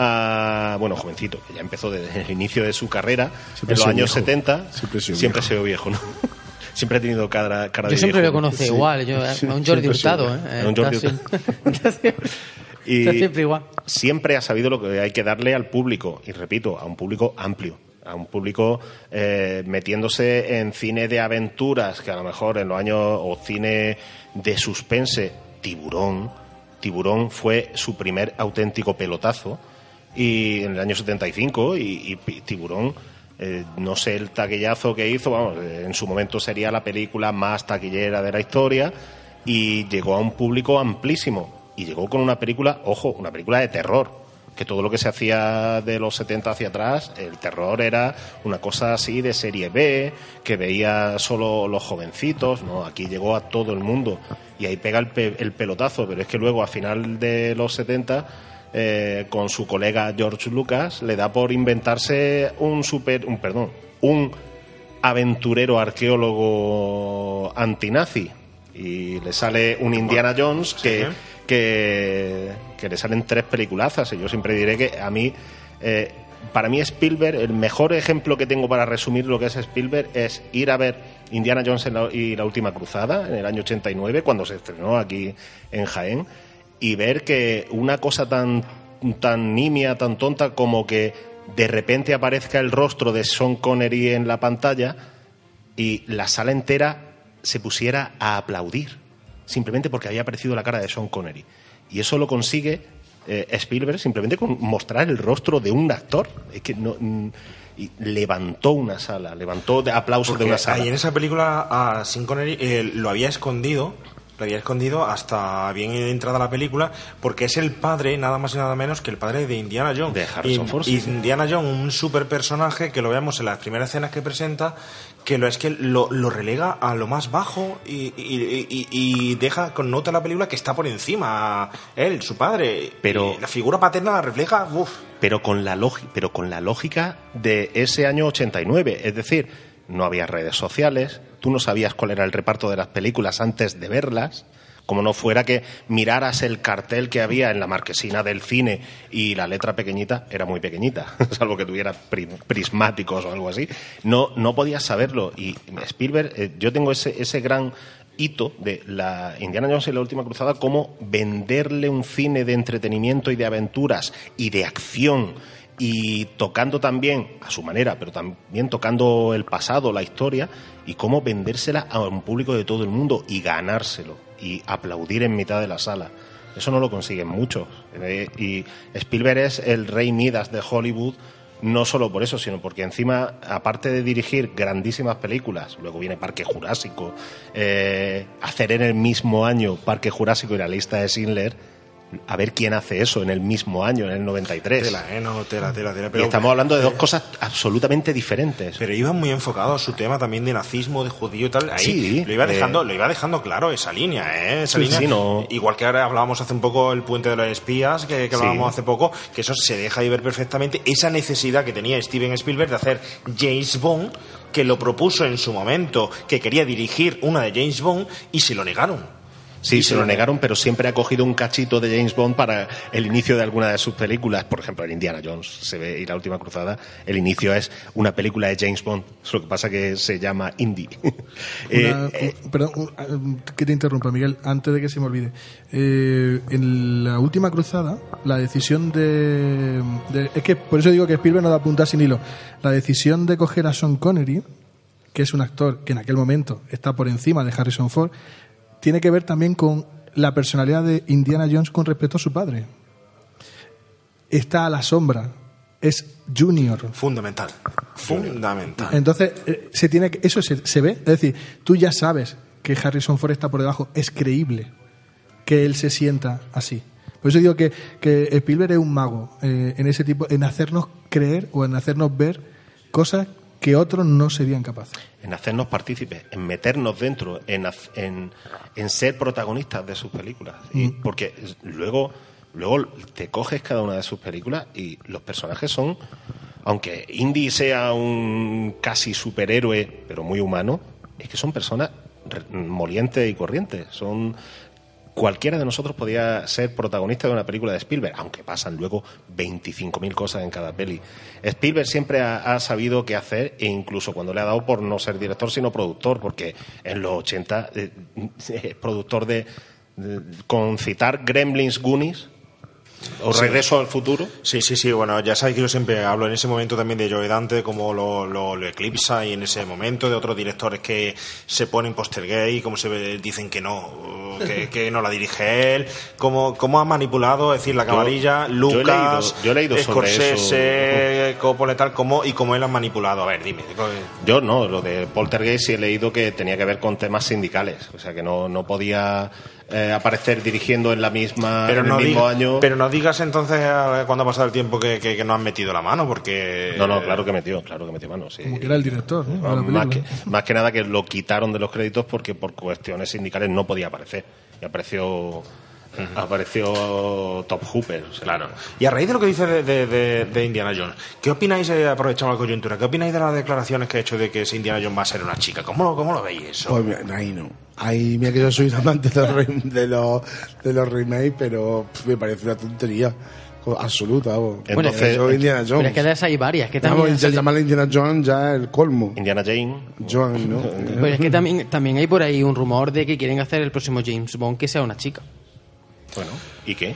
A, bueno, jovencito, que ya empezó desde el inicio de su carrera, Siempre en los años viejo. 70. Siempre siempre viejo. sido viejo, ¿no? <laughs> Siempre ha tenido cara, cara de Yo siempre viejo, lo ¿no? conozco igual. Yo, Sí, un Jordi siempre Hurtado. ¿eh? Un Jordi Hurtado. <laughs> Y Está siempre igual. siempre ha sabido lo que hay que darle al público, y repito, a un público amplio, a un público eh, metiéndose en cine de aventuras, que a lo mejor en los años, o cine de suspense, Tiburón, Tiburón fue su primer auténtico pelotazo, y en el año 75, y, y Tiburón, eh, no sé el taquillazo que hizo, vamos, eh, en su momento sería la película más taquillera de la historia, y llegó a un público amplísimo. Y llegó con una película, ojo, una película de terror. Que todo lo que se hacía de los 70 hacia atrás, el terror era una cosa así de serie B, que veía solo los jovencitos, ¿no? Aquí llegó a todo el mundo. Y ahí pega el, pe- el pelotazo, pero es que luego a final de los 70 eh, con su colega George Lucas, le da por inventarse un super, un perdón, un aventurero arqueólogo antinazi y le sale un Indiana Jones que, que, le salen tres peliculazas y yo siempre diré que a mí eh, para mí Spielberg el mejor ejemplo que tengo para resumir lo que es Spielberg es ir a ver Indiana Jones y la última cruzada en el año 89 cuando se estrenó aquí en Jaén y ver que una cosa tan, tan nimia, tan tonta como que de repente aparezca el rostro de Sean Connery en la pantalla y la sala entera se pusiera a aplaudir, simplemente porque había aparecido la cara de Sean Connery. Y eso lo consigue eh, Spielberg simplemente con mostrar el rostro de un actor. Es que no, mm, y levantó una sala, levantó de aplausos de una sala. ahí en esa película a Sean Connery eh, lo había escondido lo había escondido hasta bien entrada la película, porque es el padre, nada más y nada menos que el padre de Indiana Jones. De Harrison Y- Ford, sí. Indiana Jones, un super personaje que lo vemos en las primeras escenas que presenta, que lo es que lo, lo relega a lo más bajo y, y- y- deja con nota la película que está por encima él, su padre. Pero- la figura paterna la refleja, uff. pero con la lógica, pero con la lógica de ese año 89, es decir, no había redes sociales, tú no sabías cuál era el reparto de las películas antes de verlas, como no fuera que miraras el cartel que había en la marquesina del cine y la letra pequeñita era muy pequeñita, <laughs> salvo que tuviera pri- prismáticos o algo así, no no podías saberlo. Y Spielberg, eh, yo tengo ese ese gran hito de la Indiana Jones y la última cruzada como venderle un cine de entretenimiento y de aventuras y de acción y tocando también a su manera, pero también tocando el pasado, la historia y cómo vendérsela a un público de todo el mundo y ganárselo y aplaudir en mitad de la sala. Eso no lo consiguen muchos. Eh, y Spielberg es el rey Midas de Hollywood no solo por eso, sino porque encima, aparte de dirigir grandísimas películas, luego viene Parque Jurásico, eh, hacer en el mismo año Parque Jurásico y la lista de Schindler, a ver quién hace eso en el mismo año, en el 93. Tela, eh, no, tela, tela, tela. y estamos hablando de dos cosas absolutamente diferentes. Pero iba muy enfocado a su tema también de nazismo, de judío y tal. Ahí Sí, lo iba eh. dejando, lo iba dejando claro esa línea, ¿eh? Esa Sí, línea. sí, no. Igual que ahora hablábamos hace un poco el puente de los espías, que, que hablábamos hace poco, que eso se deja de ver perfectamente esa necesidad que tenía Steven Spielberg de hacer James Bond, que lo propuso en su momento, que quería dirigir una de James Bond y se lo negaron. Sí, se se lo negaron, pero siempre ha cogido un cachito de James Bond para el inicio de alguna de sus películas. Por ejemplo, en Indiana Jones se ve y la última cruzada, el inicio es una película de James Bond. Lo que pasa que se llama Indie. <laughs> Eh, un- perdón, un- que te interrumpa, Miguel, antes de que se me olvide. Eh, en la última cruzada, la decisión de, de- Es que por eso digo que Spielberg no da punta sin hilo. La decisión de coger a Sean Connery, que es un actor que en aquel momento está por encima de Harrison Ford, tiene que ver también con la personalidad de Indiana Jones con respecto a su padre. Está a la sombra. Es Junior. Fundamental. Fundamental. Entonces, eh, se tiene que, eso se, se ve. Es decir, tú ya sabes que Harrison Ford está por debajo. Es creíble que él se sienta así. Por eso digo que, que Spielberg es un mago eh, en ese tipo, en hacernos creer o en hacernos ver cosas que otros no serían capaces. en hacernos partícipes, en meternos dentro, en, en, en ser protagonistas de sus películas. Y Mm. porque luego, luego te coges cada una de sus películas y los personajes son, aunque Indy sea un casi superhéroe, pero muy humano, es que son personas molientes y corrientes. Son cualquiera de nosotros podía ser protagonista de una película de Spielberg, aunque pasan luego 25.000 cosas en cada peli. Spielberg siempre ha, sabido qué hacer, e incluso cuando le ha dado por no ser director, sino productor, porque en los 80 eh, <laughs> es productor de, de- con citar Gremlins, Goonies o Sí. Regreso al futuro. Sí, sí, sí. Bueno, ya sabéis que yo siempre hablo en ese momento también de Joe Dante, como lo, lo, lo eclipsa y en ese momento de otros directores que se ponen poster gay, como se ve- dicen que no, que, <laughs> que no la dirige él, cómo, cómo ha manipulado, es decir, la Yo- camarilla, yo he Lucas, leído- yo he leído Scorsese, Coppola y tal, cómo, y cómo él ha manipulado. A ver, dime. Yo no, lo de Poltergeist sí he leído que tenía que ver con temas sindicales, o sea que no, no podía eh, aparecer dirigiendo en la misma Pero en el no, mismo diga- año. pero no digas entonces eh, cuando ha pasado el tiempo que, que- que no han metido la mano, porque... No, no, claro que metió, claro que metió mano, sí. Como que era el director ¿no? de la más, que, más que nada que lo quitaron de los créditos porque por cuestiones sindicales no podía aparecer. Y apareció apareció Top Hooper. o sea, Claro. Y a raíz de lo que dice de, de- de- de Indiana Jones, ¿qué opináis, eh, aprovechando la coyuntura, qué opináis de las declaraciones que ha hecho de que ese Indiana Jones va a ser una chica? ¿Cómo lo, cómo lo veis eso? Pues ahí no. Ahí, mira que yo soy un amante de los, de los, de los remakes, pero pff, me parece una tontería absoluta. vamos. Bueno, Eso es Indiana Jones. Pero es que de esas hay varias. Que Vamos, también, ya llamarle Indiana Jones ya es el colmo. Indiana Jane. Joan, ¿no? pero es que también, también hay por ahí un rumor de que quieren hacer el próximo James Bond que sea una chica. Bueno, ¿y qué?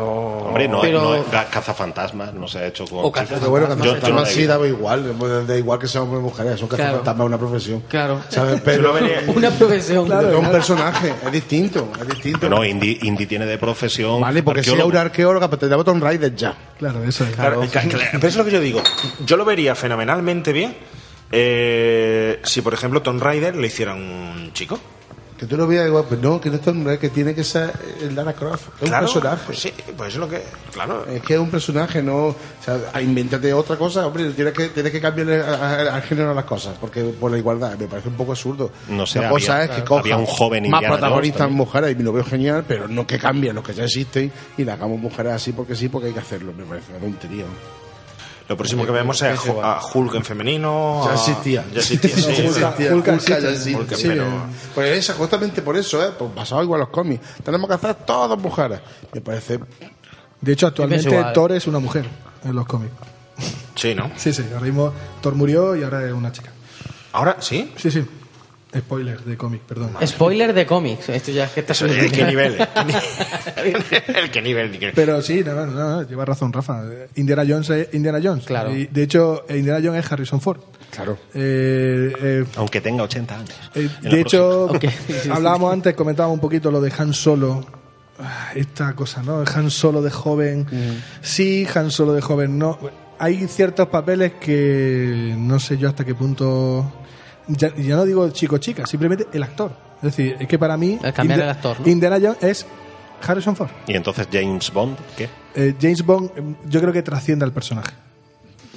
Hombre, no, Pero- no cazafantasmas, no se ha hecho con O. Pero bueno, Yo- yo no cazafantasmas sí daba igual, pues, da igual que sean hombres o mujeres, son Claro. cazafantasmas, es una profesión. Claro. ¿Sabes? <laughs> Pero Una profesión. es un personaje, es distinto, es distinto. No, Indy, Indy tiene de profesión. Vale, porque si arqueólogo. un arqueólogo, pues te llamo Tomb Raider ya. Claro, eso es. Claro, ca- cla- pero es lo que yo digo. Yo lo vería fenomenalmente bien eh, si, por ejemplo, Tom Raider le hicieran un chico. Que tú lo veas igual, pues no, que no es Cruise, que tiene que ser el Lara Croft. Es Claro, un personaje. Sí, pues es lo que. Claro. Es que es un personaje, no. O sea, invéntate otra cosa, hombre, tienes que, tienes que cambiarle al género las cosas, porque por la igualdad me parece un poco absurdo. No sé, la cosa había- es que había coja un joven más protagonistas mujeres y lo veo genial, pero no que cambien los que ya existen y la hagamos mujeres así porque sí, porque hay que hacerlo. Me parece una tontería. Lo próximo que vemos es a Hulk en femenino. Ya a- existía. Ya existía, sí. Ya existía. Hulk Pues esa, justamente por eso, ¿eh? Pues basado igual en los cómics. Tenemos que hacer todas mujeres. Me parece. De hecho, actualmente. Thor es una mujer en los cómics. Sí, ¿no? Sí, sí, ahora mismo Thor murió y ahora es una chica. Ahora, ¿sí? Sí, sí. Spoiler de cómic, perdón. Spoiler de cómics. Esto ya es que está ¿El <laughs> qué nivel? ¿El qué nivel? Pero sí, no, no, no, lleva razón, Rafa. Indiana Jones es Indiana Jones. Claro. Y, de hecho, Indiana Jones es Harrison Ford. Claro. Eh, eh, Aunque tenga 80 años. eh, de hecho, próxima. Ok. Sí, <laughs> sí, hablábamos antes, comentábamos un poquito lo de Han Solo. Ah, Esta cosa, ¿no? Han Solo de joven. Sí, Han Solo de joven no. Hay ciertos papeles que no sé yo hasta qué punto. Ya, ya no digo chico chica, simplemente el actor. Es decir, es que para mí. El cambiar Indi- el actor, ¿no? Indiana Jones es Harrison Ford. Y entonces James Bond, ¿qué? Eh, James Bond, eh, yo creo que trasciende al personaje.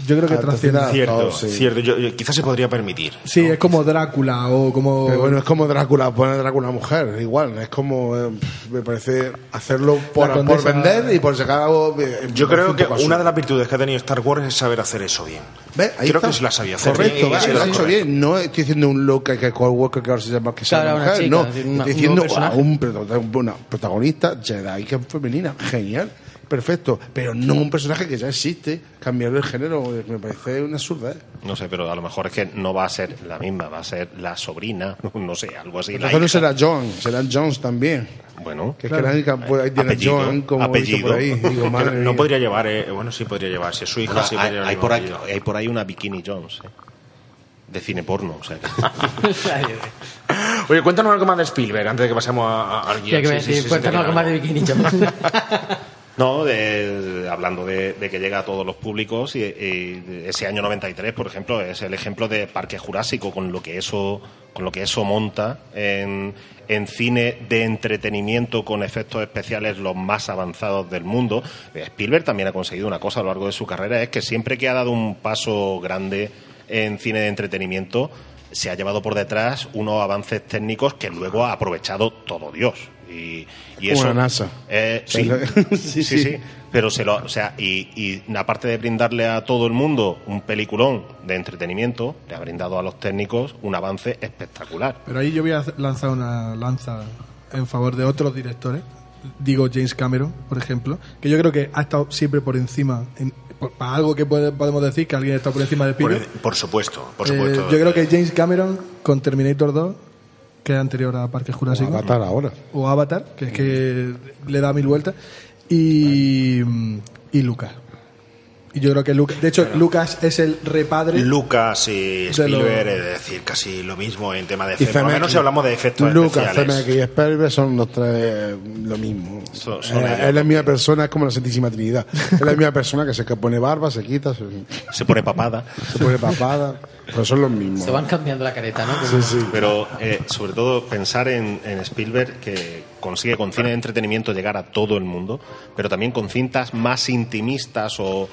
Yo creo que trasciende. Cierto, Oh, sí. cierto. Yo, yo- quizás se podría permitir. Sí, es como Drácula o como. Pero bueno, es como Drácula, poner Drácula mujer, igual. Es como, eh, me parece, hacerlo por, por vender y por sacar algo. eh, Yo creo un que una de las virtudes que ha tenido Star Wars es saber hacer eso bien. ¿Ves? Ahí Creo está. que se la sabía hacer Correcto, bien sido lo ha hecho bien. No estoy diciendo un look que Paul Walker que ahora se llama que sea Claro, mujer. chica, no, una- estoy un diciendo nuevo a un una protagonista Jedi que es femenina. Genial. Perfecto, pero no un personaje que ya existe, cambiarle el género eh, me parece una absurda. ¿eh? No sé, pero a lo mejor es que no va a ser la misma, va a ser la sobrina, <laughs> no sé, algo así. Entonces no será John, será Jones también. Bueno, Que es que la única pues, tiene Apellido, John como apellido. por ahí. <laughs> Digo, Que madre no, podría llevar, eh, bueno, sí podría llevar. Si es su hija, Bueno, sí hay, podría hay por ahí, hay por ahí una Bikini Jones, ¿eh? de cine porno. O sea, que- <laughs> Oye, cuéntanos algo más de Spielberg antes de que pasemos a- a- al guion. ¿Qué que Sí, sí, decir? sí, Cuéntanos sí, algo más de Bikini Jones. No, de- hablando de, que llega a todos los públicos y, y ese año 93, por ejemplo, es el ejemplo de Parque Jurásico con lo que eso con lo que eso monta en, en cine de entretenimiento con efectos especiales los más avanzados del mundo. Spielberg también ha conseguido una cosa a lo largo de su carrera, es que siempre que ha dado un paso grande en cine de entretenimiento, se ha llevado por detrás unos avances técnicos que luego ha aprovechado todo Dios. Y, eso, la NASA. eh, sí, sí, <laughs> sí, sí, sí. Pero se lo, o sea, y, y aparte de brindarle a todo el mundo un peliculón de entretenimiento, le ha brindado a los técnicos un avance espectacular. Pero ahí yo voy a lanzar una lanza en favor de otros directores. Digo James Cameron, por ejemplo, que yo creo que ha estado siempre por encima, en- por- para algo que puede- podemos decir que alguien está por encima de Spielberg. por supuesto, por Eh, supuesto. yo creo que James Cameron con Terminator 2, que es anterior a Parque Jurásico, Avatar ahora. o Avatar, que es que le da mil vueltas, y, y Lucas. Y yo creo que Lucas, de hecho, Lucas es el repadre. Lucas y De Spielberg, lo- es decir, casi lo mismo en tema de efectos. Por lo menos si hablamos de efectos Lucas, especiales. Y Spielberg son los tres lo mismo. Son- son Eh, es la misma persona, es como la Santísima Trinidad. <laughs> es la misma persona que se que pone barba, se quita, se, Se pone papada. se pone papada, pero son los mismos. Se van cambiando la careta, ¿no? Sí, sí. Pero eh, sobre todo pensar en, en Spielberg que consigue con cine de entretenimiento llegar a todo el mundo, pero también con cintas más intimistas o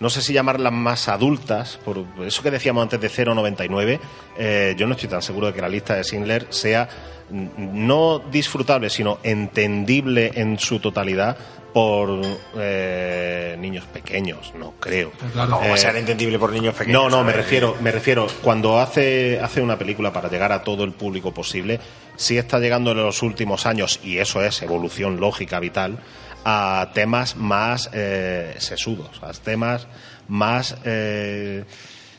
no sé si llamarlas más adultas, por eso que decíamos antes de 099, eh, yo no estoy tan seguro de que la lista de Schindler sea no disfrutable, sino entendible en su totalidad por eh, niños pequeños, no creo. No, va a Eh, ser entendible por niños pequeños. no, no, me refiero, me refiero, cuando hace, hace una película para llegar a todo el público posible, sí está llegando en los últimos años, y eso es evolución lógica vital, a temas más eh, sesudos, a temas más, eh,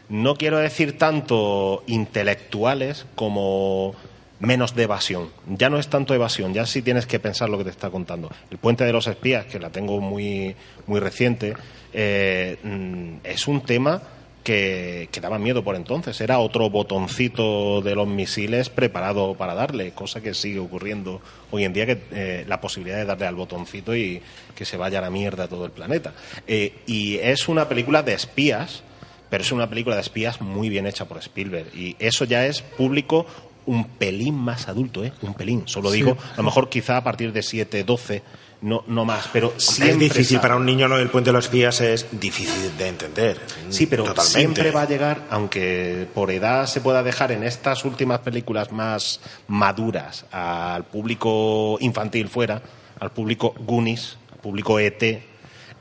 no quiero decir tanto intelectuales como menos de evasión. Ya no es tanto evasión, ya sí tienes que pensar lo que te está contando. El puente de los espías, que la tengo muy, muy reciente, eh, mm, es un tema que, daba miedo por entonces. Era otro botoncito de los misiles preparado para darle, cosa que sigue ocurriendo hoy en día, que eh, la posibilidad de darle al botoncito y que se vaya a la mierda todo el planeta. Eh, y es una película de espías pero es una película de espías muy bien hecha por Spielberg y eso ya es público un pelín más adulto, ¿eh? Un pelín, solo Sí. digo. A lo mejor quizá a partir de 7, 12, no, no más, pero es siempre difícil sabe- para un niño, ¿no? El puente de los espías es difícil de entender. Sí, pero Totalmente. siempre va a llegar, aunque por edad se pueda dejar en estas últimas películas más maduras al público infantil fuera, al público Goonies, al público ET.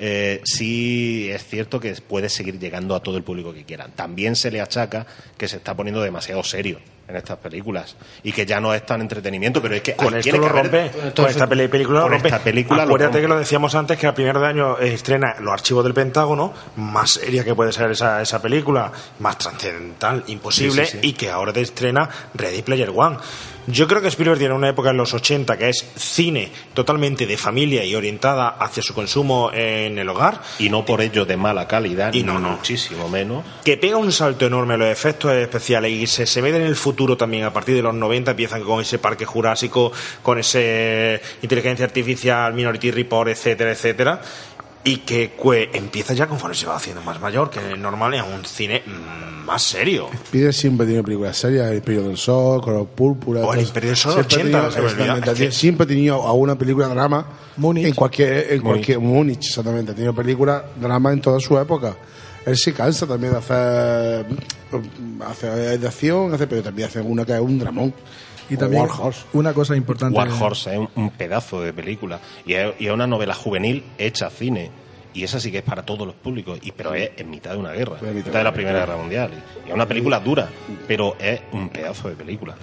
Eh, sí es cierto que puede seguir llegando a todo el público que quieran. También se le achaca que se está poniendo demasiado serio en estas películas y que ya no es tan entretenimiento, pero es que Con esto lo haber- rompe. Con esta película lo con rompe. esta película Acuérdate que lo decíamos antes que a primero de año eh, estrena Los archivos del Pentágono, más seria que puede ser esa, esa película, más trascendental, imposible, Sí, sí, sí. y que ahora te estrena Ready Player One. Yo creo que Spielberg tiene una época en los 80 que es cine totalmente de familia y orientada hacia su consumo en el hogar. Y no por ello de mala calidad, Y ni no, no. muchísimo menos. que pega un salto enorme los efectos especiales y se, se ve en el futuro también a partir de los 90 empiezan con ese parque jurásico con ese inteligencia artificial Minority Report etcétera etcétera y que empieza ya conforme se va haciendo más mayor que es normal es un cine mm, más serio Spielberg siempre ha tenido películas serias, El Imperio del Sol, Color Púrpura. O El Imperio del Sol, siempre ha 80, tenido- se me olvida. exactamente, Es que- Siempre ha tenido alguna película drama en cualquier, en cualquier Múnich, exactamente. Ha tenido películas drama en toda su época. Él se cansa también de hacer, hace de acción, hace, pero también hace una que es un dramón. Y también War Horse. una cosa importante. War Horse es un, un pedazo de película y es, y es una novela juvenil hecha cine y esa sí que es para todos los públicos y pero es en mitad de una guerra en mitad de la primera guerra mundial y es una película dura pero es un pedazo de película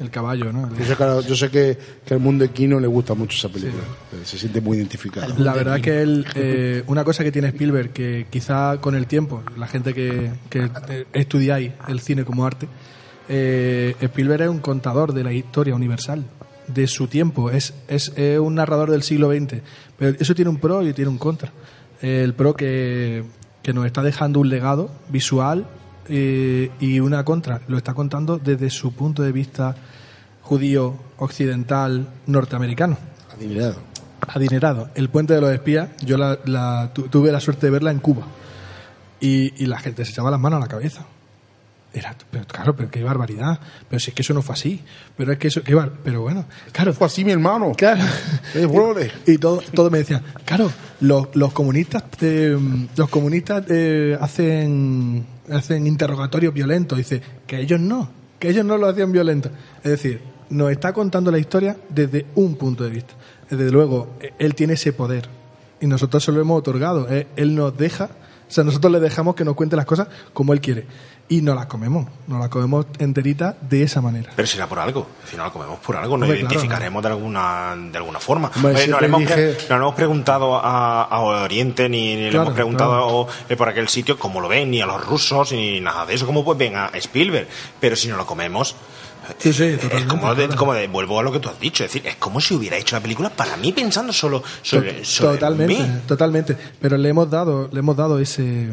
El caballo, ¿no? Yo sé, que, yo sé que, que al mundo de Kino le gusta mucho esa película. Se siente muy identificado. La verdad que él, eh, una cosa que tiene Spielberg, que quizá con el tiempo, la gente que, que eh, estudiáis el cine como arte, eh, Spielberg es un contador de la historia universal, de su tiempo, es, es, es un narrador del siglo XX, pero eso tiene un pro y tiene un contra. El pro que, que nos está dejando un legado visual eh, y una contra, lo está contando desde su punto de vista judío, occidental, norteamericano Adinerado. adinerado. El puente de los espías, yo la, la- tu- tuve la suerte de verla en Cuba. Y, y la gente se echaba las manos a la cabeza. Era, pero claro, pero qué barbaridad. Pero si es que eso no fue así. Pero es que eso, qué bar- pero bueno, claro. Fue así mi hermano. Claro. <laughs> Brother. Y todo, todo me decían, claro, los, los comunistas, eh, los comunistas eh, hacen, hacen interrogatorios violentos. Dice, que ellos no, que ellos no lo hacían violento. Es decir, nos está contando la historia desde un punto de vista. Desde luego, eh, él tiene ese poder y nosotros se lo hemos otorgado. Eh, Él nos deja, sea, nosotros le dejamos que nos cuente las cosas como él quiere. Y nos las comemos, nos las comemos enteritas de esa manera. pero será por algo si no lo comemos por algo nos Hombre, claro, identificaremos de alguna de alguna forma Hombre, no, le hemos, pre- dije- no le hemos preguntado a, a Oriente ni, ni le Claro, hemos preguntado eh, por aquel sitio cómo lo ven ni a los rusos ni nada de eso cómo pues ven a Spielberg pero si no lo comemos Sí, sí, es totalmente, como, de, como de- vuelvo a lo que tú has dicho es decir es como si hubiera hecho la película para mí pensando solo sobre, sobre totalmente, mí totalmente. Pero le hemos dado, le hemos dado ese,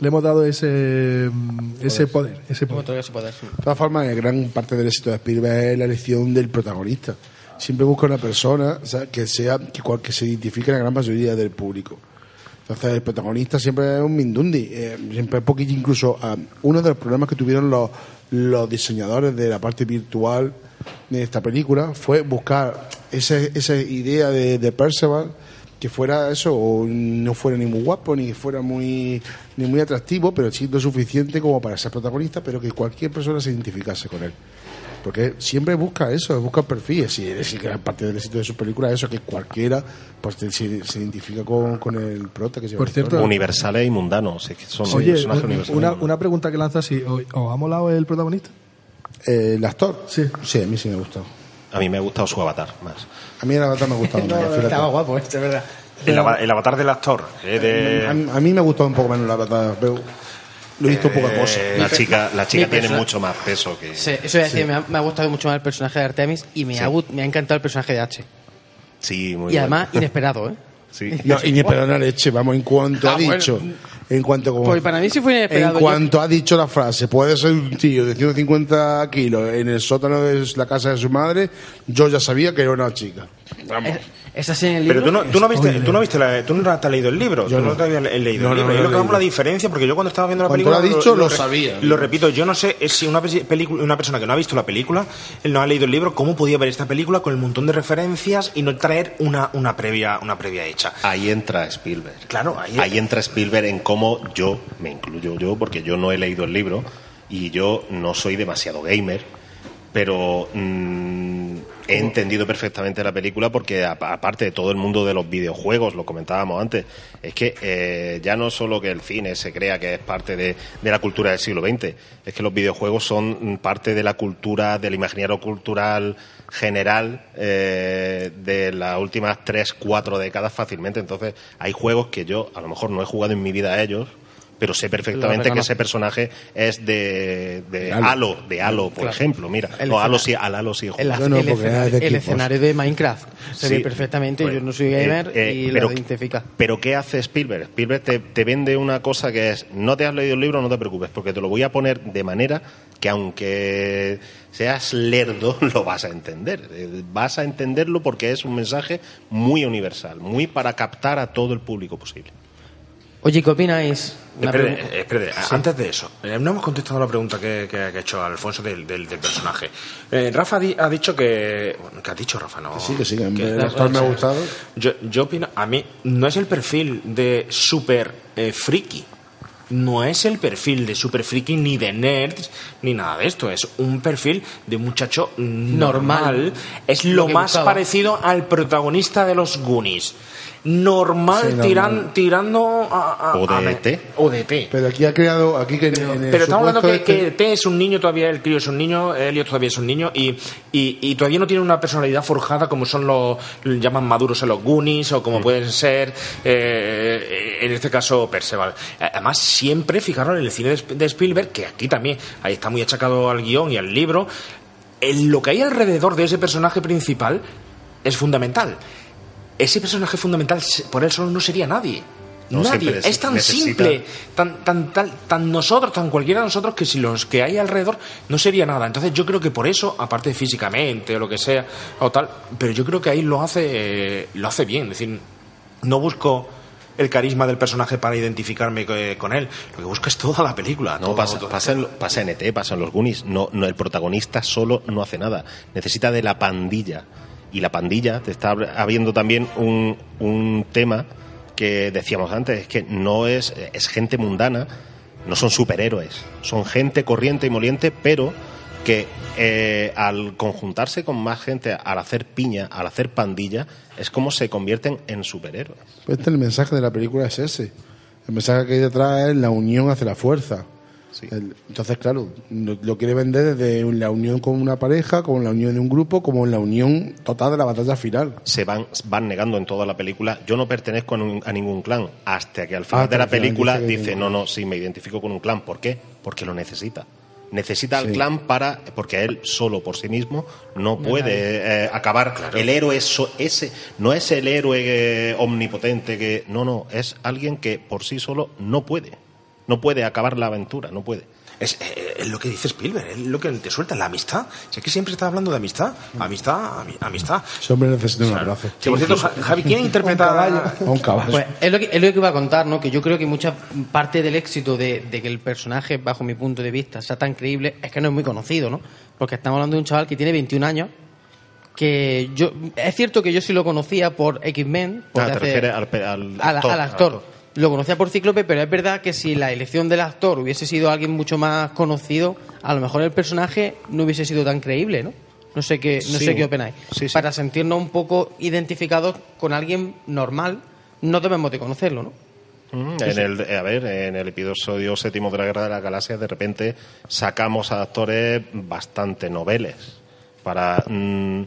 le hemos dado ese, mm, ese poder, ese poder. Todo ese poder. De todas formas, gran parte del éxito de Spielberg es la elección del protagonista. Siempre busca una persona o sea, que sea que, cual- que se identifique en la gran mayoría del público. Entonces, el protagonista siempre es un Mindundi. eh, siempre es poquillo, incluso ah, uno de los problemas que tuvieron los, los diseñadores de la parte virtual de esta película fue buscar ese- esa idea de, de Perceval que fuera eso, o no fuera ni muy guapo, ni fuera muy, ni muy atractivo, pero sí lo suficiente como para ser protagonista, pero que cualquier persona se identificase con él. Porque siempre busca eso, busca perfiles, y es gran parte del éxito de sus películas es eso, que cualquiera pues, se, se identifica con, con el prota que se Por llama cierto- universales y mundanos es que son Oye, personajes un- universales una, una pregunta que lanza si ¿os ha molado el protagonista? Eh, ¿El actor? Sí. Sí, a mí sí me ha gustado. a mí me ha gustado su avatar más A mí el avatar me ha gustado <laughs> más. fíjate. Estaba guapo, esto es verdad. el, ava- el avatar del actor eh, de- a, mí- a mí me ha gustado un poco menos el avatar, pero lo he visto poca cosa. la chica la chica tiene persona- mucho más peso que Sí, eso a decir, me, ha, me ha gustado mucho más el personaje de Artemis y me, Sí. ha, me ha encantado el personaje de H. sí muy y bueno. además, <laughs> inesperado, ¿eh? sí <laughs> No, y ni perdona leche, vamos, en cuanto Ah, ha bueno. dicho En cuanto como- Pues para mí sí fue inesperado. En Yo- cuanto ha dicho la frase, puede ser un tío de 150 kilos en el sótano de la casa de su madre, yo ya sabía que era una chica. Vamos. Esa sí en el Pero libro. tú no, tú no viste, tú no viste la- tú no te has leído el libro, Yo tú no, no. te habías leído No, el libro. no y lo que vamos la diferencia, porque yo cuando estaba viendo la Cuando película lo ha dicho, lo sabía. Lo repito, yo no sé es si una, película, una persona que no ha visto la película, él no ha leído el libro, cómo podía ver esta película con el montón de referencias y no traer una, una previa, una previa hecha. Ahí entra Spielberg. Claro, ahí, Ahí entra Spielberg en cómo yo, me incluyo yo, porque yo no he leído el libro y yo no soy demasiado gamer, pero mm, he entendido perfectamente la película porque aparte de todo el mundo de los videojuegos, lo comentábamos antes, es que eh, ya no solo que el cine se crea que es parte de, de la cultura del siglo XX, es que los videojuegos son mm, parte de la cultura, del imaginario cultural general eh, de las últimas tres, cuatro décadas fácilmente. Entonces, hay juegos que yo a lo mejor no he jugado en mi vida a ellos, pero sé perfectamente que ese personaje es de, de Halo. De Halo, por Claro. ejemplo. Mira, El no, Halo sí, al Halo sí El, no, el escenario, el escenario de Minecraft se Sí. ve perfectamente. Yo no soy eh, gamer eh, y pero- lo identifica. Pero ¿qué hace Spielberg? Spielberg te, te vende una cosa que es, no te has leído el libro, no te preocupes, porque te lo voy a poner de manera que aunque seas lerdo, <laughs> lo vas a entender. Eh, Vas a entenderlo porque es un mensaje muy universal, muy para captar a todo el público posible. Oye, ¿qué opináis? Eh, espérate, antes de eso, eh, no hemos contestado la pregunta que, que- que ha hecho Alfonso del, del- del personaje. Eh, Rafa di- ha dicho que. Bueno, que ha dicho Rafa? No. Sí, que sí, que actor me ha gustado. Yo, yo opino, a mí no es el perfil de super eh, friki. No es el perfil de super friki ni de nerds ni nada de esto. Es un perfil de un muchacho normal. Normal. Es Lo más buscaba. parecido al protagonista de los Goonies. Normal, Sí, normal. tiran- tirando a, a- O de a- ET. O de ET. Pero aquí ha creado, aquí que en, en el Pero estamos hablando que, supuesto que este- T es un niño todavía, el crío es un niño, Elliot todavía es un niño y, y, y todavía no tiene una personalidad forjada como son los llaman maduros en los Goonies o como pueden ser eh, en este caso Perceval. Además siempre fijaron en el cine de Spielberg que aquí también ahí está muy achacado al guion y al libro. En lo que hay alrededor de ese personaje principal es fundamental. Ese personaje fundamental por él solo no sería nadie. No, Nadie. Es tan necesita- simple, tan, tan, tan, tan nosotros, tan cualquiera de nosotros, que si los que hay alrededor no sería nada. Entonces yo creo que por eso, aparte de físicamente o lo que sea, o tal, pero yo creo que ahí lo hace, eh, lo hace bien. Es decir, no busco el carisma del personaje para identificarme co- con él. Lo que busco es toda la película. No, todo- pasa, todo- pasa, en, pasa en ET, pasa en los Goonies. No, no, el protagonista solo no hace nada. Necesita de la pandilla. Y la pandilla, te está hab- habiendo también un, un tema que decíamos antes, es que no es, es gente mundana, no son superhéroes, son gente corriente y moliente, pero que eh, al conjuntarse con más gente, al hacer piña, al hacer pandilla, es como se convierten en superhéroes. Pues este, el mensaje de la película es ese. El mensaje que hay detrás es la unión hace la fuerza. El- entonces, claro, lo, lo quiere vender desde la unión con una pareja, como la unión de un grupo, como en la unión total de la batalla final. se van, van negando en toda la película. Yo no pertenezco a, nun- a ningún clan. Hasta que al final Hasta de la película dice no, no, sí, me identifico con un clan. ¿Por qué? Porque lo necesita. Necesita al Sí. clan para, porque él solo por sí mismo no puede eh, acabar. El héroe es so- ese, no es el héroe eh, omnipotente que, no, no, es alguien que por sí solo no puede. No puede acabar la aventura, no puede. Es, eh, es lo que dice Spielberg, es lo que te suelta, la amistad. Si es que siempre está hablando de amistad, amistad, ami- amistad. Ese hombre necesita un abrazo. Sí, por cierto, Ja- Javi, ¿quién <laughs> interpreta A un caballo. Pues es lo, que, es lo que iba a contar, ¿no? Que yo creo que mucha parte del éxito de, de que el personaje, bajo mi punto de vista, sea tan creíble es que no es muy conocido, ¿no? Porque estamos hablando de un chaval que tiene 21 años, que yo... Es cierto que yo sí lo conocía por X-Men. Ah, te hace- refieres al, pe- al al, actor. al actor. Lo conocía por Cíclope, pero es verdad que si la elección del actor hubiese sido alguien mucho más conocido, a lo mejor el personaje no hubiese sido tan creíble, ¿no? No sé qué, no Sí. sé qué opináis. Sí, sí. Para sentirnos un poco identificados con alguien normal, no debemos de conocerlo, ¿no? Mm, En el, a ver, en el episodio séptimo de la Guerra de las Galaxias, de repente sacamos a actores bastante noveles para. mm,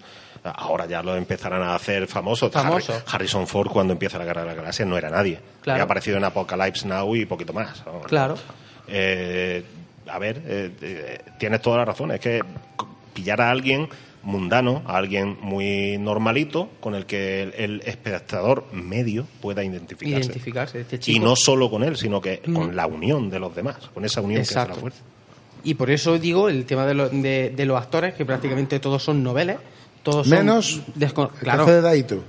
ahora ya lo empezarán a hacer famosos. Famoso. Harri- Harrison Ford, cuando empieza la Guerra de las Galaxias, no era nadie. Claro. Había aparecido en Apocalypse Now y poquito más. ¿no? Claro. Eh, a ver, eh, eh, tienes toda la razón. Es que pillar a alguien mundano, a alguien muy normalito, con el que el, el espectador medio pueda identificarse. Identificarse, este Y no solo con él, sino que Mm. con la unión de los demás, con esa unión que es Exacto. la fuerza. Y por eso digo el tema de, lo- de, de los actores, que prácticamente todos son noveles. Todos son Menos desco- el claro. que hace de Daito.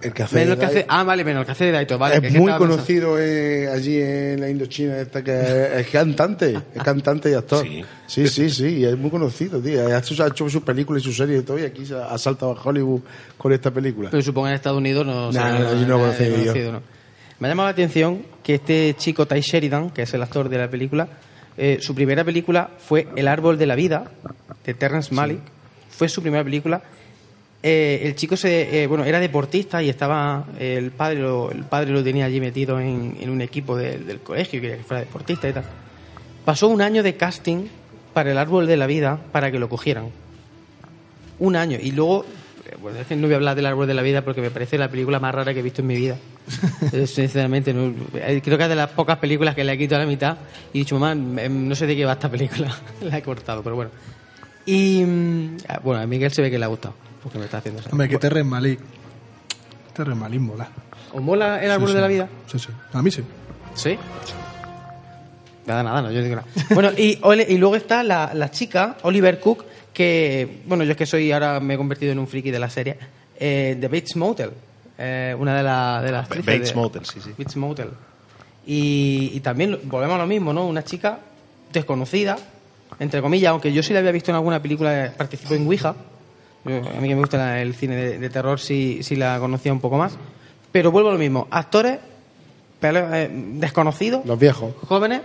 El que hace Menos de el que hace, Daito. ah, vale, menos el que hace de Daito, vale. es que muy conocido eh, allí en la Indochina esta que es cantante, es cantante y actor. Sí, sí, sí, y es muy conocido, tío. Ha hecho, ha hecho sus películas y sus series y todo, y aquí se ha saltado a Hollywood con esta película. Pero supongo en Estados Unidos no No, será no, yo conocido, ¿no? Me ha llamado la atención que este chico Ty Sheridan, que es el actor de la película, eh, su primera película fue El árbol de la vida, de Terrence Malick. Fue su primera película. Eh, el chico se, eh, bueno, era deportista y estaba el padre lo, el padre lo tenía allí metido en, en un equipo de- del colegio que fuera deportista y tal. Pasó un año de casting para el árbol de la vida para que lo cogieran. Un año. Y luego, eh, bueno, es que no voy a hablar del árbol de la vida porque me parece la película más rara que he visto en mi vida. <laughs> Eh, Sinceramente, no- eh, creo que es de las pocas películas que le he quitado a la mitad y he dicho, mamá, eh, no sé de qué va esta película. <laughs> la he cortado, pero bueno. Y mm, ah, bueno, a Miguel se ve que le ha gustado porque me está haciendo eso. Hombre, que Terren Malik. Terren Malik mola. ¿Os mola el árbol Sí, de la vida? Sí, sí. A mí sí. ¿Sí? Nada, nada, no, yo digo nada. Bueno, y, ole- y luego está la, la chica, Oliver Cook, que, bueno, yo es que soy, ahora me he convertido en un friki de la serie, eh, de Bates Motel, eh, una de, la- de las actrices Bates de- Motel, sí, sí. Bates Motel. Y, y también volvemos a lo mismo, ¿no? Una chica desconocida, entre comillas, aunque yo sí la había visto en alguna película, participó en Ouija. Yo- a mí que me gusta la- el cine de, de terror, sí, sí la conocía un poco más. Pero vuelvo a lo mismo, actores eh, desconocidos, Los viejos. jóvenes,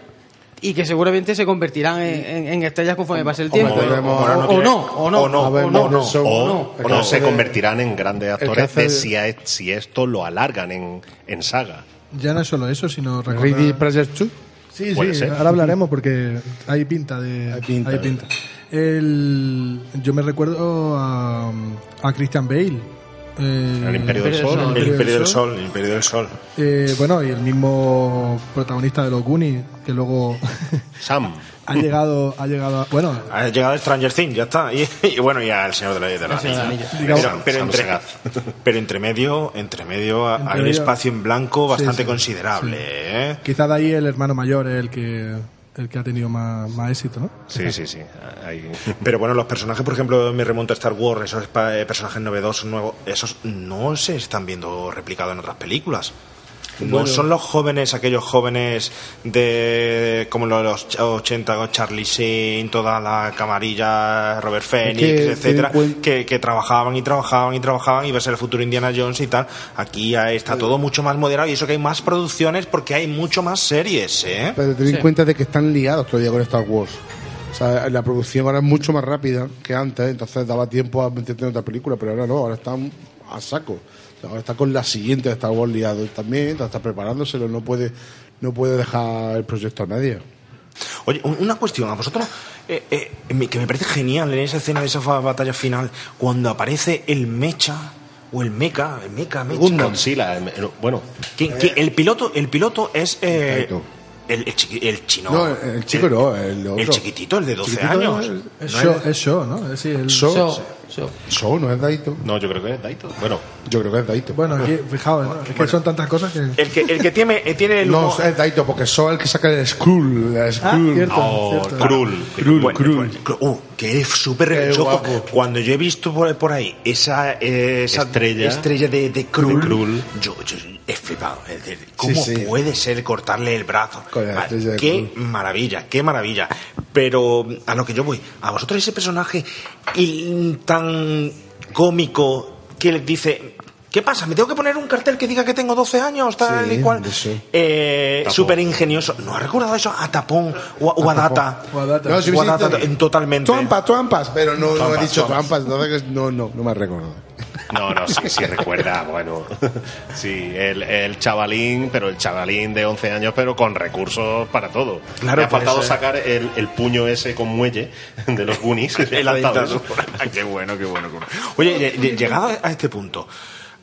y que seguramente se convertirán en, en- en estrellas conforme pase el tiempo. O, no o no, o no, o no, o no, no, o, son- o- no. o El que no hace se convertirán en grandes actores hace de de- si, a- si esto lo alargan en, en saga. Ya no es solo eso, sino recordar... Ready Player 2. Sí, Puede sí, ser. ahora hablaremos porque hay pinta de. Hay pinta. hay pinta. El, yo me recuerdo a, a Christian Bale. eh, El Imperio del Sol. El Imperio del Sol, el Imperio del Sol. Eh, bueno, y el mismo protagonista de los Goonies, que luego Sam. <laughs> ha llegado, ha llegado a, bueno, Ha llegado Stranger Things, ya está. Y, y bueno, ya el Señor de la de Anillo. Pero, pero entre, pero entre medio, entre medio Entre hay un espacio en blanco bastante sí, considerable. sí. ¿eh? quizá de ahí el hermano mayor es el que, el que ha tenido más, más éxito, ¿no? Sí, sí, sí. Hay- Pero bueno, los personajes, por ejemplo, me remonto a Star Wars, esos eh, personajes novedosos, nuevos, esos no se están viendo replicados en otras películas. No Bueno. son los jóvenes, aquellos jóvenes de como los, los 80 con Charlie Sheen, toda la camarilla, Robert Phoenix, que etcétera, que, que trabajaban y trabajaban y trabajaban y va a ser el futuro Indiana Jones y tal. Aquí ya está todo mucho más moderado y eso que hay más producciones porque hay mucho más series, ¿eh? Pero ten en Sí. cuenta de que están ligados todavía con Star Wars. O sea, la producción ahora es mucho más rápida que antes, entonces daba tiempo a meterte en otra película, pero ahora no, ahora están a saco. Ahora está con la siguiente de Star Wars liado también, está preparándoselo, no puede, no puede dejar el proyecto a nadie. Oye, un- una cuestión, a vosotros, eh, eh, me- que me parece genial en esa escena de esa batalla final, cuando aparece el mecha, o el mecha, el mecha, mecha. Em, eh, bueno, Que- que el piloto, el piloto es eh, el, el, chiqui- el chino. No, el chico no, el otro. El chiquitito, el de 12 Chiquitito años. Es No show, es- es show, ¿no? Es, sí, el- Show. So- so- Show, no es Daito. no, yo creo que es Daito. Bueno, Yo creo que es Daito. Bueno, aquí, fijaos, ¿no? es que son tantas cosas que... El que, el que tiene, eh, tiene el No, es Daito, porque Show es el que saca el Skrull. El Ah, Skrull. cierto, Oh, cierto. Krul. Krul, Bueno, Krul. uh, que es súper. Cuando yo he visto por, por ahí esa, eh, esa Estrella. estrella de, de Krul, De Krul. Yo, yo he flipado. Es decir, ¿Cómo Sí, sí. puede ser cortarle el brazo? Vale, qué maravilla, qué maravilla. Pero a lo que yo voy, a vosotros ese personaje y- tan cómico que les dice... ¿Qué pasa? ¿Me tengo que poner un cartel que diga que tengo 12 años? Tal Sí, y cual. Eh. Súper ingenioso. ¿No ha recordado eso a Tapón o a, o a Data? O a Data. No, sí, O a Data en totalmente. Trampas, trampas, pero no, no he dicho que no, no, no me recuerdo. No, no, sí, sí recuerda, bueno, sí, el, el chavalín, pero el chavalín de 11 años, pero con recursos para todo. Claro, Le ha faltado sacar el, el puño ese con muelle de los Goonies. <laughs> Ha dictadura. eso. <laughs> qué bueno, qué bueno. qué bueno. Oye, lle- lle- llegado a este punto,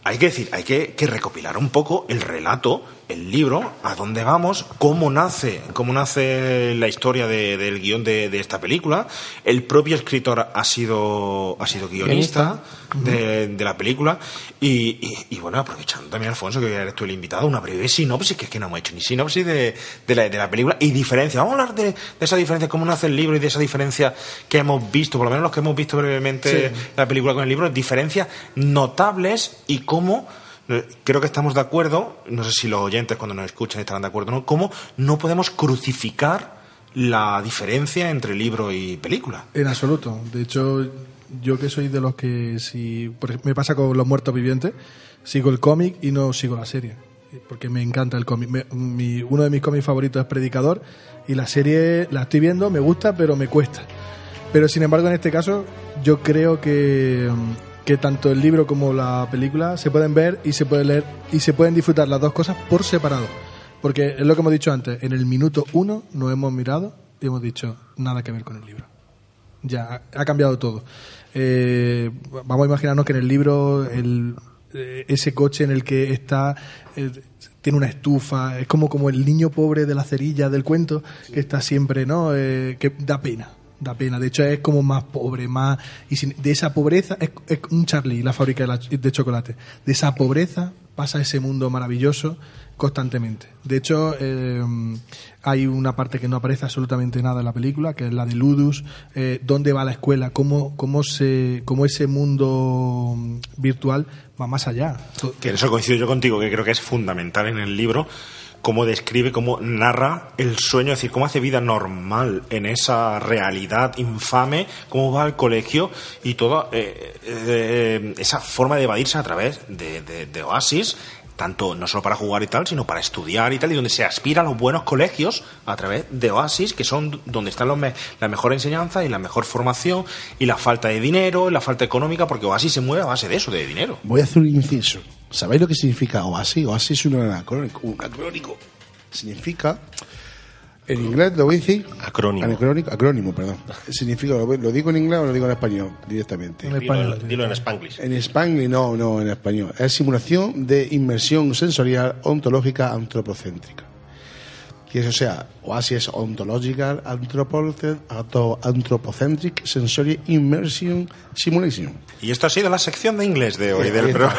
hay que decir, hay que, recopilar un poco el relato el libro, a dónde vamos, cómo nace, cómo nace la historia de- del guion de, de esta película. El propio escritor ha sido, ha sido guionista, de, de la película. Y, y- y bueno, aprovechando también, Alfonso, que eres tú el invitado, una breve sinopsis, que es que no hemos hecho ni sinopsis de, de la, de la película y diferencia. Vamos a hablar de, esa diferencia, cómo nace el libro y de esa diferencia que hemos visto, por lo menos los que hemos visto brevemente Sí. la película con el libro, diferencias notables y cómo creo que estamos de acuerdo, no sé si los oyentes cuando nos escuchan estarán de acuerdo no, cómo no podemos crucificar la diferencia entre libro y película. En absoluto. De hecho, yo que soy de los que si me pasa con los muertos vivientes, sigo el cómic y no sigo la serie, porque me encanta el cómic. Uno de mis cómics favoritos es Predicador y la serie la estoy viendo, me gusta, pero me cuesta. Pero sin embargo, en este caso, yo creo que, que tanto el libro como la película se pueden ver y se pueden leer y se pueden disfrutar las dos cosas por separado. Porque es lo que hemos dicho antes, en el minuto uno nos hemos mirado y hemos dicho nada que ver con el libro. Ya, ha cambiado todo. Eh, vamos a imaginarnos que en el libro el, eh, ese coche en el que está eh, tiene una estufa, es como, como el niño pobre de la cerilla del cuento, que está siempre, ¿no? Eh, que da pena, da pena. De hecho, es como más pobre, más. Y de esa pobreza, es, un Charlie, la fábrica de, la- de chocolate. De esa pobreza pasa ese mundo maravilloso constantemente. De hecho, eh, hay una parte que no aparece absolutamente nada en la película, que es la de Ludus, eh, dónde va la escuela, cómo, cómo, se, cómo ese mundo virtual va más allá. Que eso coincido yo contigo, que creo que es fundamental en el libro cómo describe, cómo narra el sueño, es decir, cómo hace vida normal en esa realidad infame, cómo va al colegio y toda eh, eh, esa forma de evadirse a través de, Oasis, tanto no solo para jugar y tal, sino para estudiar y tal, y donde se aspira a los buenos colegios a través de Oasis, que son donde están los me- la mejor enseñanza y la mejor formación y la falta de dinero, la falta económica, porque Oasis se mueve a base de eso, de dinero. Voy a hacer un inciso. ¿Sabéis lo que significa Oasis? Oasis es un anacrónico. Un acrónico. Significa, en inglés lo voy a decir. Acrónimo. Anacrónico, acrónimo, perdón. Significa, lo, lo digo en inglés o lo digo en español directamente. Dilo, dilo en Spanglish. En Spanglish, no, no, en español. Es simulación de inmersión sensorial ontológica antropocéntrica. Que es, o sea, OASI es Ontological Anthropocentric Sensory Immersion Simulation. Y esto ha sido la sección de inglés de hoy del programa.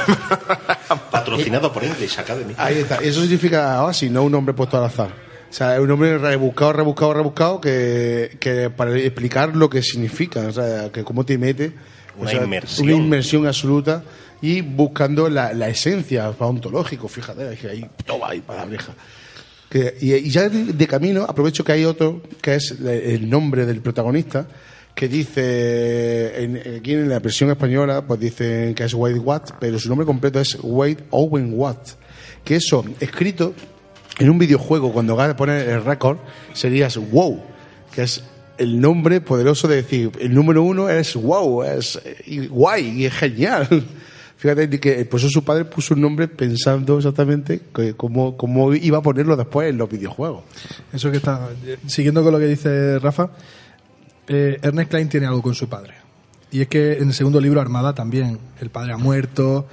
<laughs> Patrocinado por English Academy. Ahí está. Eso significa OASI, no un nombre puesto al azar. O sea, es un nombre rebuscado, rebuscado, rebuscado que, que para explicar lo que significa, o sea, que cómo te mete. o Una sea, inmersión. Una inmersión absoluta y buscando la, la esencia ontológico, fíjate, ahí, toma ahí, palabreja. Y, ya de, camino aprovecho que hay otro, que es el nombre del protagonista, que dice, en, aquí en la versión española, pues dicen que es Wade Watt, pero su nombre completo es Wade Owen Watt. Que eso, escrito en un videojuego, cuando poner el récord, serías WoW, que es el nombre poderoso de decir, el número uno es wow, es guay y es genial. Fíjate que por eso su padre puso un nombre pensando exactamente cómo, cómo iba a ponerlo después en los videojuegos. Eso que está. Siguiendo con lo que dice Rafa, eh, Ernest Klein tiene algo con su padre. Y es que en el segundo libro, Armada, también. El padre ha muerto.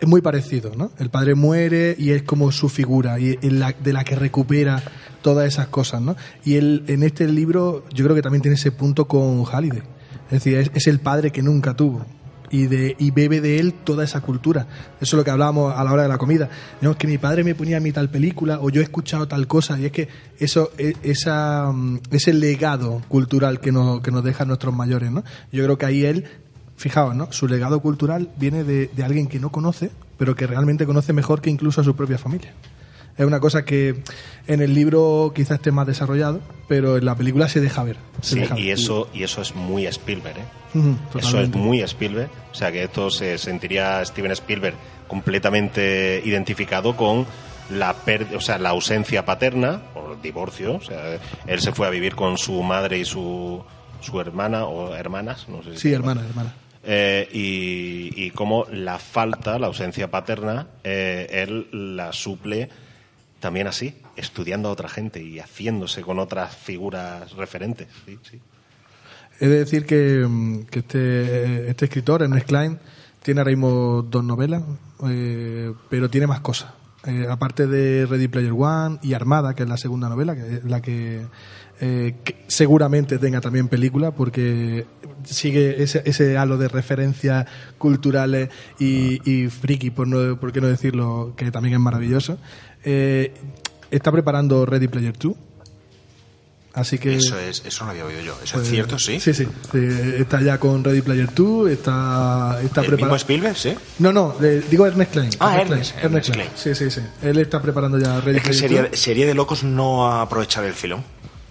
Es muy parecido, ¿no? El padre muere y es como su figura, y de la que recupera todas esas cosas, ¿no? Y él, en este libro, yo creo que también tiene ese punto con Halliday. Es decir, es el padre que nunca tuvo. Y, de, y bebe de él toda esa cultura. Eso es lo que hablábamos a la hora de la comida. No, que mi padre me ponía a mí tal película o yo he escuchado tal cosa. Y es que eso, e- esa, mm, ese legado cultural que nos, que nos dejan nuestros mayores, ¿no? Yo creo que ahí él, fijaos, ¿no? Su legado cultural viene de, de alguien que no conoce, pero que realmente conoce mejor que incluso a su propia familia. Es una cosa que en el libro quizás esté más desarrollado, pero en la película se deja ver. se Sí, deja y eso, y eso es muy Spielberg, ¿eh? Ujú, Eso es muy Spielberg. O sea, que esto se sentiría Steven Spielberg completamente identificado con la per- o sea, la ausencia paterna, o el divorcio. O sea, él se fue a vivir con su madre y su, su hermana, o hermanas, no sé si Sí, hermana, hermana. eh, y, y cómo la falta, la ausencia paterna, eh, él la suple también así, estudiando a otra gente y haciéndose con otras figuras referentes. Sí, sí. He de decir que, mm, que este, este escritor, Ernest Klein, tiene ahora mismo dos novelas, eh, pero tiene más cosas. Eh, aparte de Ready Player One y Armada, que es la segunda novela, que es la que, eh, seguramente tenga también película, porque sigue ese, ese halo de referencias culturales y, y friki, por, no, por qué no decirlo, que también es maravilloso. Eh, está preparando Ready Player 2. Así que Eso, es, eso no lo había oído yo. ¿Eso pues, es cierto? Sí. Sí, sí. Eh, está ya con Ready Player 2, está, está ¿El mismo preparando. Spielberg? Sí. No, no, eh, digo Ernest Klein. Ah, Ernest, Ernest, Ernest Klein. Sí, sí, sí. Él está preparando ya Ready Es que Player sería, 2. sería de locos no aprovechar el filón.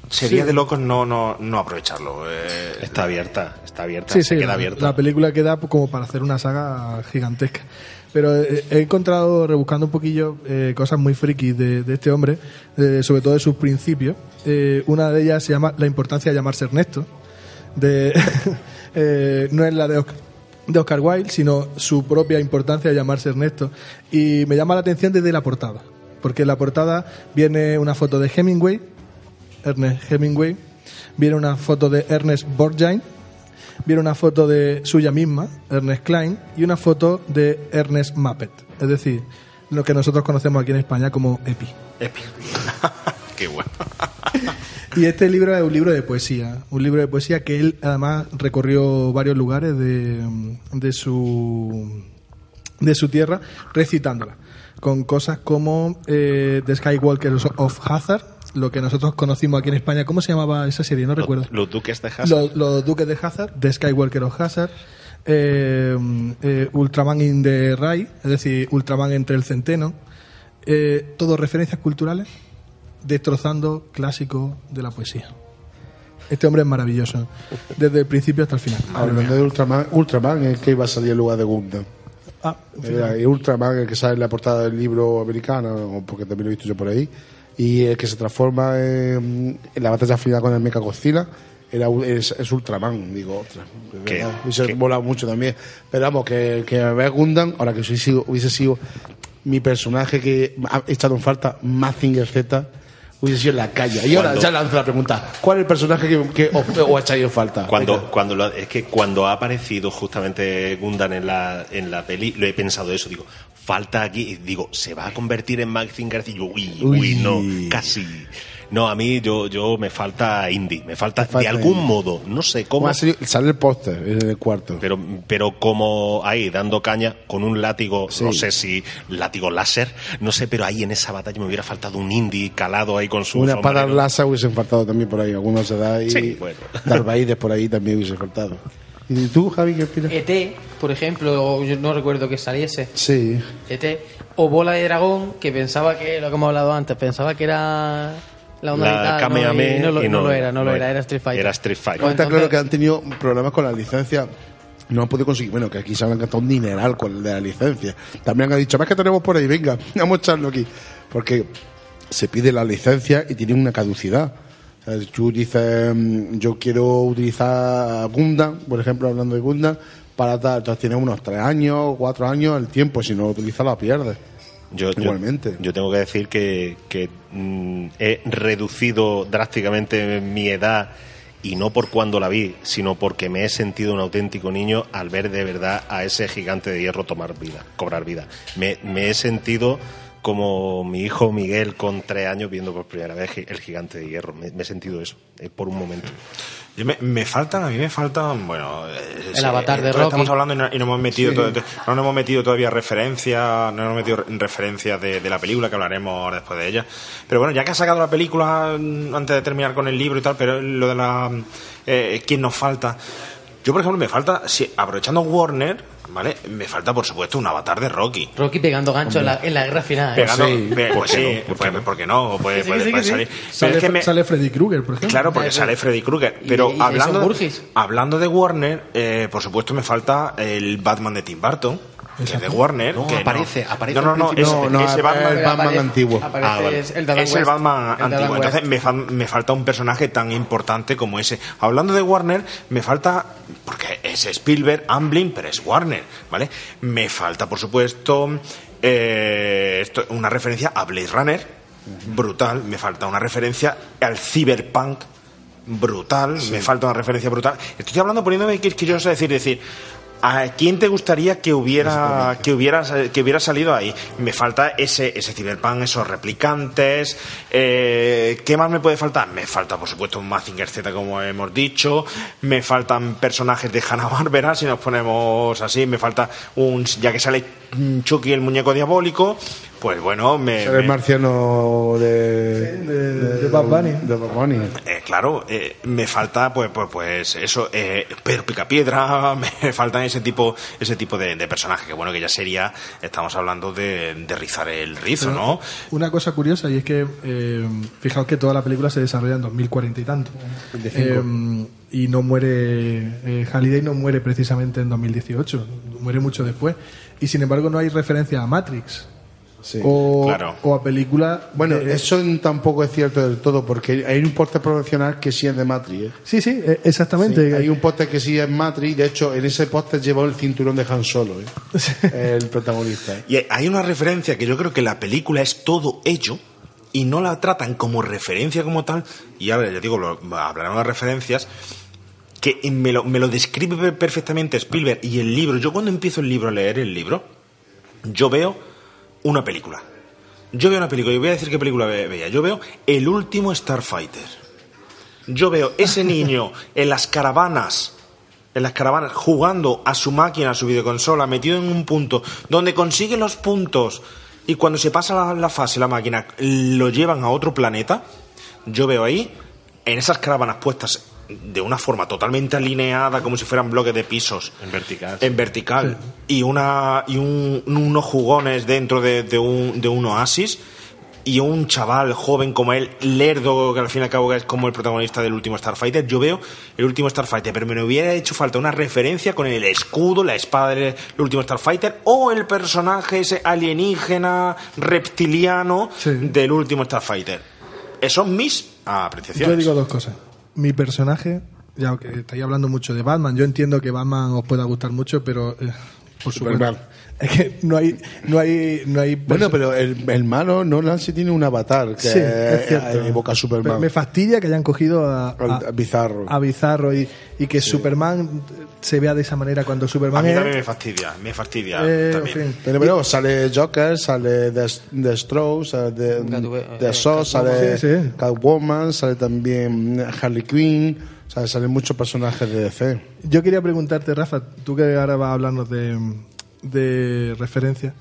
Sería Sí. de locos no, no, no aprovecharlo. eh, Está abierta, está abierta, Sí, se sí, queda la, abierta. la película queda como para hacer una saga gigantesca. Pero eh, he encontrado, rebuscando un poquillo, eh, cosas muy frikis de, este hombre, eh, sobre todo de sus principios. Una de ellas se llama La importancia de llamarse Ernesto. <laughs> No es la de Oscar, de Oscar Wilde, sino su propia importancia de llamarse Ernesto. Y me llama la atención desde la portada. Porque en la portada viene una foto de Hemingway, Ernest Hemingway, viene una foto de Ernest Borgnine, viene una foto de suya misma, Ernest Klein, y una foto de Ernest Muppet. Es decir, lo que nosotros conocemos aquí en España como EPI. Epi. <laughs> Qué bueno. <laughs> Y este libro es un libro de poesía, un libro de poesía que él además recorrió varios lugares de, de su de su tierra recitándola, con cosas como eh, The Skywalker of Hazard, lo que nosotros conocimos aquí en España. ¿Cómo se llamaba esa serie? No recuerdo. Los duques de Hazard. Los, los Duques de Hazard, The Skywalker of Hazard, eh, eh, Ultraman in the Rai, es decir, Ultraman entre el centeno, eh, todo referencias culturales, destrozando clásicos de la poesía. Este hombre es maravilloso, desde el principio hasta el final. Hablando de Ultraman, Ultraman es que iba a salir en lugar de Gundam. Ah, Era, y Ultraman el que sale en la portada del libro americano, porque también lo he visto yo por ahí, y el que se transforma en, en la batalla final con el Mecha Godzilla. Era, es, es Ultraman, digo. ¿Qué? Hubiese volado mucho también. Pero vamos, que, que ver Gundam, ahora que hubiese sido, hubiese sido mi personaje que ha echado en falta, Mazinger Z, hubiese sido en la calle. Y ahora Cuando- ya lanzo la pregunta: ¿cuál es el personaje que, que os, os echáis en falta? Cuando, cuando lo- es que cuando ha aparecido justamente Gundam en la, en la peli, lo he pensado eso, digo, falta aquí, digo, ¿se va a convertir en Mazinger? Y yo, uy, uy, Uy. no, casi. No, a mí yo, yo me falta Indy, me falta, de algún modo, no sé cómo, ¿Cómo ha sido? Sale el póster el cuarto. pero, pero como ahí dando caña con un látigo, no sé si látigo láser, no sé, pero ahí en esa batalla me hubiera faltado un Indy calado ahí con su Una espada láser hubiesen faltado también por ahí. Algunos se da y Sí, bueno. Darth Vader por ahí también hubiese faltado. ¿Y tú, Javi, qué opinas? ET, por ejemplo, yo no recuerdo que saliese. Sí. ET. O Bola de Dragón, que pensaba que, lo que hemos hablado antes, pensaba que era la onda La vital, ¿no? Y no, lo, y no no lo era, no, no lo era. era, Street Fighter. Era Street Fighter. Pues Está claro que han tenido problemas con la licencia. No han podido conseguir. Bueno, que aquí se han gastado un dineral con el de la licencia. También han dicho, más que tenemos por ahí, venga, <laughs> vamos a echarlo aquí. Porque se pide la licencia y tiene una caducidad. Tú dices, mm, yo quiero utilizar Gundam, por ejemplo, hablando de Gundam, para tal. Entonces tienes unos tres años, cuatro años, el tiempo. Si no lo utilizas, la pierdes. Yo, yo- Igualmente. Yo, tengo que decir que, que, mm, he reducido drásticamente mi edad y no por cuando la vi, sino porque me he sentido un auténtico niño al ver de verdad a ese gigante de hierro tomar vida, cobrar vida. Me, me he sentido como mi hijo Miguel con tres años viendo por primera vez el gigante de hierro. Me, me he sentido eso, eh, por un momento. Yo me, me faltan, a mí me faltan, bueno... eh, El avatar de todavía Rocky. Estamos hablando y no, y no hemos metido, Sí. no nos hemos metido todavía referencias, no hemos metido re- referencias de, de la película, que hablaremos después de ella. Pero bueno, ya que ha sacado la película, mm, antes de terminar con el libro y tal, pero lo de la... Eh, ¿Quién nos falta? Yo, por ejemplo, me falta, si, aprovechando Warner, ¿vale? Me falta, por supuesto, un avatar de Rocky. Rocky pegando gancho en la, en la guerra final. ¿eh? Pegando, sí, pe- ¿por pues sí, no? ¿Por pues, no? ¿por qué no? Puede, Sí, sí, puede- sí, puede sí. salir. Sale, es que me- sale Freddy Krueger, por ejemplo. Claro, porque sale Freddy Krueger. Pero y hablando, hablando de Warner, eh, por supuesto me falta el Batman de Tim Burton, es de Warner. No, que aparece, aparece No, no, al no, No, no, ese es Batman. el Batman Aparece- antiguo. aparece Ah, vale. es el. Batman antiguo. West. Entonces me, fa- me falta un personaje tan importante como ese. Hablando de Warner, me falta. Porque es Spielberg, Amblin, pero es Warner, ¿vale? Me falta, por supuesto, eh, esto- una referencia a Blade Runner, brutal. Me falta una referencia al Cyberpunk, brutal. Me falta una referencia brutal. Estoy hablando poniéndome quisquilloso, es decir, decir. ¿A quién te gustaría que hubiera que hubiera que hubiera salido ahí? Me falta ese ese cyberpunk, esos replicantes. eh, ¿Qué más me puede faltar? Me falta, por supuesto, un Mazinger Z, como hemos dicho. Me faltan personajes de Hanna Barbera, si nos ponemos así. Me falta un ya que sale Chucky el muñeco diabólico. Pues bueno, me, Ser el me- marciano de, de, de Bad Bunny. de Bad Bunny. Eh, claro, eh, me falta pues pues pues eso, eh, Pedro Picapiedra, <laughs> me faltan ese tipo ese tipo de, de personajes que bueno que ya sería, estamos hablando de, de rizar el rizo, Pero ¿no? Una cosa curiosa y es que eh, fijaos que toda la película se desarrolla en 2040 y tanto. 25. Eh, y no muere, eh, Halliday no muere precisamente en 2018, muere mucho después. Y sin embargo no hay referencia a Matrix. Sí. O, Claro. o a películas. Bueno, de- eso tampoco es cierto del todo, porque hay un póster promocional que sí es de Matrix. ¿eh? Sí, sí, eh, exactamente. Sí, hay un póster que sí es Matrix, de hecho, en ese póster llevó el cinturón de Han Solo, ¿eh? <laughs> el protagonista. ¿eh? Y hay una referencia que yo creo que la película es todo ello y no la tratan como referencia como tal. Y ahora ya digo, lo- hablaremos de referencias que me lo, me lo describe perfectamente Spielberg y el libro. Yo cuando empiezo el libro a leer el libro, yo veo una película. Yo veo una película y voy a decir qué película ve- veía. Yo veo El último Starfighter. Yo veo ese <laughs> niño en las caravanas, en las caravanas, jugando a su máquina, a su videoconsola, metido en un punto donde consigue los puntos y cuando se pasa la, la fase, la máquina, lo llevan a otro planeta. Yo veo ahí, en esas caravanas puestas de una forma totalmente alineada, como si fueran bloques de pisos, En vertical. en vertical y una y un- unos jugones dentro de, de un, de un oasis y un chaval joven como él, lerdo, que al fin y al cabo es como el protagonista del último Starfighter. Yo veo el último Starfighter, pero me hubiera hecho falta una referencia con el escudo, la espada del último Starfighter o el personaje ese alienígena reptiliano Sí. del último Starfighter. Esos mis apreciaciones. Yo digo dos cosas. Mi personaje, ya que estáis hablando mucho de Batman, yo entiendo que Batman os pueda gustar mucho, pero eh, por Superman. Es que no hay, no hay, no hay. Bueno, pero el, el malo Nolan sí tiene un avatar que Sí, es cierto. evoca a Superman. Me, me fastidia que hayan cogido a, a- a Bizarro. a Bizarro y, y que Superman se vea de esa manera cuando A Superman mí es- también me fastidia, me fastidia eh, en también. fin. Pero, pero sale Joker, sale The, The Stroke, sale The, Catwoman, The eh, Saw, sale Sí, sí. Catwoman, sale también Harley Quinn, o sea, salen muchos personajes de DC. Yo quería preguntarte, Rafa, tú que ahora vas a hablarnos de, de referencia,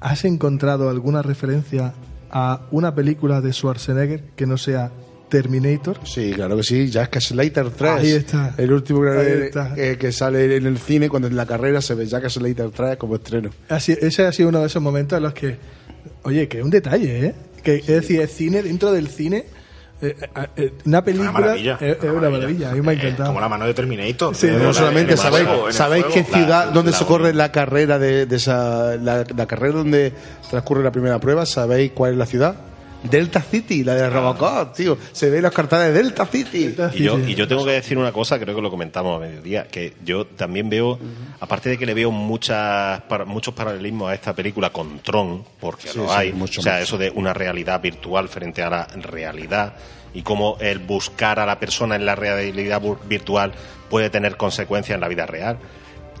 ¿has encontrado alguna referencia a una película de Schwarzenegger que no sea Terminator? Sí, claro que sí, Jack Slater 3. Ahí está. El último que, está. eh, que sale en el cine cuando en la carrera se ve Jack Slater 3 como estreno. Así, ese ha sido uno de esos momentos en los que, oye, que es un detalle, ¿eh? Que, es decir, es cine dentro del cine. Eh, eh, eh, una película Una maravilla. es, es una maravilla. A mí me ha encantado. como la mano de Terminator. Sí, No solamente, ¿sabéis, ¿sabéis qué ciudad, La- dónde la- se corre la carrera de, de esa, la, la carrera donde transcurre la primera prueba? ¿Sabéis cuál es la ciudad? Delta City, la de Robocop, tío. Se ve los carteles de Delta City. Y yo, y yo tengo que decir una cosa, creo que lo comentamos a mediodía, que yo también veo, aparte de que le veo muchas, para- muchos paralelismos a esta película con Tron, porque Sí, lo sí, hay, mucho o sea, más. eso de una realidad virtual frente a la realidad y cómo el buscar a la persona en la realidad virtual puede tener consecuencias en la vida real.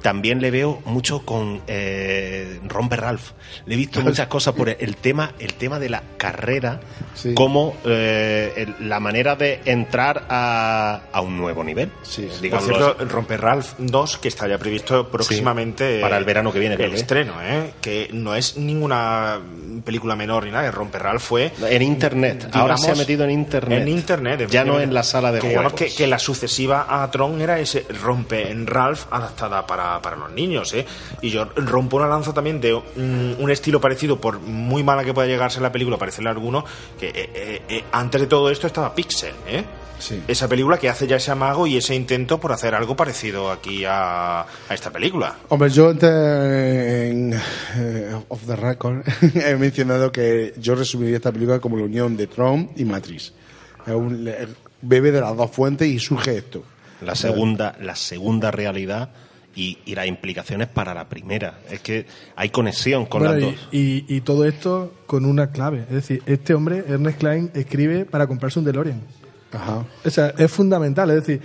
También le veo mucho con eh, Ron Ralph. Le he visto muchas cosas por el, el tema, el tema de la carrera, Sí. como eh, el- la manera de entrar a, a un nuevo nivel. Sí, sí. Por cierto. Romper Ralph 2, que está ya previsto próximamente. Sí, para el verano que viene, El que estreno, ¿eh? Que no es ninguna película menor ni nada. Romper Ralph fue. En internet. Ahora se ha metido en internet. En internet. Ya no en la sala de que digamos que, que la sucesiva a Tron era ese Rompe en Ralph adaptada para, para los niños, ¿eh? Y yo rompo una lanza también de un, un estilo parecido, por muy mala que pueda llegarse la película, parecerle a alguno, que eh, eh, eh, antes de todo esto estaba Pixel, ¿eh? Sí. Esa película que hace ya ese amago y ese intento por hacer algo parecido aquí a, a esta película. Hombre, yo en eh, Off the Record <laughs> he mencionado que yo resumiría esta película como la unión de Tron y Matrix. Es un- le- bebe de las dos fuentes y surge esto. La segunda, la segunda realidad y, y las implicaciones para la primera. Es que hay conexión con Bueno, las y, dos. y- y todo esto con una clave. Es decir, este hombre, Ernest Klein, escribe para comprarse un DeLorean. Ajá. O sea, es fundamental. Es decir,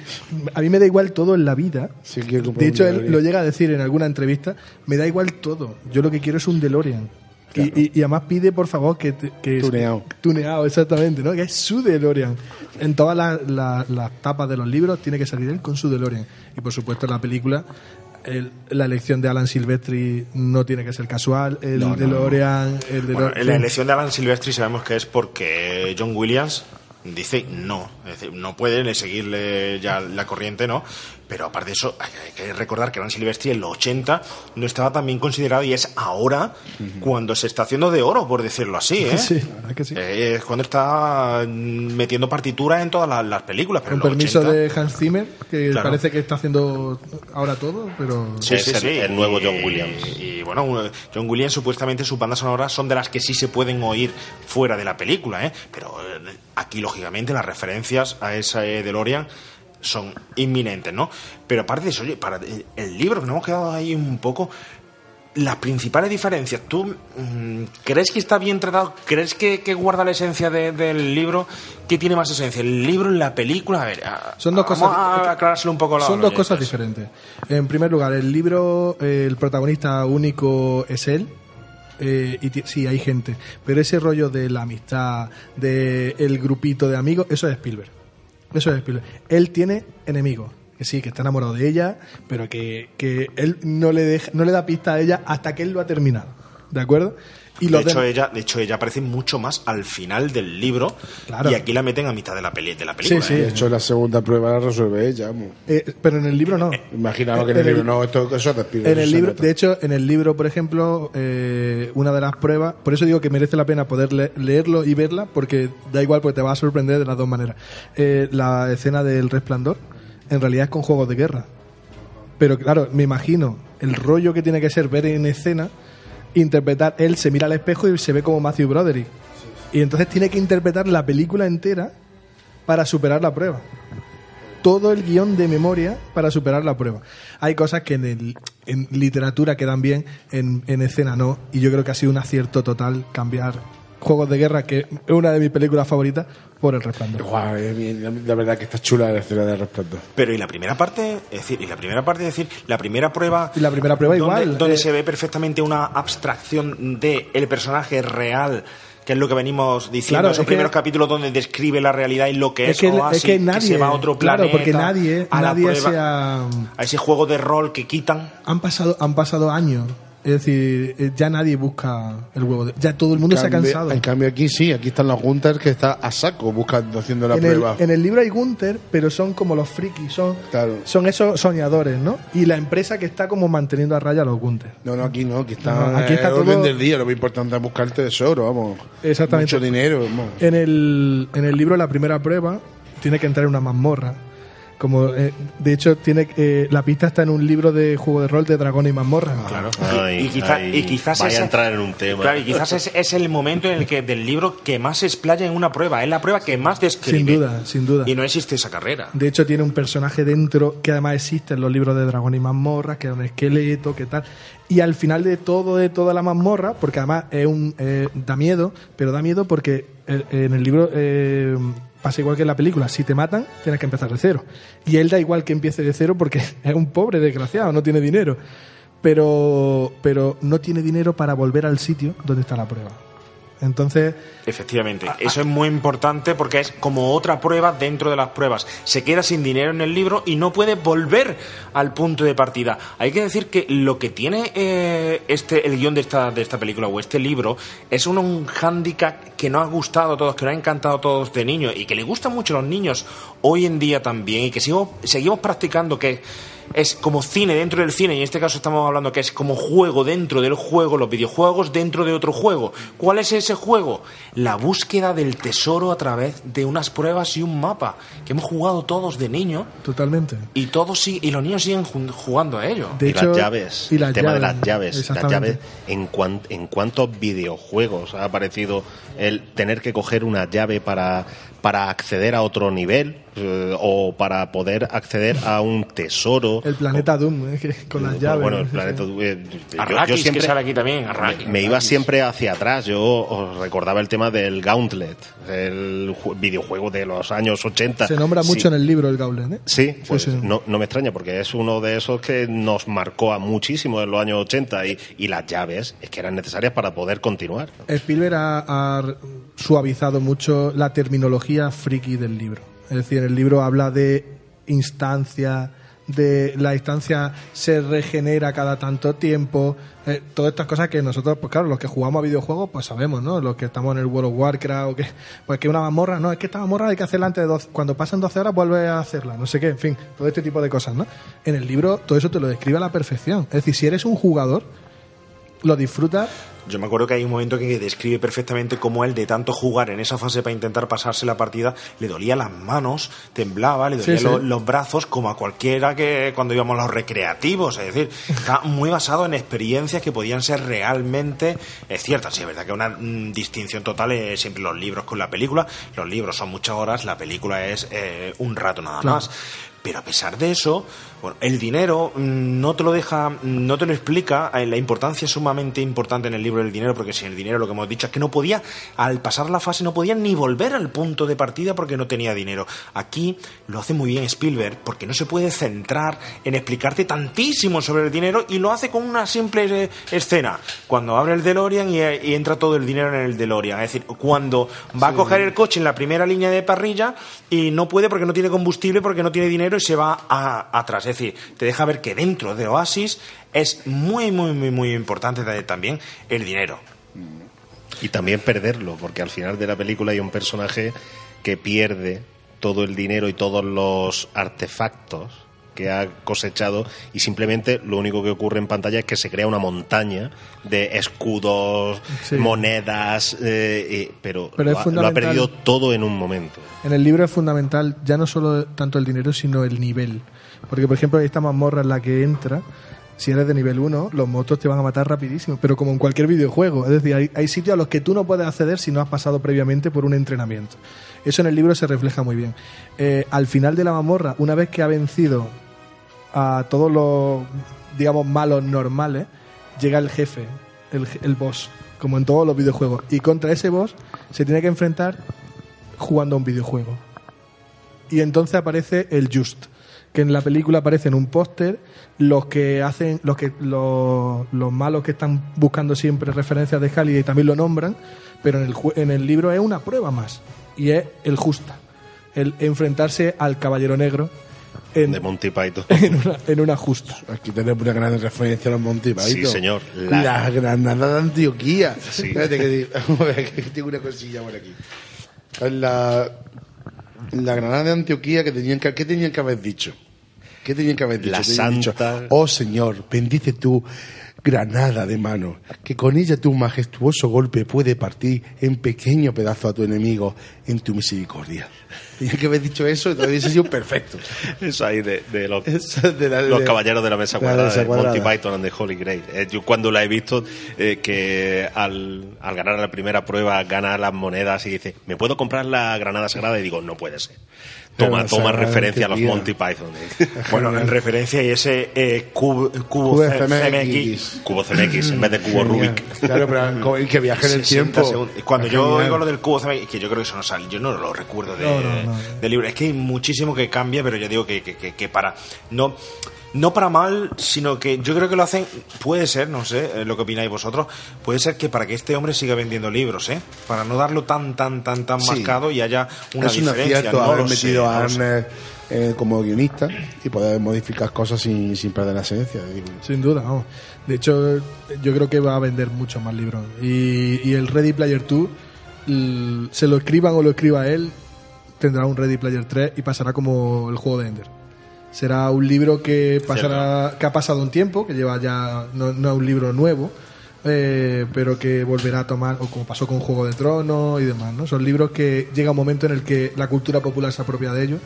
a mí me da igual todo en la vida. Sí, De un hecho, él DeLorean. lo llega a decir en alguna entrevista, me da igual todo. Yo lo que quiero es un DeLorean. Y, y- y además pide, por favor, que... que Tuneado. Tuneado, exactamente, ¿no? Que es su DeLorean. En todas las, las- las tapas de los libros tiene que salir él con su DeLorean. Y, por supuesto, en la película... el- la elección de Alan Silvestri no tiene que ser casual. El No, no, DeLorean, el Bueno, DeLorean. la elección de Alan Silvestri sabemos que es porque John Williams dice no, es decir, no pueden seguirle ya la corriente, ¿no? Pero aparte de eso, hay, que recordar que Alan Silvestri en los 80 no estaba tan bien considerado y es ahora cuando se está haciendo de oro, por decirlo así, ¿eh? <laughs> Sí, la verdad que sí. Eh, es cuando está mm, metiendo partituras en todas las, las películas. Pero Con permiso 80 de Hans Zimmer, que Claro. parece que está haciendo ahora todo, pero... Sí, sí, el- sí. el nuevo Y- John Williams. Y, bueno, John Williams supuestamente sus bandas sonoras son de las que sí se pueden oír fuera de la película, ¿eh? Pero eh, aquí, lógicamente, las referencias a esa eh, DeLorean son inminentes, ¿no? Pero aparte de eso, oye, para el, libro, que nos hemos quedado ahí un poco... Las principales diferencias, ¿tú mm, crees que está bien tratado? ¿Crees que, que guarda la esencia de- del libro? ¿Qué tiene más esencia? ¿El libro, la película? A ver, a- Son dos vamos cosas- a aclarárselo un poco Son dos cosas diferentes. En primer lugar, el libro, eh, el protagonista único es él. eh, y sí, hay gente. Pero ese rollo de la amistad, de el grupito de amigos, eso es Spielberg. Eso es Spielberg. Él tiene enemigos. Que sí, que está enamorado de ella, pero que, que él no le, deja, no le da pista a ella hasta que él lo ha terminado. ¿De acuerdo? Y de, hecho, ella, de hecho, ella aparece mucho más al final del libro Claro. y aquí la meten a mitad de la, peli, de la Sí, película. sí. ¿eh? De hecho, la segunda prueba la resuelve ella. eh, pero en el libro no. Imaginaos que en el libro no, esto, eso te pide. En el libro, de hecho, en el libro, por ejemplo, eh, una de las pruebas, por eso digo que merece la pena poder le- leerlo y verla, porque da igual, porque te va a sorprender de las dos maneras. Eh, la escena del resplandor, en realidad es con juegos de guerra. Pero claro, me imagino el rollo que tiene que ser ver en escena, interpretar, él se mira al espejo y se ve como Matthew Broderick. Y entonces tiene que interpretar la película entera para superar la prueba todo el guion de memoria para superar la prueba. Hay cosas que en, el- en literatura quedan bien, en, en escena no, y yo creo que ha sido un acierto total cambiar Juegos de Guerra, que es una de mis películas favoritas, por El Resplandor. Guau, eh, la verdad que está chula la escena de resplandor. Pero y la primera parte, es decir, y la primera parte, es decir, la primera prueba. Y la primera prueba donde, igual, Donde eh. se ve perfectamente una abstracción de el personaje real. Que es lo que venimos diciendo Claro, esos es que- primeros capítulos donde describe la realidad y lo que es, Es que, Oasis, es que nadie, se va a otro claro, planeta. porque nadie, a la nadie prueba, se ha- a ese juego de rol que quitan. han pasado, han pasado años. Es decir, eh, ya nadie busca el huevo. de- ya todo el mundo se ha cansado. En cambio, aquí sí, aquí están los Gunther que está a saco buscando, haciendo la en, el, prueba. en el libro hay Gunther, pero son como los frikis, son, son esos soñadores, ¿no? Y la empresa que está como manteniendo a raya a los Gunther. No, no, aquí no, aquí está, No, aquí está el orden todo- del día. Lo más importante es buscar el tesoro, vamos. Exactamente. Mucho dinero, vamos. En el, en el libro, la primera prueba, tiene que entrar en una mazmorra. Como, eh, de hecho, tiene eh, la pista está en un libro de juego de rol de dragón y mazmorra. Claro. Ay, y, y quizá- ay, y quizás vaya ese- a entrar en un tema. Claro, y quizás es, es el momento en el que del libro que más se explaya en una prueba. Es la prueba que más describe. Sin duda, sin duda. Y no existe esa carrera. De hecho, tiene un personaje dentro que además existe en los libros de Dragón y Mazmorra, que es un esqueleto, que tal. Y al final de todo, de toda la mazmorra, porque además es un, eh, da miedo, pero da miedo porque eh, en el libro eh, pasa igual que en la película. Si te matan, tienes que empezar de cero. Y él da igual que empiece de cero porque <laughs> es un pobre desgraciado, no tiene dinero. Pero, pero no tiene dinero para volver al sitio donde está la prueba. Entonces, Efectivamente, eso es muy importante porque es como otra prueba dentro de las pruebas. Se queda sin dinero en el libro y no puede volver al punto de partida. Hay que decir que lo que tiene eh, este el guion de esta, de esta película o este libro es un, un hándicap que nos ha gustado a todos, que nos ha encantado a todos de niños y que le gusta mucho a los niños hoy en día también y que sigo- seguimos practicando que es como cine dentro del cine, y en este caso estamos hablando que es como juego dentro del juego, los videojuegos dentro de otro juego. ¿Cuál es ese juego? La búsqueda del tesoro a través de unas pruebas y un mapa, que hemos jugado todos de niño, totalmente. y todos sí, y los niños siguen jugando a ello. De y hecho, las llaves, y las el tema de las llaves, las llaves en, cuan- en cuántos videojuegos ha aparecido el tener que coger una llave para, para acceder a otro nivel eh, o para poder acceder a un tesoro. El planeta Doom, eh, que- con las llaves. Bueno, el planeta sí. eh, yo- Arrakis, yo siempre que sale aquí también. Arrakis. me iba siempre hacia atrás. Yo os recordaba el tema del Gauntlet, el ju- videojuego de los años 80. Se nombra Sí. mucho en el libro el Gauntlet, ¿eh? Sí, pues sí. No, no me extraña porque es uno de esos que nos marcó a muchísimo en los años 80 y, y las llaves es que eran necesarias para poder continuar. Spielberg ha, ha suavizado mucho la terminología friki del libro. Es decir, el libro habla de instancia, de la instancia se regenera cada tanto tiempo, eh, todas estas cosas que nosotros, pues claro, los que jugamos a videojuegos, pues sabemos, ¿no? Los que estamos en el World of Warcraft, o que, pues que una mazmorra, no, es que esta mazmorra hay que hacerla antes de 12, cuando pasan 12 horas vuelve a hacerla, no sé qué, en fin, todo este tipo de cosas, ¿no? En el libro todo eso te lo describe a la perfección. Es decir, si eres un jugador, lo disfrutas Yo me acuerdo que hay un momento que describe perfectamente cómo él, de tanto jugar en esa fase para intentar pasarse la partida, le dolía las manos, temblaba, le Sí, dolían sí. lo- los brazos, como a cualquiera que cuando íbamos a los recreativos. Es decir, está muy basado en experiencias que podían ser realmente ciertas. Sí, es verdad que una mm, distinción total es siempre los libros con la película. Los libros son muchas horas, la película es eh, un rato nada Claro. más. Pero a pesar de eso, bueno, el dinero mm, no te lo deja, mm, no te lo explica. eh, La importancia es sumamente importante en el libro del dinero, porque sin el dinero lo que hemos dicho es que no podía, al pasar la fase, no podía ni volver al punto de partida porque no tenía dinero. Aquí lo hace muy bien Spielberg, porque no se puede centrar en explicarte tantísimo sobre el dinero y lo hace con una simple eh, escena. Cuando abre el DeLorean y, eh, y entra todo el dinero en el DeLorean. Es decir, cuando va a coger el coche en la primera línea de parrilla y no puede porque no tiene combustible, porque no tiene dinero y se va a- atrás. Es decir, te deja ver que dentro de Oasis es muy, muy, muy, muy importante ta- también el dinero. Y también perderlo, porque al final de la película hay un personaje que pierde todo el dinero y todos los artefactos que ha cosechado y simplemente lo único que ocurre en pantalla es que se crea una montaña de escudos, Sí. monedas, eh, eh, pero, Pero lo, ha, lo ha fundamental. perdido todo en un momento. En el libro es fundamental ya no solo tanto el dinero, sino el nivel. Porque, por ejemplo, esta mazmorra en la que entra, si eres de nivel 1, los motos te van a matar rapidísimo, pero como en cualquier videojuego. Es decir, hay, sitios a los que tú no puedes acceder si no has pasado previamente por un entrenamiento. Eso en el libro se refleja muy bien. Eh, al final de la mazmorra, una vez que ha vencido a todos los, digamos, malos normales, llega el jefe, el, el boss, como en todos los videojuegos. Y contra ese boss se tiene que enfrentar jugando a un videojuego. Y entonces aparece el Just, que en la película aparece en un póster los que hacen, los que los, los malos que están buscando siempre referencias de Halliday también lo nombran, pero en el, en el libro es una prueba más y es el Justa, el enfrentarse al Caballero Negro en, De Monty Python. <laughs> en una, en una justa. Aquí tenemos una gran referencia a los Monty Python. Sí, señor. La, La- Granada de Antioquía. Sí. Espérate que, digo- <laughs> que tengo una cosilla por aquí. La, la Granada de Antioquía que tenían que, ¿qué tenían que haber dicho? ¿Qué tenían que haber dicho? La dicho, Santa- oh Señor, bendice tú granada de mano, que con ella tu majestuoso golpe puede partir en pequeño pedazo a tu enemigo en tu misericordia. Tenían que haber dicho eso y todavía hubiese sido perfecto. Eso ahí de, de los, de la- los de- caballeros de la mesa la cuadrada, mesa de Monty. Python and the Holy Grail. Eh, yo cuando la he visto, eh, que al, al ganar la primera prueba gana las monedas y dice, ¿me puedo comprar la granada sagrada? Y digo, no puede ser. Toma, toma referencia a los. Monty Python. <laughs> Bueno, en referencia y ese eh, cubo, cubo Cubo C- CMX. Cubo CMX en vez de cubo Genial. Rubik. Claro, pero que viaje en el 60 tiempo. segundos. Y Cuando Es yo oigo lo del cubo CMX, que yo creo que eso no sale, yo no lo recuerdo de, No, no, no. del libro. Es que hay muchísimo que cambia, pero yo digo que, que, que- que para. No. No para mal, sino que yo creo que lo hacen, puede ser, no sé, eh, lo que opináis vosotros, puede ser que para que este hombre siga vendiendo libros, ¿eh? Para no darlo tan, tan, tan, tan Sí. marcado y haya una es un diferencia. acierto no haber sé, metido no a. Arnes eh, como guionista y poder modificar cosas sin, sin perder la esencia. Sin duda, vamos. De hecho, yo creo que va a vender muchos más libros. Y, y el Ready Player 2, l- se lo escriban o lo escriba él, tendrá un Ready Player 3 y pasará como el juego de Ender. Será un libro que pasará, que ha pasado un tiempo, que lleva ya, no, no es un libro nuevo, eh, pero que volverá a tomar, o como pasó con Juego de Tronos y demás, ¿no? Son libros que llega un momento en el que la cultura popular se apropia de ellos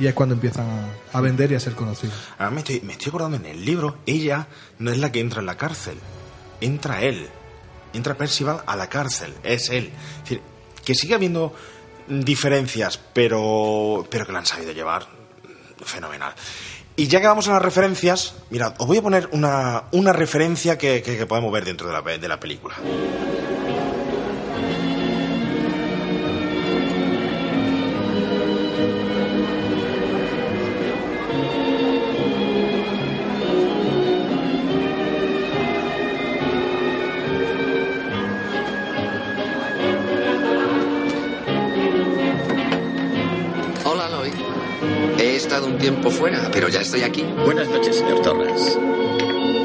y es cuando empiezan a, a vender y a ser conocidos. Ahora me estoy, me estoy acordando en el libro, ella no es la que entra en la cárcel, entra él. Entra Percival a la cárcel, es él. Es decir, que sigue habiendo diferencias, pero, pero que la han sabido llevar fenomenal. Y ya que vamos a las referencias, mirad, os voy a poner una, una referencia que, podemos ver dentro de la, de la película. Tiempo fuera, pero ya estoy aquí. Buenas noches, señor Torres.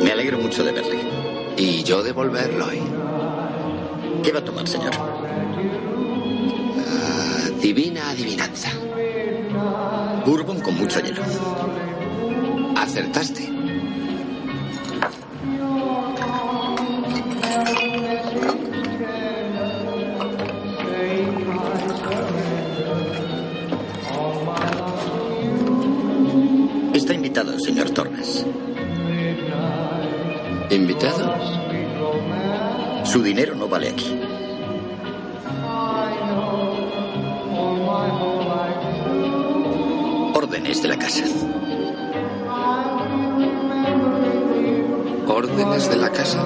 Me alegro mucho de verle. Y yo de volver, Lloyd. ¿Qué va a tomar, señor? Ah, divina adivinanza. Bourbon con mucho hielo. Acertaste. Señor Torres. ¿Invitado? Su dinero no vale aquí. Órdenes de la casa. ¿Órdenes de la casa?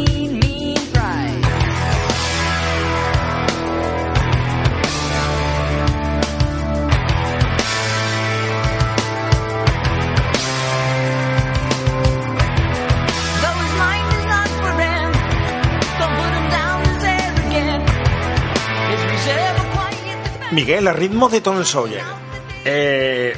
Miguel, a ritmo de Tom Sawyer. Eh,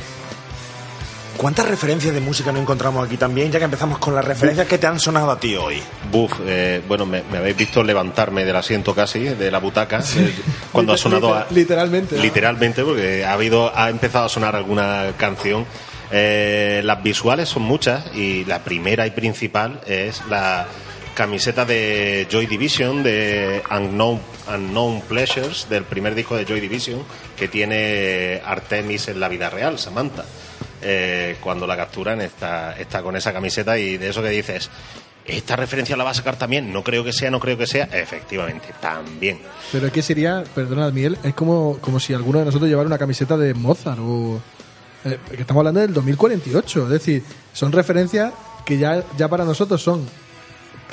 ¿Cuántas referencias de música no encontramos aquí también? Ya que empezamos con las referencias que te han sonado a ti hoy. Buf, eh, bueno, me, me habéis visto levantarme del asiento casi, de la butaca, eh, cuando ha sonado a- Literalmente. ¿no? literalmente, porque ha habido, ha empezado a sonar alguna canción. Eh, las visuales son muchas y la primera y principal es la camiseta de Joy Division de Unknown, Pleasures del primer disco de Joy Division que tiene Artemis en la vida real, Samantha. Eh, cuando la capturan está, está con esa camiseta y de eso que dices, ¿esta referencia la va a sacar también? No creo que sea, no creo que sea. Efectivamente, también. Pero es que sería, perdona Miguel, es como, como si alguno de nosotros llevara una camiseta de Mozart o... eh, estamos hablando del 2048, es decir, son referencias que ya, ya para nosotros son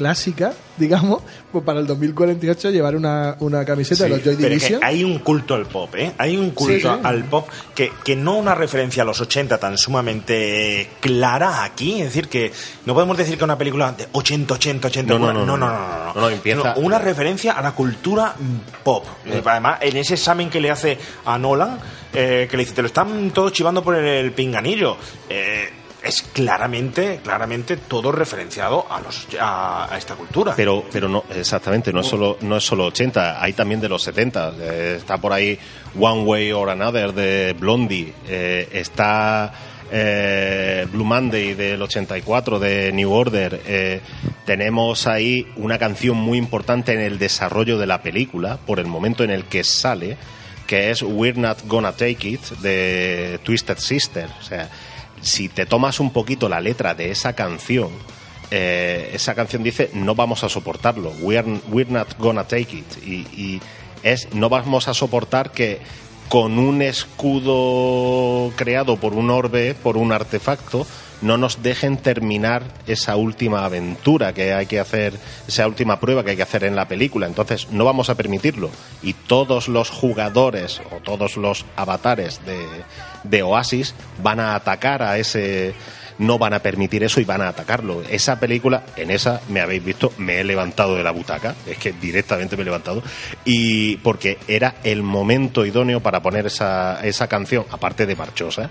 clásicas, digamos, pues para el 2048 llevar una, una camiseta de los Joy pero es que Division. hay un culto al pop, ¿eh? Hay un culto Sí, sí. al pop que, que no una referencia a los 80 tan sumamente clara aquí. Es decir, que no podemos decir que una película de 80, 80, 80. No, no, no, no, no, no. no, no, No, no, empieza- Sino una referencia a la cultura pop. Eh, Además, en ese examen que le hace a Nolan, eh, que le dice, te lo están todos chivando por el pinganillo. Eh, es claramente, claramente todo referenciado a, los, a, esta cultura. Pero, pero no, exactamente, no es solo, no es solo 80, hay también de los 70. Eh, está por ahí One Way or Another de Blondie, eh, está eh, Blue Monday del 84 de New Order. eh, tenemos ahí una canción muy importante en el desarrollo de la película, por el momento en el que sale, que es We're Not Gonna Take It de Twisted Sister. Si te tomas un poquito la letra de esa canción, eh, esa canción dice no vamos a soportarlo, we're, we're not gonna take it. Y, y es no vamos a soportar que con un escudo creado por un orbe, por un artefacto, no nos dejen terminar esa última aventura que hay que hacer, esa última prueba que hay que hacer en la película. Entonces, no vamos a permitirlo. Y todos los jugadores o todos los avatares de, de Oasis van a atacar a ese. No van a permitir eso y van a atacarlo. Esa película, en esa me habéis visto, me he levantado de la butaca, es que directamente me he levantado, y porque era el momento idóneo para poner esa, esa canción, aparte de marchosa,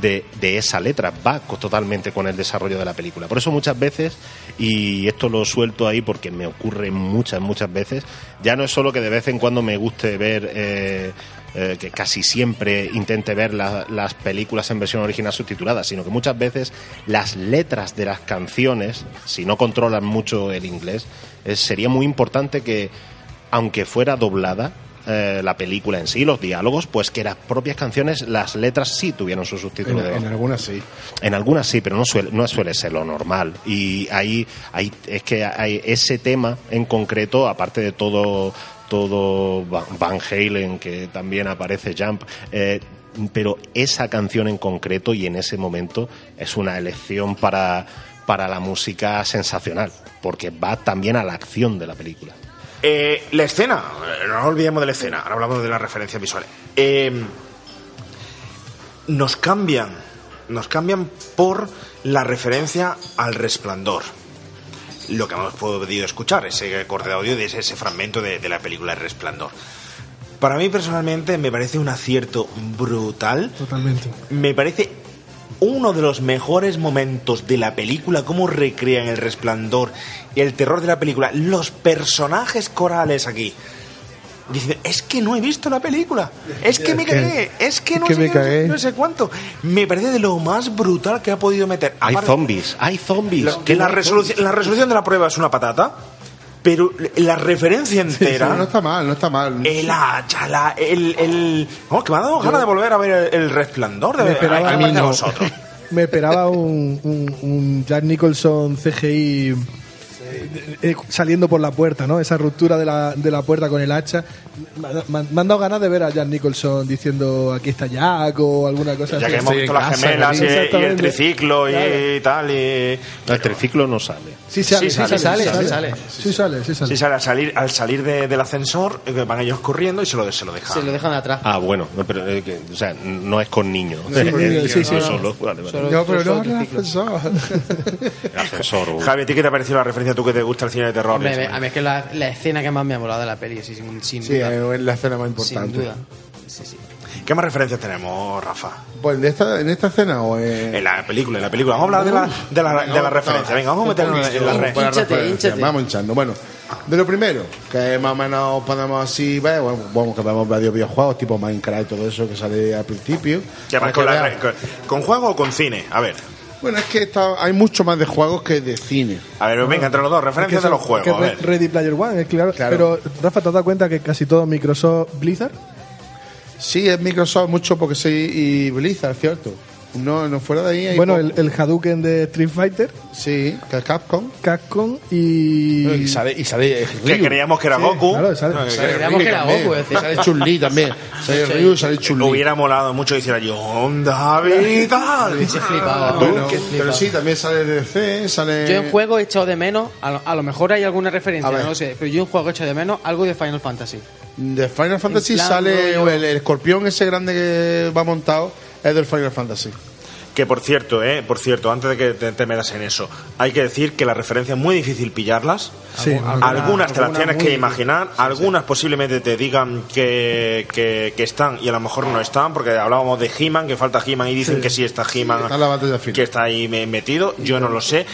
de, de esa letra, va totalmente con el desarrollo de la película. Por eso muchas veces, y esto lo suelto ahí porque me ocurre muchas, muchas veces, ya no es solo que de vez en cuando me guste ver eh, eh, que casi siempre intente ver la- las películas en versión original subtitulada, sino que muchas veces las letras de las canciones, si no controlan mucho el inglés, eh, sería muy importante que, aunque fuera doblada, eh, la película en sí, los diálogos, pues que las propias canciones, las letras sí tuvieran su subtítulo En, en algunas sí. En algunas sí, pero no suele, no suele ser lo normal. Y ahí, ahí es que hay ese tema en concreto, aparte de todo, todo Va- Van Halen, que también aparece Jump, eh, pero esa canción en concreto y en ese momento es una elección para, para la música sensacional, porque va también a la acción de la película. Eh, la escena, no olvidemos de la escena, ahora hablamos de las referencias visuales. Eh, nos cambian, nos cambian por la referencia al resplandor. Lo que hemos podido escuchar, ese corte de audio de ese, ese fragmento de, de la película El Resplandor. Para mí personalmente me parece un acierto brutal. Totalmente. Me parece uno de los mejores momentos de la película, cómo recrean el resplandor y el terror de la película. Los personajes corales aquí. Dicen, es que no he visto la película, es que me que- cagué, es que es no, que sé, me no sé- cagué". no sé cuánto. Me parece de lo más brutal que ha podido meter. Hay Aparte- zombies, hay zombies. la, ¿Qué la no hay resolución, la resolución de la prueba es una patata, pero la referencia entera. Sí, no está mal, no está mal. El hacha, la- el, el... Vamos, que me ha dado ganas de volver a ver el, el resplandor de Me esperaba- ¿Qué A mí no. vosotros? <laughs> Me esperaba un, un, un Jack Nicholson CGI eh, saliendo por la puerta, ¿no? Esa ruptura de la, de la puerta con el hacha. Me, han dado ganas de ver a Jack Nicholson diciendo aquí está Jack o alguna cosa Ya así. que hemos visto las gemelas y, y el triciclo y, Claro. tal. Y... El triciclo no sale. Sí sale, Sí sale, sí sale, sí sale. Sí sale, sí sale. Sí, sale al salir, al salir de- del ascensor, eh, van ellos corriendo y se lo, se lo dejan. Se lo dejan atrás. Ah, bueno, no, pero, eh, que, o sea, no es con niños. <laughs> Sí, sí, sí, No, solo, vale, vale. Solo- No, pero no, triciclo. ascensor. El ascensor. <laughs> Javi, ¿a ti qué te ha parecido la referencia tú que te gusta el cine de terror? Hombre, a mí es que la, la escena que más me ha molado de la peli, sí, sin, sin Sí, duda. es la escena más Sin importante. duda. Sí, sí. ¿Qué más referencias tenemos, Rafa? Pues en esta, en esta escena o en... En la película, en la película. Vamos a hablar de la, de la, de la referencia. Venga, vamos a meternos en la red. Hinchate, hinchate. Vamos hinchando. Bueno, de lo primero, que más o menos podemos así ver, bueno, vamos que vemos varios videojuegos tipo Minecraft y todo eso que sale al principio. ¿Qué más la con, con juego o con cine? A ver. Bueno, es que está- hay mucho más de juegos que de cine. A ver, venga, entre los dos, referencias de los juegos. Que A Re- ver. Ready Player One, es claro. Claro. Pero, Rafa, ¿te has dado cuenta que casi todo Microsoft Blizzard? Sí, es Microsoft mucho porque sí y Blizzard, cierto. No, no fuera de ahí. hay Bueno, el, el Hadouken de Street Fighter, Sí, que es Capcom. Capcom y... Y sale, y sale Que creíamos que era Sí, Goku. claro, sale- No, que- Sale Creíamos que era también. Goku, es decir. Sale <laughs> Chun-Li también. Sale Ryu, sale Chun-Li. Hubiera molado mucho que hiciera yo, onda vital. <laughs> Hubiese flipado. Bueno, Hubiese pero flipado. sí, también sale DC, sale... Yo en juego he echado de menos, a lo, a lo mejor hay alguna referencia, no lo sé, pero yo en juego he echado de menos algo de Final Fantasy. De Final Fantasy plan sale el, el escorpión ese grande que va montado, es del Final Fantasy. Que por cierto, eh, por cierto, antes de que te, te metas en eso, hay que decir que las referencias es muy difícil pillarlas. Sí, algunas te las alguna tienes que imaginar, algunas posiblemente te digan que, que, que están y a lo mejor no están, porque hablábamos de He-Man, que falta He-Man y dicen que sí está He-Man, Está en la batalla final. que está ahí me- metido, yo no lo sé.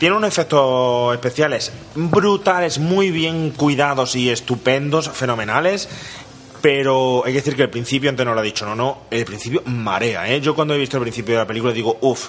Tiene unos efectos especiales brutales, muy bien cuidados y estupendos, fenomenales. Pero hay que decir que el principio, antes no lo ha dicho, no, no, el principio marea, ¿eh? Yo cuando he visto el principio de la película digo, uff,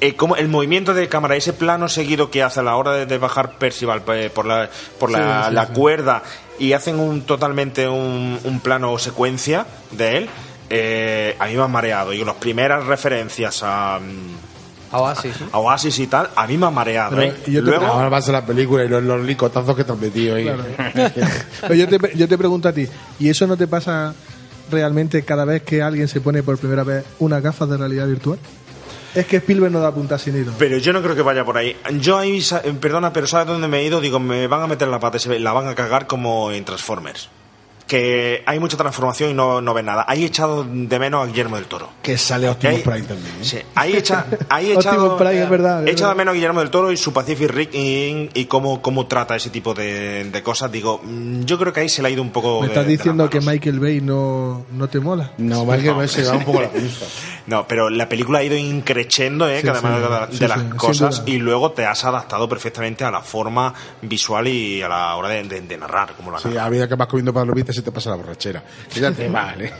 eh, como el movimiento de cámara, ese plano seguido que hace a la hora de, de bajar Percival eh, por la, por la, Sí, sí, la sí. cuerda y hacen un totalmente un, un plano o secuencia de él, eh, a mí me han mareado. Y las primeras referencias a, mm, A Oasis, ¿no? a Oasis y tal, a mí me han mareado. Pero, ¿eh? y yo te Luego, Ahora vas a la película y los, los licotazos que te han metido ahí. <laughs> Pero yo te, yo te pregunto a ti, ¿y eso no te pasa realmente cada vez que alguien se pone por primera vez unas gafas de realidad virtual? Es que Spielberg no da punta sin hilo. Pero yo no creo que vaya por ahí. Yo ahí, eh, perdona, pero ¿sabes dónde me he ido? Digo, me van a meter la pata la van a cagar como en Transformers. Que hay mucha transformación y no, no ven nada. Ahí he echado de menos a Guillermo del Toro. Que sale Optimus ¿Ok? Prime también. ¿eh? Sí, ahí he echa- <laughs> ahí he Optimus echado, Prime, es verdad, he es echado de menos a Guillermo del Toro y su Pacific Rim y cómo, cómo trata ese tipo de, de cosas. Digo, mm, yo creo que ahí se le ha ido un poco. ¿Me estás de diciendo que. Michael Bay no, no te mola? No, más que se va un poco la <laughs> pinza. No, pero la película ha ido increciendo, ¿eh? Sí, cada vez sí, de, sí, de las cosas y luego te has adaptado perfectamente a la forma visual y a la hora de, de- de narrar, como la Sí, narras. a medida que vas comiendo palomitas se te pasa la borrachera. Que ya te <laughs> vale.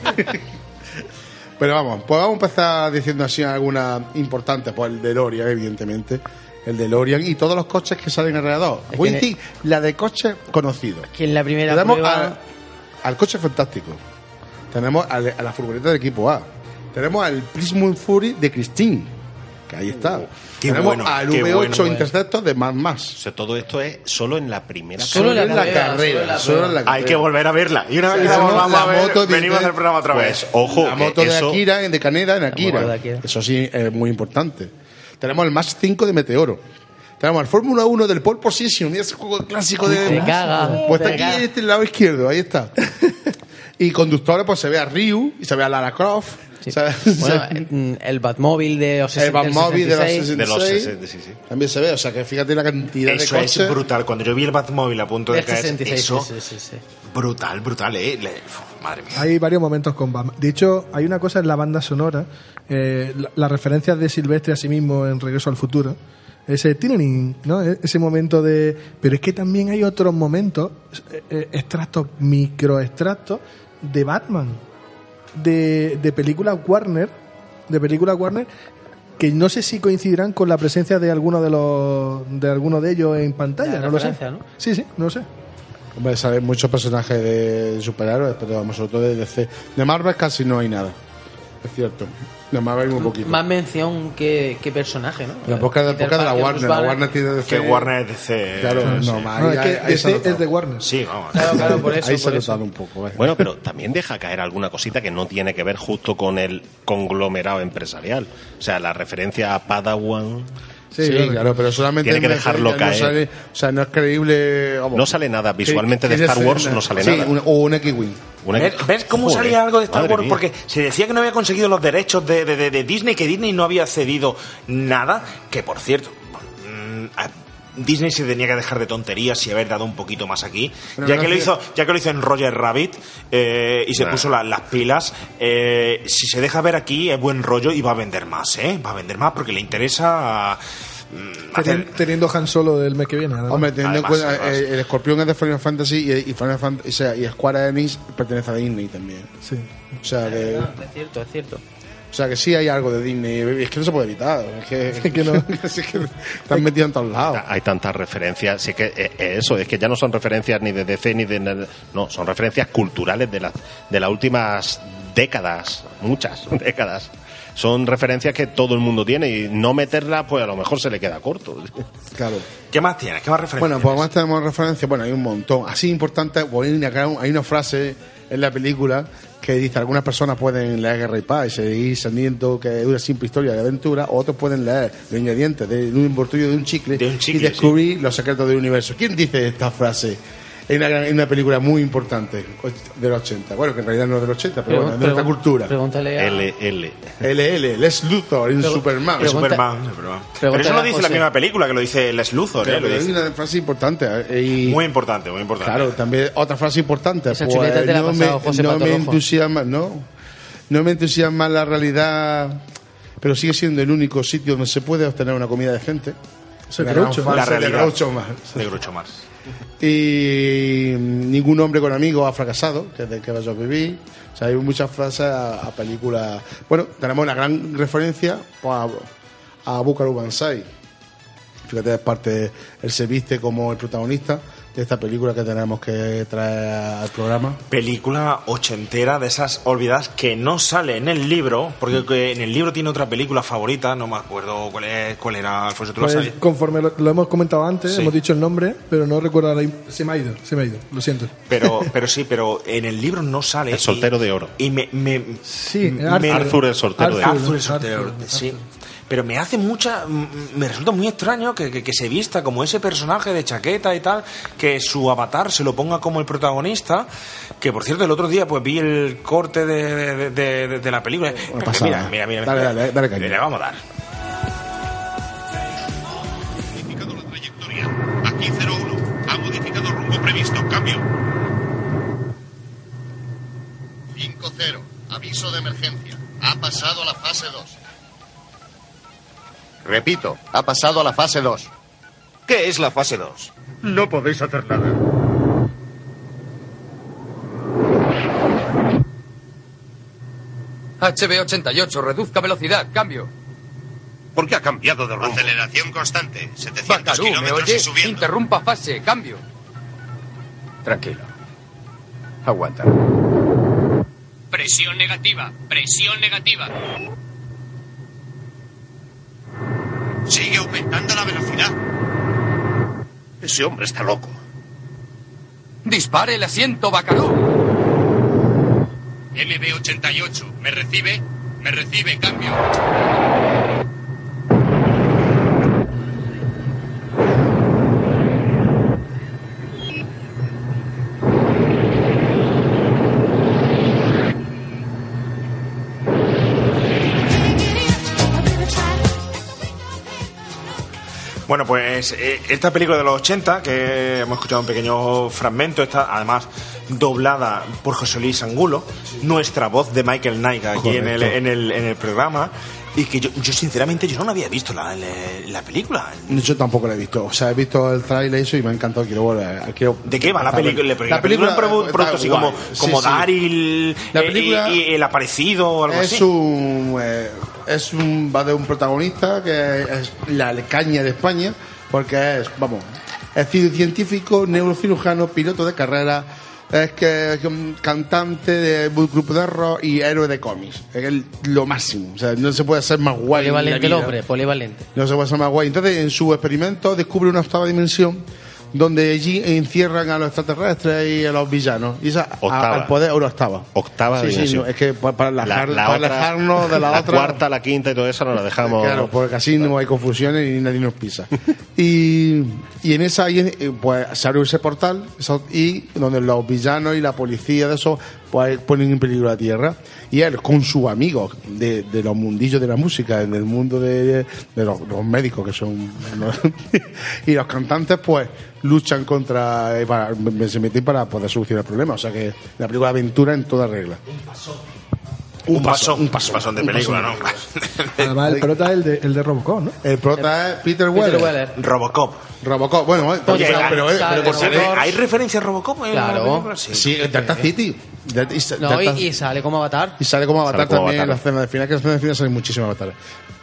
Pero vamos, pues vamos a empezar diciendo así algunas importantes. Pues el DeLorean, evidentemente. El DeLorean y todos los coches que salen alrededor. Voy a decir la de coches conocidos. Que en la primera Tenemos prueba... al, al coche fantástico. Tenemos al- a la furgoneta del equipo A. Tenemos al Prism Fury de Christine. Que ahí está. qué Tenemos bueno, al qué V8 bueno. Interceptor de Mad Max. O sea, todo esto es solo en la primera Solo en la carrera. carrera. Solo en la Hay carrera. que volver a verla. Y una vez que la volvamos a ver, moto venimos al programa otra Pues, vez. ojo, la moto de eso- Akira, de Caneda en Akira. de Akira. Eso sí es muy importante. Tenemos el Max 5 de Meteoro. Tenemos el Fórmula 1 del Pole Position, y ese juego clásico de. Te caga, Pues está aquí en este lado izquierdo, ahí está. <laughs> y conductores, pues se ve a Ryu y se ve a Lara Croft. Bueno, <laughs> mm, el Batmóvil de los el 60, Batmobile de los 66. 66. De los 60, sí, sí. También se ve, o sea que fíjate la cantidad de Eso coches. es brutal. Cuando yo vi el Batmóvil a punto de caer, 66, eso, sí, sí, sí. brutal, brutal, ¿eh? Le- uf, madre mía. Hay varios momentos con Batman. De hecho, hay una cosa en la banda sonora, eh, la- las referencias de Silvestre a sí mismo en Regreso al Futuro. Ese tinening, ¿no? E- Ese momento de. Pero es que también hay otros momentos, eh, eh, extractos, microextractos de Batman. De, de películas Warner. De películas Warner. Que no sé si coincidirán con la presencia de alguno de los de alguno de ellos en pantalla, no lo sé. Sí, sí, no lo sé. Hombre, salen muchos personajes de superhéroes, pero vamos, sobre todo de DC. De Marvel casi no hay nada. Es cierto. De poquito. Más mención que, que personaje, ¿no? La época de, época de la Warner. La. Warner tiene DC. Que Warner es DC. Claro, no, Sí. ahí- No, es que ahí- es de Warner. Sí, vamos. Claro, claro, por eso. Ahí se por eso. un poco. vaya. Bueno, pero también deja caer alguna cosita que no tiene que ver justo con el conglomerado empresarial. O sea, la referencia a Padawan Sí, claro, pero solamente Tiene que dejarlo caer. No sale, o sea, no es creíble. vamos. no sale nada visualmente ¿Qué- de Star Wars, no sale Sí, nada. un- o un X-Wing. ¿Ves, cómo Joder, salía algo de Star Wars? mía. Porque se decía que no había conseguido los derechos de, de- de- de Disney, que Disney no había cedido nada, que por cierto, mm, Disney se tenía que dejar de tonterías y haber dado un poquito más aquí, Pero ya no que, lo hizo, ya que lo hizo en Roger Rabbit eh, y se Nah. puso la- las pilas, eh, si se deja ver aquí es buen rollo y va a vender más, ¿eh? Va a vender más porque le interesa mm, hacer- Teni- Teniendo Han Solo del mes que viene. además. Hombre, teniendo Además, en cuenta, además. eh, el escorpión es de Final Fantasy y, y Final Fantasy, o sea, y Square Enix pertenece a Disney también. Sí. O sea, que, Es cierto, es cierto. O sea que sí hay algo de Disney. Es que no se puede evitar. Es que, <laughs> Es que no. <laughs> es que están metidos en todos lados. Hay tantas referencias, sí que eh, eh, eso, es que ya no son referencias ni de DC ni de... No, son referencias culturales de las, de las últimas décadas, muchas <laughs> décadas. Son referencias que todo el mundo tiene y no meterlas, pues a lo mejor se le queda corto. Claro. ¿Qué más tienes? ¿Qué más referencias? Bueno, pues además tenemos referencias, bueno, hay un montón. Así importante, hay una, hay una frase en la película que dice, algunas personas pueden leer Guerra y Paz y seguir sabiendo que es una simple historia de aventura, o otros pueden leer los ingredientes de un envoltorio de un chicle, De un chicle, y descubrir los secretos del universo. ¿Quién dice esta frase? En una, gran- en una película muy importante del 80. Bueno, que en realidad no es del 80, pero bueno, es de nuestra cultura. Pregúntale a... LL. LL, Les Luthor en Superman. Es Pregunta- Superman, es Superman. Pero eso lo dice la misma película, que lo dice Les Luthor, ¿eh? Pero Lo hay dice. una frase importante. eh, y- Muy importante, muy importante. Claro, también otra frase importante. Esa pues, chuleta te la no pasado me, José no me entusiasma, no, no me entusiasma la realidad, pero sigue siendo el único sitio donde se puede obtener una comida decente. Groucho. frase La de realidad. Groucho Marx. De Grucho Mars. Y ningún hombre con amigos ha fracasado, que es de que vas a vivir. O sea, hay muchas frases a, a películas. Bueno, tenemos una gran referencia pues, a, a Banzai. Fíjate, es parte, él se viste como el protagonista de esta película que tenemos que traer al programa. Película ochentera de esas olvidadas que no sale en el libro, porque que en el libro tiene otra película favorita, no me acuerdo cuál, es, cuál era, Alfonso, tú lo Pues, sabes. conforme lo, lo hemos comentado antes, Sí. hemos dicho el nombre, pero no recuerdo ahora. Se me ha ido, se me ha ido, lo siento. Pero, <laughs> pero sí, pero en el libro no sale. El soltero de oro. Y me, me, Sí, me- Arthur. Arthur el soltero de oro. Arthur el soltero, sí. Pero me hace mucha. Me resulta muy extraño que, que- que se vista como ese personaje de chaqueta y tal, que su avatar se lo ponga como el protagonista. Que por cierto, el otro día pues vi el corte de, de- de- de- la película. Mira, mira, mira. Dale, dale, dale caña. Le vamos a dar. modificado la trayectoria. Aquí 01. Ha modificado rumbo previsto. Cambio. 5-0. Aviso de emergencia. Ha pasado a la fase 2. Repito, ha pasado a la fase 2. ¿Qué es la fase 2? No podéis hacer nada. HB88, reduzca velocidad, cambio. ¿Por qué ha cambiado de rumbo? Aceleración constante. 700 Bacalú, ¿me kilómetros oye? y subiendo. Interrumpa fase, cambio. Tranquilo. Aguanta. Presión negativa, presión negativa. Sigue aumentando la velocidad. Ese hombre está loco. Dispare el asiento, Bacalú. MB88, ¿me recibe? ¿Me recibe? Cambio. Bueno, pues eh, esta película de los 80, que hemos escuchado un pequeño fragmento, está además doblada por José Luis Angulo, nuestra voz de Michael Knight aquí en el, en, el, en el programa, y que yo, yo sinceramente yo no había visto la, la, la película. Yo tampoco la he visto. O sea, he visto el trailer y eso y me ha encantado. Quiero volver. Quiero ¿De qué va la película? La película, es así guay. como, Sí, como sí. Daryl La eh, película y, y el aparecido o algo es así. un eh, es un va de un protagonista que es la caña de España porque es vamos es ci- científico neurocirujano piloto de carrera es que es un cantante de un grupo de rock y héroe de cómics. Es el- lo máximo o sea no se puede ser más guay Polivalente el hombre, polivalente. no se puede ser más guay. Entonces en su experimento descubre una octava dimensión donde allí encierran a los extraterrestres y a los villanos y esa a- Octava. al poder la octava Octava Sí, sí, dimensión. es que pa- para, La, alejar- la para otra- alejarnos de la, la otra. cuarta, la quinta y todo eso no la dejamos. Claro, porque así no hay confusiones y nadie nos pisa. <laughs> y, y en esa, y en- eh, pues se abre ese portal eso- y donde los villanos y la policía de eso pues ponen en peligro la tierra. Y él, con sus amigos de, de los mundillos de la música, en el mundo de, de los, los médicos que son. <laughs> y los cantantes, pues luchan contra. eh, para- se meten para poder solucionar el problema. O sea que la película aventura en toda regla. Un paso, un paso, pasón de un película. ¿no? Además, el prota es el de, el de Robocop, ¿no? El prota es Peter Peter Weller. Weller. Robocop. Robocop, bueno, eh, Oye, pero, hay- pero, eh, pero por Robocop. ser- ¿Hay referencia a Robocop en la Claro. película? Sí. Sí, el Delta City. Y- No, y, Delta- y sale como avatar. y sale como avatar Sale como también en la escena de final, que en la escena de final salen muchísimos avatares.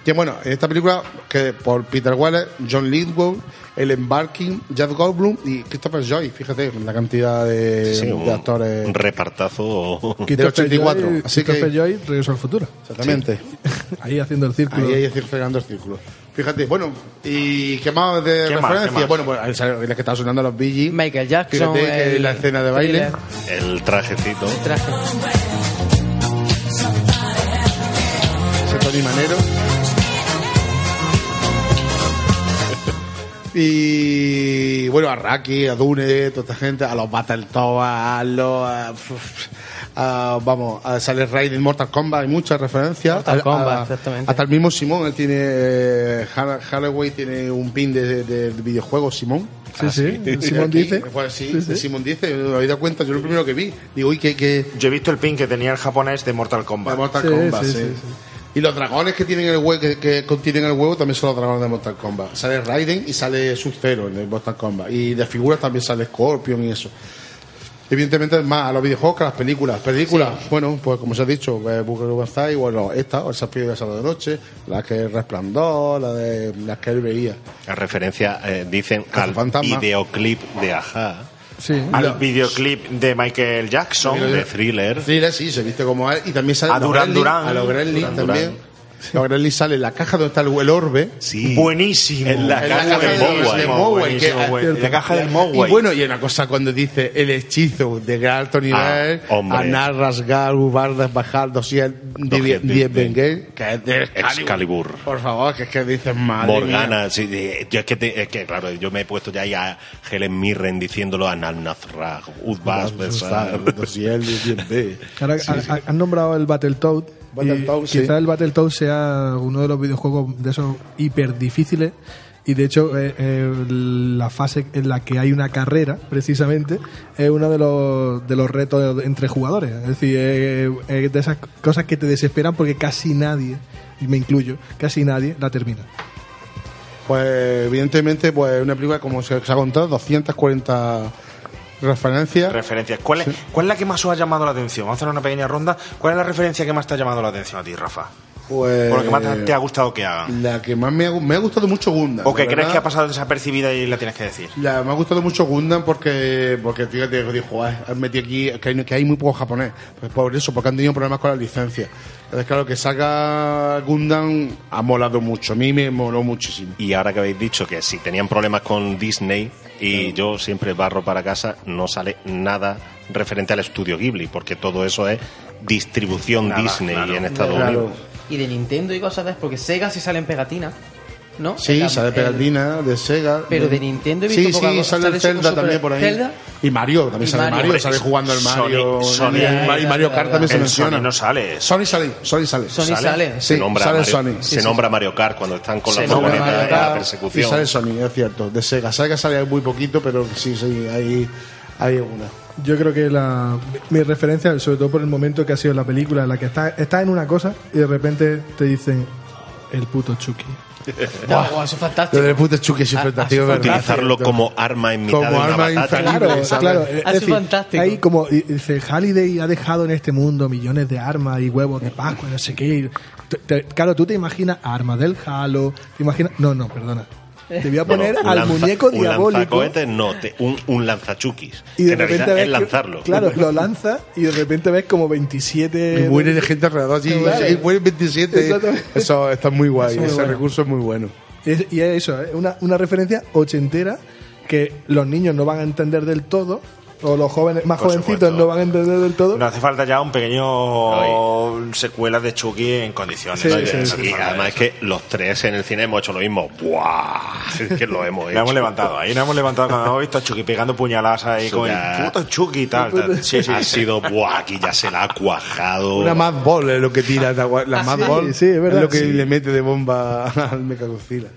Que bueno, en esta película, que por Peter Weller, John Lithgow, Ellen Barkin, Jeff Goldblum y Christopher Joy, fíjate la cantidad de, Sí, de un, actores. un repartazo. Del 84, Joy, así que- Christopher Joy, Regreso al futuro. Exactamente. Ahí haciendo el círculo. Ahí fregando el círculo. Fíjate, bueno, ¿y qué más de ¿Qué más, referencia? más? Bueno, pues la que está sonando los Bee Gees. Michael Jackson. Fíjate que el la escena de baile. El trajecito. traje. ese Tony Manero. <laughs> Y bueno, a Raki, a Dune, toda esta gente, a los Battletoads, a los. A- vamos, a sale Raiden Mortal Kombat, hay muchas referencias. Mortal A- a- Kombat, exactamente. Hasta el mismo Simón, él tiene. eh, Hathaway tiene un pin de, de, de videojuegos, Simón. Sí, sí, Simón <laughs> Aquí, dice. Pues sí, Sí, sí. Simón dice, me habéis dado cuenta, yo lo primero que vi. Digo, uy, que. que Yo he visto el pin que tenía el japonés de Mortal Kombat. de Mortal Sí, Kombat, sí, sí. sí, sí. Y los dragones que tienen el huevo, que, que contienen el huevo también son los dragones de Mortal Kombat. Sale Raiden y sale Sub-Zero en el Mortal Kombat. Y de figuras también sale Scorpion y eso. Evidentemente es más a los videojuegos que a las películas. Películas, bueno, pues como se ha dicho, eh, Booker Overstay, bueno, esta, o esa película de sábado de noche, la que es Resplandor, la de las que él veía. La referencia, eh, dicen, al videoclip de Aja, Sí. Al videoclip de Michael Jackson. de Thriller. Thriller, sí, se viste como él. Y también sale A los Duran Duran. A los Gremlins también. Duran. Los Gremlins sale en la caja donde está el, el orbe. Sí. Buenísimo. En la En la caja del de- Mogwai. En la caja del Mogwai. Y bueno, y una cosa cuando dice el hechizo de gran alto nivel, Ah, hombre. anar, rasgar, ubar, desbajar, dosier, Dosier, diez benguer, que es de Excalibur. Por favor, que es que dices madre Morgana, mía. sí, de- yo es que, te- es que, claro, yo me he puesto ya ahí a Helen Mirren diciéndolo a Nanazrag, Udbas, Besar. Dosier, diez. Ahora han nombrado el Battletoad. Battletoad, y sí. Quizá el Battletoad sea uno de los videojuegos de esos hiper difíciles Y de hecho, eh, eh, la fase en la que hay una carrera, precisamente, es uno de los, de los retos entre jugadores. Es decir, eh, eh, de esas cosas que te desesperan porque casi nadie, y me incluyo, casi nadie la termina. Pues evidentemente, pues una película como se, se ha contado, 240 referencias. Referencias. ¿Cuál es, ¿Cuál es la que más os ha llamado la atención? Vamos a hacer una pequeña ronda. ¿Cuál es la referencia que más te ha llamado la atención a ti, Rafa? Pues, ¿O lo que más te- ha gustado que hagan? La que más me ha, gu- me ha gustado mucho Gundam. ¿O que crees verdad. que ha pasado desapercibida y la tienes que decir? La- me ha gustado mucho Gundam porque, porque fíjate, dijo, "Joder, han metido aquí que hay, que hay muy poco japonés. Pues por eso, porque han tenido problemas con la licencia. Entonces, claro, que saca Gundam ha molado mucho. A mí me moló muchísimo. Y ahora que habéis dicho que si tenían problemas con Disney y yo siempre barro para casa, no sale nada referente al estudio Ghibli, porque todo eso es distribución Nada, Disney claro. en Estados Claro. Unidos. Y de Nintendo y cosas de porque Sega sí sale en pegatina, ¿no? Sí, El- sale el- pegatina de Sega. Pero de Nintendo he visto Sí, sí, sale el ¿Sale Zelda también por ahí. Zelda? Y Mario, también Y sale Mario. Sale jugando al Mario. Sony- y Mario, y Mario Kart también se menciona. Sony no sale. Sony sale, Sony sale. Sony sale. Sí, se nombra, sale Mario, Sony. se Sí, sí, nombra Mario Kart cuando están con Se la furgoneta en la persecución. Y sale Sony, es cierto. De Sega. Sega sale muy poquito, pero sí, sí, hay, hay una. Yo creo que la, mi referencia, sobre todo por el momento que ha sido la película, en la que estás está en una cosa y de repente te dicen el puto Chucky. <laughs> No, guau, eso es fantástico. Lo del puto Chucky es fantástico, ¿verdad? Utilizarlo como arma en mitad Como de una arma batalla. Claro, es Ah, eso es decir, fantástico. Ahí como dice, Halliday ha dejado en este mundo millones de armas y huevos de Pascua, no sé qué. Te- te- claro, tú te imaginas armas del Halo, te imaginas... No, no, perdona. Te voy a poner al lanza- muñeco un diabólico lanzacohetes, no, te- un, un lanzachuquis. y de en repente realidad ves es que- lanzarlo. claro, lo lanza y de repente ves como 27... Y muere de gente alrededor allí. Claro. Y mueren 27. Exactamente. Eso está muy guay. Eso es muy Ese bueno. recurso es muy bueno. Y es, y es eso, es una, una referencia ochentera que los niños no van a entender del todo, o los jóvenes más Por jovencitos supuesto. no van a entender del todo. No hace falta ya un pequeño secuela de Chucky en condiciones. Sí, No, sí, sí. Y además es que los tres en el cine hemos hecho lo mismo. ¡Buah! Es que lo hemos <laughs> hecho. La hemos levantado, ahí nos hemos levantado cuando hemos visto a Chucky pegando puñaladas ahí con el puto Chucky y tal. tal. <laughs> Sí, sí. Ha sido, ¡buah! Aquí ya se la ha cuajado. Una Mad Ball es lo que tira. La, la Ah, Mad sí, Ball sí, es verdad. lo que Sí. le mete de bomba <laughs> al Mechagodzilla.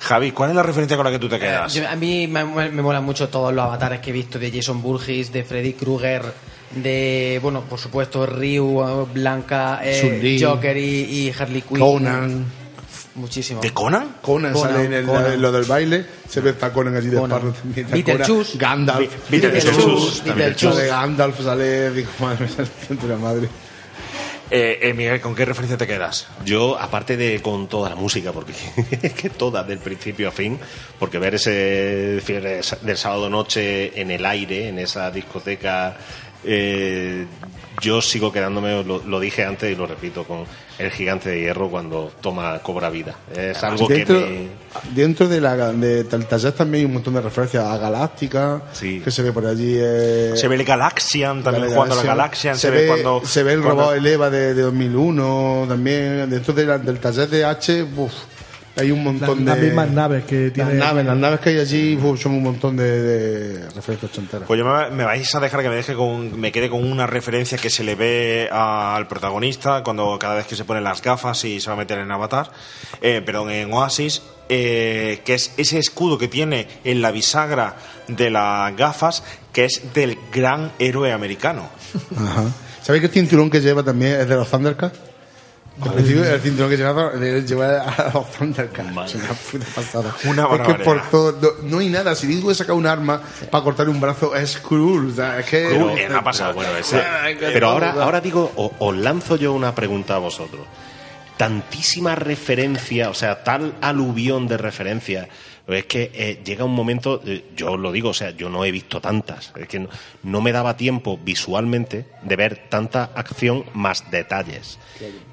Javi, ¿cuál es la referencia con la que tú te quedas? Yo- a mí me, me molan mucho todos los avatares que he visto de Jason Burgess, de Freddy Krueger, de, bueno, por supuesto, Ryu, eh, Blanca, eh. Joker y, y Harley Quinn. Conan. Muchísimo. ¿De Conan? Conan, Conan, sale en el, Conan. lo del baile. Se ve está Conan allí de espalda Beetlejuice. Gandalf. Beetlejuice, Beetlejuice. Sale Gandalf, sale. Digo, madre, me sale de la madre. Eh, eh, Miguel, ¿con qué referencia te quedas? Yo, aparte de con toda la música, porque es <laughs> que toda, del principio a fin, porque ver ese del sábado noche en el aire, en esa discoteca, eh, yo sigo quedándome, lo, lo dije antes y lo repito, con el gigante de hierro cuando toma, cobra vida. Es algo dentro, que me... dentro de la de del taller también hay un montón de referencias a Galáctica que se ve por allí eh, Se ve el Galaxian, también la jugando a la Galaxian. Galaxian. Se, ve, cuando. se ve el cuando- robot Eleva de, de 2001 también dentro de la- del taller de H uf, hay un montón Las de mismas naves que tiene. las naves las naves que hay allí uf, son un montón de, de referencias ochenteras Pues yo me, me vais a dejar que me deje con, me quede con una referencia que se le ve al protagonista cuando cada vez que se pone las gafas y se va a meter en Avatar, eh, perdón, en Oasis, eh, que es ese escudo que tiene en la bisagra de las gafas, que es del gran héroe americano. Ajá. ¿sabéis que el cinturón que lleva también es de los Thundercats? El cinturón que lleva, de- lleva a los Thundercats. Es una puta pasada. Una es que barbaridad. por todo, no, no hay nada. Si digo he sacado un arma para cortar un brazo, es cruel. O sea, es que. Pero, Eh, no ha pasado. bueno, ese- Ay, qué pero ahora, ahora digo, o- os lanzo yo una pregunta a vosotros. Tantísima referencia, o sea, tal aluvión de referencia. Es que eh, llega un momento, eh, yo os lo digo, o sea, yo no he visto tantas. Es que no, no me daba tiempo visualmente de ver tanta acción más detalles.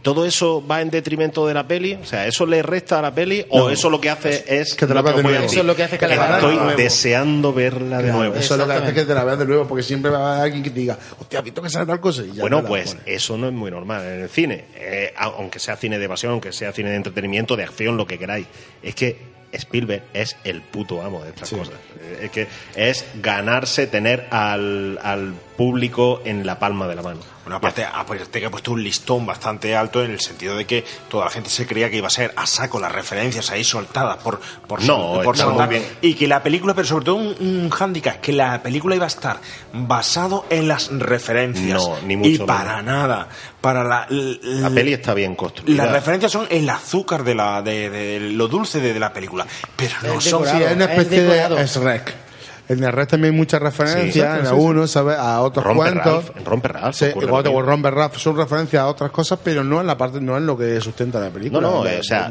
¿Todo eso va en detrimento de la peli? O sea, ¿eso le resta a la peli? ¿O No. eso lo que hace es. Que te la veas de nuevo. Eso es lo que hace que la veas de Estoy nuevo. deseando verla de nuevo. Eso es lo que hace que te la veas de nuevo, porque siempre va a haber alguien que te diga, hostia, ¿has visto que sale tal cosa? Y ya Bueno, pues eso no es muy normal en el cine. Eh, aunque sea cine de evasión, aunque sea cine de entretenimiento, de acción, lo que queráis. Es que Spielberg es el puto amo de estas cosas. Es que es ganarse tener al, al público en la palma de la mano. Bueno, aparte, aparte que ha puesto un listón bastante alto en el sentido de que toda la gente se creía que iba a ser a saco las referencias ahí soltadas por, por, No, por bien. Y que la película, pero sobre todo un, un hándicap, que la película iba a estar basado en las referencias. No, ni mucho Y menos. para nada. Para la, La peli está bien construida. Las referencias son el azúcar de la de, de- lo dulce de, de la película, pero no son decorado, Sí, es una especie de Shrek. En el Rec también hay muchas referencias, Sí, en sí, a uno, ¿sabes? A otros Romper cuentos. Ralph, en Romper Ralph Sí, mismo. Romper Ralph son referencias a otras cosas, pero no en la parte, no en lo que sustenta la No, película. no, En eh, o sea,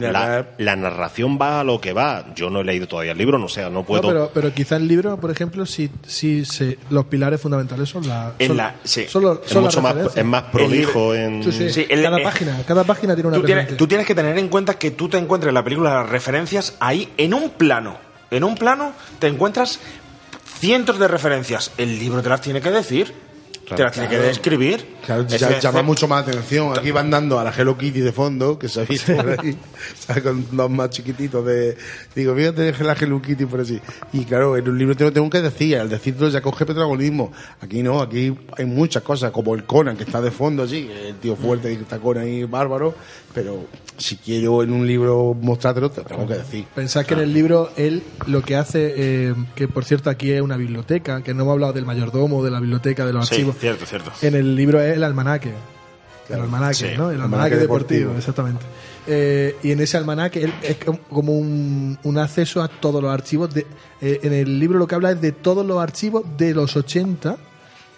la, narración va a lo que va. Yo no he leído todavía el libro, no sé, no puedo. No, pero, pero quizá el libro, por ejemplo, sí se, los pilares fundamentales son la. En son- la- sí. son los- Es son mucho más- referencias. es más prolijo en- Sí, sí. Sí, el- cada eh, página, cada página tiene una tú tienes, tú tienes que tener en cuenta que tú te encuentres en la película las referencias ahí en un plano. En un plano te encuentras cientos de referencias. El libro te las tiene que decir, te las tiene que Claro. describir. Claro, ya- llama mucho más atención. Aquí van dando a la Hello Kitty de fondo, que se ha visto por ahí, <laughs> con los más chiquititos de... Digo, fíjate la Hello Kitty por así. Y claro, en un libro te lo tengo que decir, al decirlo ya coge protagonismo. Aquí no, aquí hay muchas cosas, como el Conan, que está de fondo allí, el tío fuerte que está Conan ahí, bárbaro, pero si quiero en un libro mostrártelo, te lo tengo que decir. Pensad que en el libro él lo que hace, eh, que por cierto aquí es una biblioteca, que no hemos hablado del mayordomo, de la biblioteca, de los Sí, archivos. cierto, cierto. En el libro es el almanaque. El almanaque, Sí, ¿no? El almanaque almanaque deportivo, deportivo. exactamente. Eh, y en ese almanaque él es com- como un, un acceso a todos los archivos. De, eh, en el libro lo que habla es de todos los archivos de los 80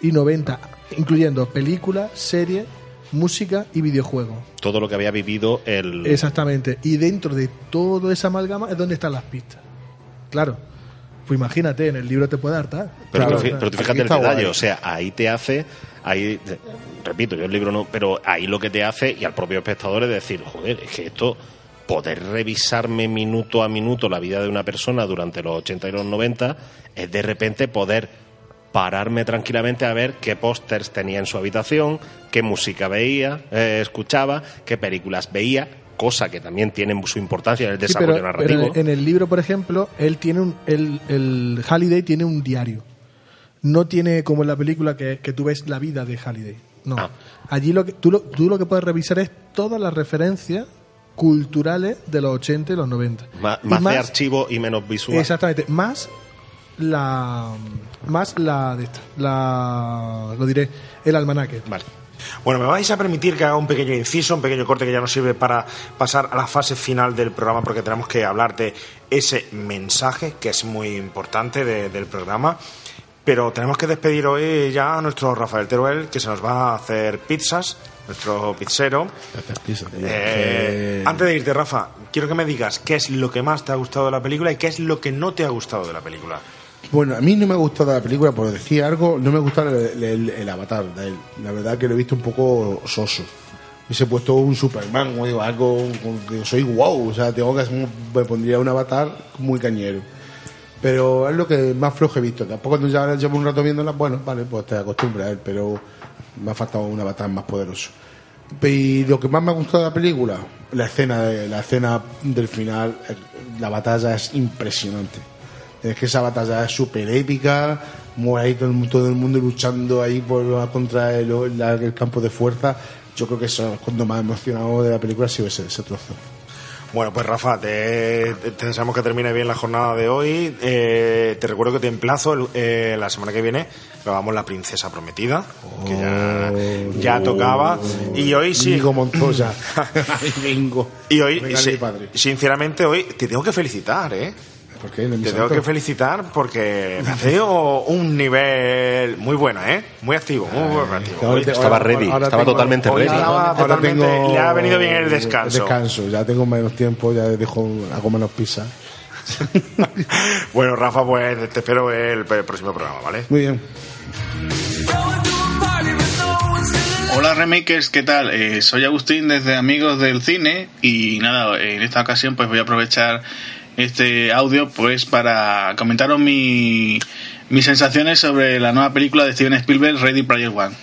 y 90, incluyendo películas, series, música y videojuegos. Todo lo que había vivido el. Exactamente. Y dentro de toda esa amalgama es donde están las pistas. Claro. Pues imagínate, en el libro te puede hartar. Pero, Claro, pero tú fíjate el detalle, o sea, ahí te hace, ahí, repito, yo el libro no, pero ahí lo que te hace, y al propio espectador, es decir, joder, es que esto, poder revisarme minuto a minuto la vida de una persona durante los 80 y los 90, es de repente poder pararme tranquilamente a ver qué pósters tenía en su habitación, qué música veía, eh, escuchaba, qué películas veía, cosa que también tiene su importancia en el Sí, desarrollo pero, narrativo. pero en el libro, por ejemplo, él tiene un, el, el Halliday tiene un diario. No tiene como en la película que, que tú ves la vida de Halliday. No. Ah. Allí lo que, tú, lo, tú lo que puedes revisar es todas las referencias culturales de los 80 y los 90. Má- Y más, de más- archivo y menos visual. Exactamente, más la más la de esta, la lo diré, el almanaque. Vale. Bueno, me vais a permitir que haga un pequeño inciso, un pequeño corte que ya nos sirve para pasar a la fase final del programa porque tenemos que hablar de ese mensaje que es muy importante de- del programa. Pero tenemos que despedir hoy ya a nuestro Rafael Teruel que se nos va a hacer pizzas, nuestro pizzero. Eh, antes de irte, Rafa, quiero que me digas qué es lo que más te ha gustado de la película y qué es lo que no te ha gustado de la película. Bueno, a mí no me ha gustado la película, por decir algo, no me gusta el, el- avatar de él. La verdad que lo he visto un poco soso. Hubiese puesto un Superman o digo, algo, digo, soy wow, o sea, tengo que me pondría un avatar muy cañero. Pero es lo que más flojo he visto. Tampoco cuando ya llevo un rato viéndola, bueno, vale, pues te acostumbras a él, pero me ha faltado un avatar más poderoso. Y lo que más me ha gustado de la película, la escena, de, la escena del final, la batalla es impresionante. Es que esa batalla es súper épica, muere ahí todo el, todo el mundo luchando ahí por contra el, el campo de fuerza. Yo creo que eso es cuando más emocionado de la película ha sido ese, ese trozo. Bueno, pues Rafa, te, te- deseamos que termine bien la jornada de hoy. Eh, te recuerdo que te emplazo el- eh, la semana que viene. Grabamos La Princesa Prometida, que ya, ya tocaba. Y hoy sí. Íñigo Montoya. <laughs> Bingo. Y hoy, mi padre. sinceramente, hoy te tengo que felicitar, ¿eh? ¿Por qué? ¿No es mi Te tengo que felicitar porque me has tenido un nivel muy bueno, ¿eh? Muy activo, muy, muy activo. Hoy- Estaba ahora- ready, ahora estaba tengo- totalmente ready. estaba Ahora totalmente- tengo le ha venido bien el descanso. descanso, ya tengo menos tiempo, ya dejo, hago menos pizza. <laughs> Bueno, Rafa, pues te espero el, el próximo programa, ¿vale? Muy bien. Hola remakers, ¿qué tal? Eh, soy Agustín desde Amigos del Cine y nada, en esta ocasión pues voy a aprovechar este audio pues para comentaros mi, mis sensaciones sobre la nueva película de Steven Spielberg, Ready Player One.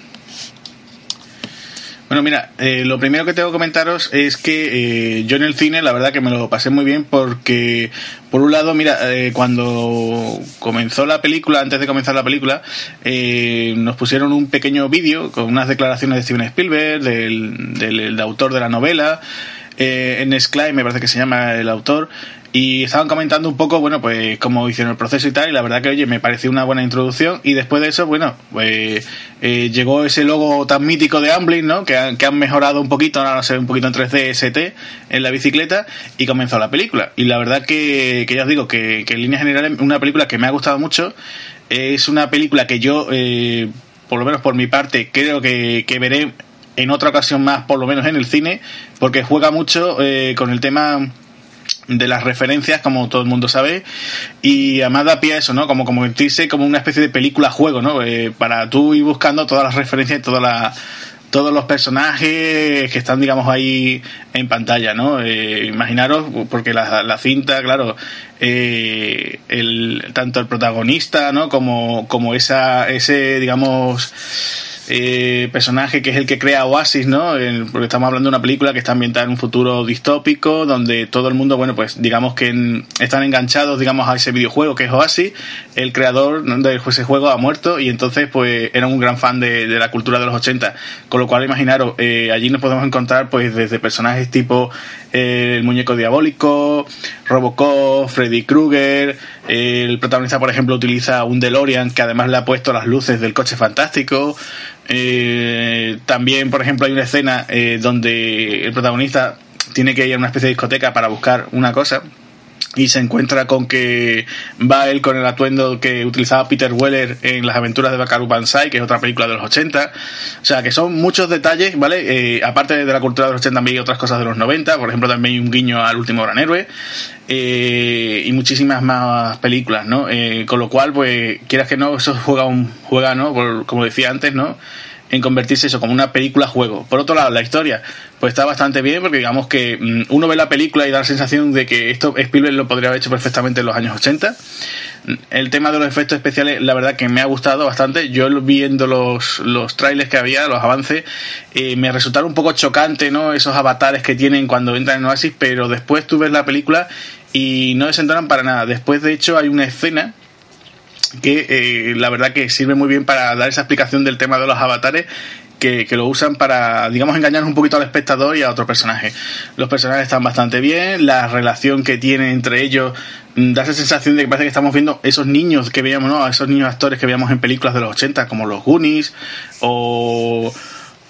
Bueno, mira, eh, lo primero que tengo que comentaros es que eh, yo en el cine, la verdad que me lo pasé muy bien porque, por un lado, mira, eh, cuando comenzó la película, antes de comenzar la película, eh, nos pusieron un pequeño vídeo con unas declaraciones de Steven Spielberg, del, del, del autor de la novela, eh, en Clay, me parece que se llama el autor, y estaban comentando un poco, bueno, pues cómo hicieron el proceso y tal, y la verdad que, oye, me pareció una buena introducción, y después de eso, bueno, pues eh, llegó ese logo tan mítico de Amblin, ¿no? Que han, que han mejorado un poquito, ahora se ve un poquito en 3D ST en la bicicleta, y comenzó la película. Y la verdad que, que ya os digo, que, que en líneas generales, una película que me ha gustado mucho, es una película que yo, eh, por lo menos por mi parte, creo que, que veré en otra ocasión más, por lo menos en el cine, porque juega mucho eh, con el tema de las referencias, como todo el mundo sabe, y además da pie a eso, ¿no? Como convertirse como una especie de película juego, ¿no? Eh, para tú ir buscando todas las referencias y todas todos los personajes que están, digamos, ahí en pantalla, ¿no? Eh, imaginaros, porque la, la cinta, claro, eh, el, tanto el protagonista, ¿no? Como, como esa, ese, digamos, eh, personaje que es el que crea Oasis, ¿no? Porque estamos hablando de una película que está ambientada en un futuro distópico, donde todo el mundo, bueno, pues digamos que en- están enganchados, digamos, a ese videojuego que es Oasis. El creador de ese juego ha muerto y entonces, pues, era un gran fan de, la cultura de los 80. Con lo cual, imaginaros, eh, allí nos podemos encontrar, pues, desde personajes tipo eh, el muñeco diabólico, Robocop, Freddy Krueger. el protagonista, por ejemplo, utiliza un DeLorean que además le ha puesto las luces del coche fantástico. Eh, también, por ejemplo, hay una escena eh, donde el protagonista tiene que ir a una especie de discoteca para buscar una cosa y se encuentra con que va él con el atuendo que utilizaba Peter Weller en las aventuras de Bakaru Banzai, que es otra película de los 80. O sea, que son muchos detalles, ¿vale? Eh, aparte de la cultura de los 80 también hay otras cosas de los 90, por ejemplo, también hay un guiño al último gran héroe eh, y muchísimas más películas, ¿no? Eh, con lo cual, pues, quieras que no, eso juega, un, juega ¿no? Como decía antes, ¿no? en convertirse eso como una película juego. Por otro lado, la historia pues está bastante bien porque digamos que mm, uno ve la película y da la sensación de que esto Spielberg lo podría haber hecho perfectamente en los años 80. Mm, El tema de los efectos especiales, la verdad que me ha gustado bastante. Yo viendo los, los trailers que había, los avances, eh, me resultaron un poco chocante, ¿no? Esos avatares que tienen cuando entran en Oasis, pero después tú ves la película y no desentonan para nada. Después, de hecho, hay una escena que eh, la verdad que sirve muy bien para dar esa explicación del tema de los avatares que, que lo usan para, digamos, engañar un poquito al espectador y a otro personaje. Los personajes están bastante bien, la relación que tienen entre ellos mm, da esa sensación de que parece que estamos viendo esos niños que veíamos, ¿no? Esos niños actores que veíamos en películas de los 80, como los Goonies o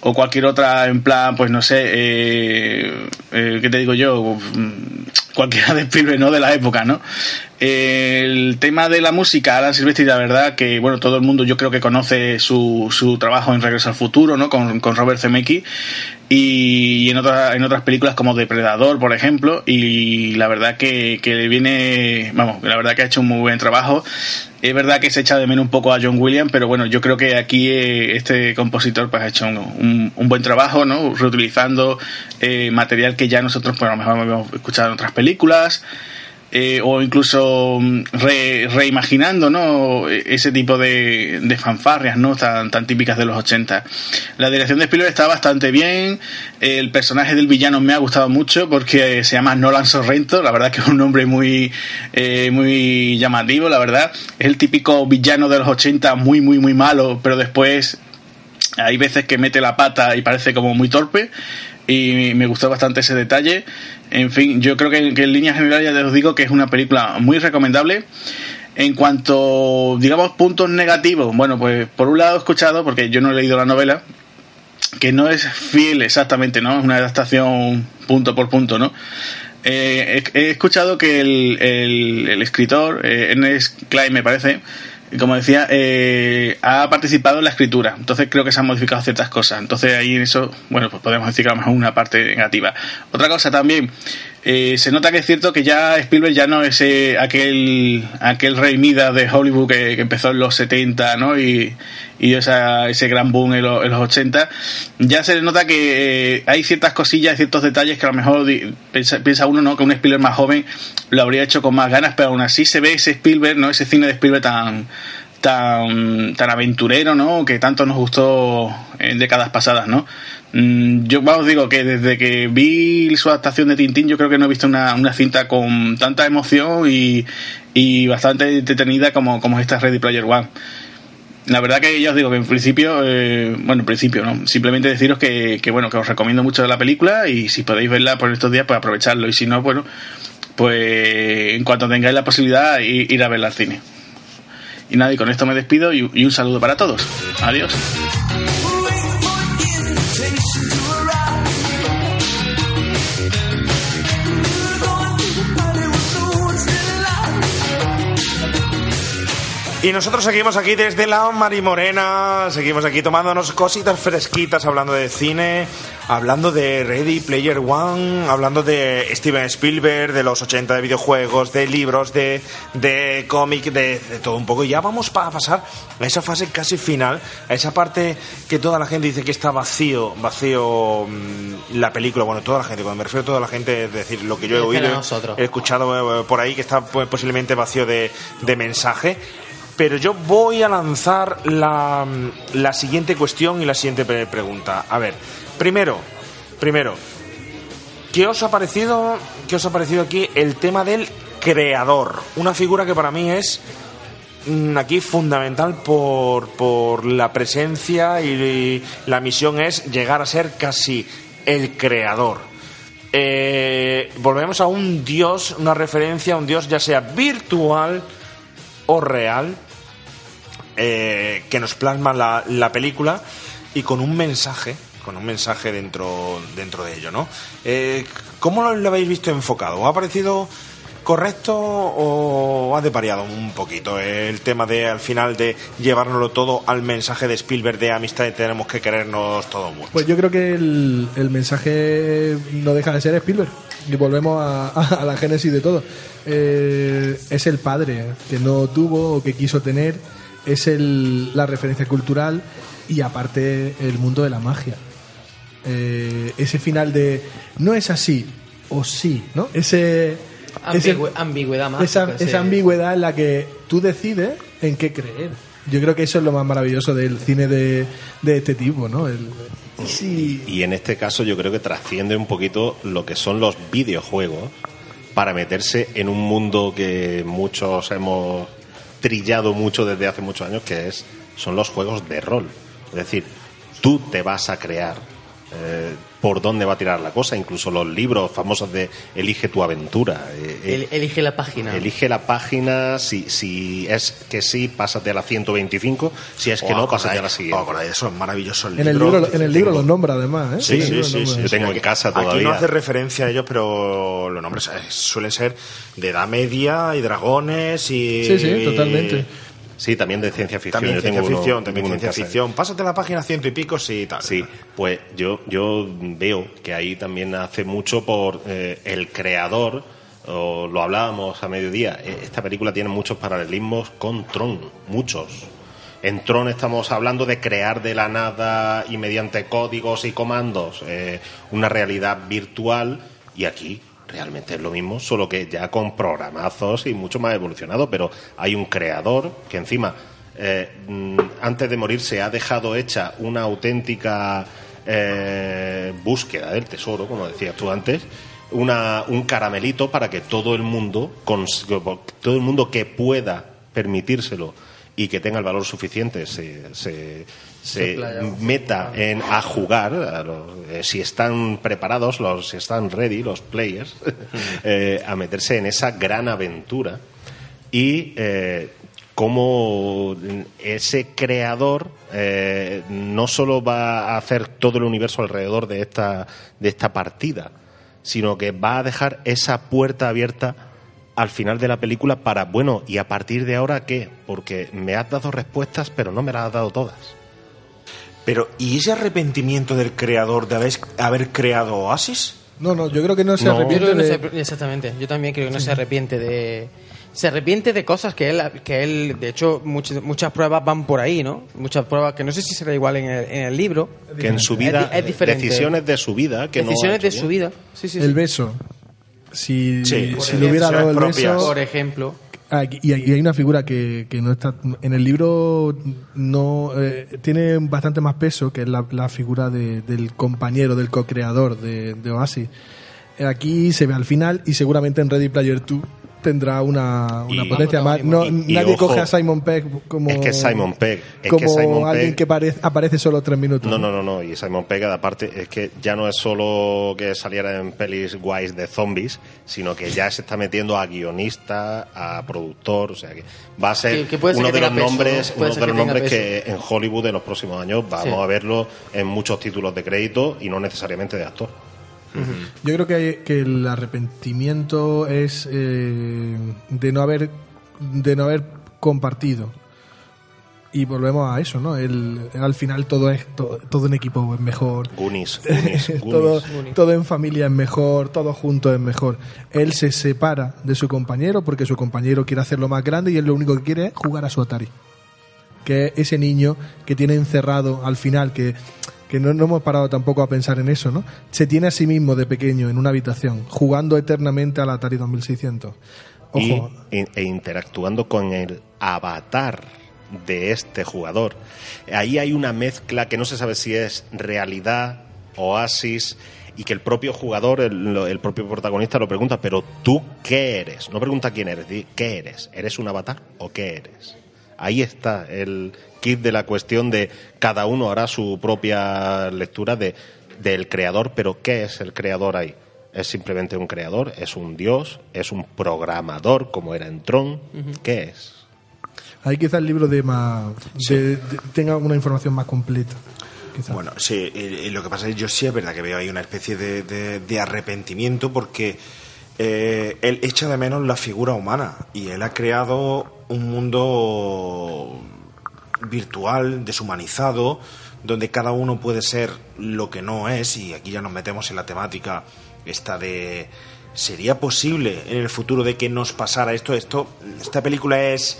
o cualquier otra en plan, pues no sé, eh, eh, ¿qué te digo yo? Mm, Cualquiera de Spielberg, ¿no? De la época, ¿no? El tema de la música, Alan Silvestri, la verdad que, bueno, todo el mundo yo creo que conoce su, su trabajo en Regreso al Futuro, ¿no? Con, con Robert Zemeckis y en otras en otras películas como Depredador, por ejemplo, y la verdad que, que viene, vamos, la verdad que ha hecho un muy buen trabajo. Es verdad que se echa de menos un poco a John Williams, pero bueno, yo creo que aquí eh, este compositor pues ha hecho un, un- un buen trabajo, ¿no? Reutilizando eh, material que ya nosotros pues a lo mejor hemos escuchado en otras películas. Eh, o incluso mm, re- reimaginando ¿no? E- ese tipo de, de fanfarrias ¿no? tan, tan típicas de los 80. La dirección de Spielberg está bastante bien, el personaje del villano me ha gustado mucho porque se llama Nolan Sorrento, la verdad que es un nombre muy, eh, muy llamativo, la verdad. Es el típico villano de los 80 muy, muy, muy malo, pero después hay veces que mete la pata y parece como muy torpe y me gustó bastante ese detalle. En fin, yo creo que, en líneas generales ya os digo que es una película muy recomendable. En cuanto, digamos, puntos negativos, bueno, pues por un lado he escuchado, porque yo no he leído la novela, que no es fiel exactamente, ¿no? Es una adaptación punto por punto, ¿no? Eh, he, escuchado que el, el- el escritor, eh, Ernest Klein me parece, como decía, eh, ha participado en la escritura. Entonces creo que se han modificado ciertas cosas. Entonces ahí en eso, bueno, pues podemos decir que a lo mejor una parte negativa. Otra cosa también, eh, se nota que es cierto que ya Spielberg ya no es eh, aquel, aquel rey Midas de Hollywood que, empezó en los 70, ¿no? Y, y esa- ese gran boom en, los- en los 80. Ya se nota que eh, hay ciertas cosillas, ciertos detalles que a lo mejor piensa, piensa uno, ¿no? Que un Spielberg más joven lo habría hecho con más ganas, pero aún así se ve ese Spielberg, ¿no? Ese cine de Spielberg tan tan, tan aventurero, ¿no? Que tanto nos gustó en décadas pasadas, ¿no? Mm, Yo os digo que desde que vi su adaptación de Tintín, yo creo que no he visto una, una cinta con tanta emoción y, y bastante entretenida como, como esta Ready Player One. La verdad que ya os digo que en principio, eh, bueno, en principio, ¿no? Simplemente deciros que, que, bueno, que os recomiendo mucho la película y si podéis verla por estos días, pues aprovecharlo. Y si no, bueno, pues en cuanto tengáis la posibilidad, ir a verla al cine. Y nada, y con esto me despido y un saludo para todos. Adiós. Y nosotros seguimos aquí desde la Marimorena, seguimos aquí tomándonos cositas fresquitas, hablando de cine, hablando de Ready Player One, hablando de Steven Spielberg, de los 80 de videojuegos, de libros, de, de cómic, de, de todo un poco. Y ya vamos para pasar a esa fase casi final, a esa parte que toda la gente dice que está vacío, vacío mm, la película. Bueno, toda la gente, cuando me refiero a toda la gente, es decir, lo que yo he oído, he escuchado eh, por ahí que está pues, posiblemente vacío de, de mensaje. Pero yo voy a lanzar la, la siguiente cuestión y la siguiente pre- pregunta. A ver, primero, primero, ¿qué os ha parecido, qué os ha parecido aquí el tema del creador? Una figura que para mí es mm, aquí fundamental por, por la presencia y la misión es llegar a ser casi el creador. Eh, volvemos a un dios, una referencia a un dios ya sea virtual o real eh, que nos plasma la, la película y con un mensaje con un mensaje dentro dentro de ello no eh, ¿cómo lo, habéis visto enfocado? ¿os ha parecido correcto o ha desvariado un poquito el tema de al final de llevárnoslo todo al mensaje de Spielberg de amistad y tenemos que querernos todo mucho Pues yo creo que el, mensaje no deja de ser Spielberg. Y volvemos a, <laughs> a la génesis de todo. Eh, es el padre que no tuvo o que quiso tener. Es el, la referencia cultural y aparte el mundo de la magia. Eh, ese final de no es así o sí, ¿no? Ese, ese- Ambigüe- ambigüedad más. esa, ambigüedad en la que tú decides en qué creer. Yo creo que eso es lo más maravilloso del cine de, de este tipo, ¿no? El- sí, Y en este caso yo creo que trasciende un poquito lo que son los videojuegos para meterse en un mundo que muchos hemos trillado mucho desde hace muchos años, que es son los juegos de rol. Es decir, tú te vas a crear eh, por dónde va a tirar la cosa, incluso los libros famosos de Elige tu aventura. eh, eh, El- elige la página. Elige la página, si, si es que sí, pásate a la 125, si es que Oh, no, pásate a la siguiente. oh, eso es maravilloso el en el libro. libro, en el libro los nombra además, ¿eh? Sí, sí, libro sí, sí, yo tengo en casa Aquí no todavía. hace referencia a ellos, pero los nombres eh, suelen ser de edad media y dragones y... Sí, sí, totalmente. Sí, también de ciencia ficción. También Yo ciencia tengo ficción, también uno en ciencia ficción. Pásate la página ciento y pico, sí, tal. Sí, pues yo, yo veo que ahí también hace mucho por eh, el creador, o lo hablábamos a mediodía, eh, esta película tiene muchos paralelismos con Tron, muchos. En Tron estamos hablando de crear de la nada y mediante códigos y comandos eh, una realidad virtual y aquí realmente es lo mismo, solo que ya con programazos y mucho más evolucionado, pero hay un creador que encima eh, mm, antes de morir se ha dejado hecha una auténtica eh, búsqueda del tesoro, como decías tú antes, una, un caramelito para que todo el mundo, todo el mundo que pueda permitírselo y que tenga el valor suficiente se, se, se meta en a jugar, a los- eh, si están preparados, los, si están ready, los players, <laughs> eh, a meterse en esa gran aventura y eh, cómo ese creador eh, no solo va a hacer todo el universo alrededor de esta, de esta partida, sino que va a dejar esa puerta abierta al final de la película para, bueno, ¿y a partir de ahora qué? Porque me has dado respuestas, pero no me las has dado todas. Pero, ¿y ese arrepentimiento del creador de haber, haber creado Oasis? No, no, yo creo que no se Yo arrepiente creo que no de... se- exactamente. Yo también creo que no se arrepiente de. Se arrepiente de cosas que él, que él de hecho, muchas, muchas pruebas van por ahí, ¿no? Muchas pruebas que no sé si será igual en el, en el libro. Que en su vida, Es es diferente. decisiones de su vida, que no Decisiones hecho de bien. su vida. Sí, sí, sí. El beso. Si, Sí, si le hubiera dado el propias. beso... Por ejemplo. Ah, y hay, una figura que, que no está en el libro no eh, tiene bastante más peso que es la, figura de- del compañero del co-creador de, de Oasis. Aquí se ve al final y seguramente en Ready Player 2 tendrá una, una Y- potencia más no, Y- y nadie ojo, coge a Simon Pegg como Es que Simon Pegg. Es como que Simon alguien Pegg. que pare- aparece solo tres minutos No, no, no, no. Y Simon Pegg, aparte, es que ya no es solo que saliera en pelis guays de zombies, sino que ya se está metiendo a guionista, a productor, o sea que va a ser Que- que puede ser uno de los peso, nombres, uno de los nombres peso. que en Hollywood en los próximos años vamos Sí. a verlo en muchos títulos de crédito y no necesariamente de actor. Yo creo que, que el arrepentimiento es eh, de no haber de no haber compartido. Y volvemos a eso, ¿no? El, al final todo es todo, todo en equipo es mejor. Goonies, <laughs> Goonies, todo, Goonies. todo en familia es mejor, todo junto es mejor. Él se separa de su compañero porque su compañero quiere hacerlo más grande y él lo único que quiere es jugar a su Atari. Que es ese niño que tiene encerrado al final, que, que no, no hemos parado tampoco a pensar en eso, ¿no? Se tiene a sí mismo de pequeño en una habitación, jugando eternamente al Atari 2600. Ojo, y, e, interactuando con el avatar de este jugador. Ahí hay una mezcla que no se sabe si es realidad, oasis, y que el propio jugador, el, el propio protagonista lo pregunta, pero tú qué eres? No pregunta quién eres, di, ¿qué eres? ¿Eres un avatar o qué eres? Ahí está el kit de la cuestión de cada uno hará su propia lectura de, del creador, pero ¿qué es el creador ahí? ¿Es simplemente un creador? ¿Es un dios? ¿Es un programador como era en Tron? ¿Qué es? ahí quizá el libro de más, de- de- tenga una información más completa. quizá. Bueno, sí, y- y lo que pasa es que yo sí es verdad que veo ahí una especie de, de- de arrepentimiento porque eh, él echa de menos la figura humana y él ha creado un mundo virtual, deshumanizado, donde cada uno puede ser lo que no es y aquí ya nos metemos en la temática esta de ¿sería posible en el futuro de que nos pasara esto? Esto esta película es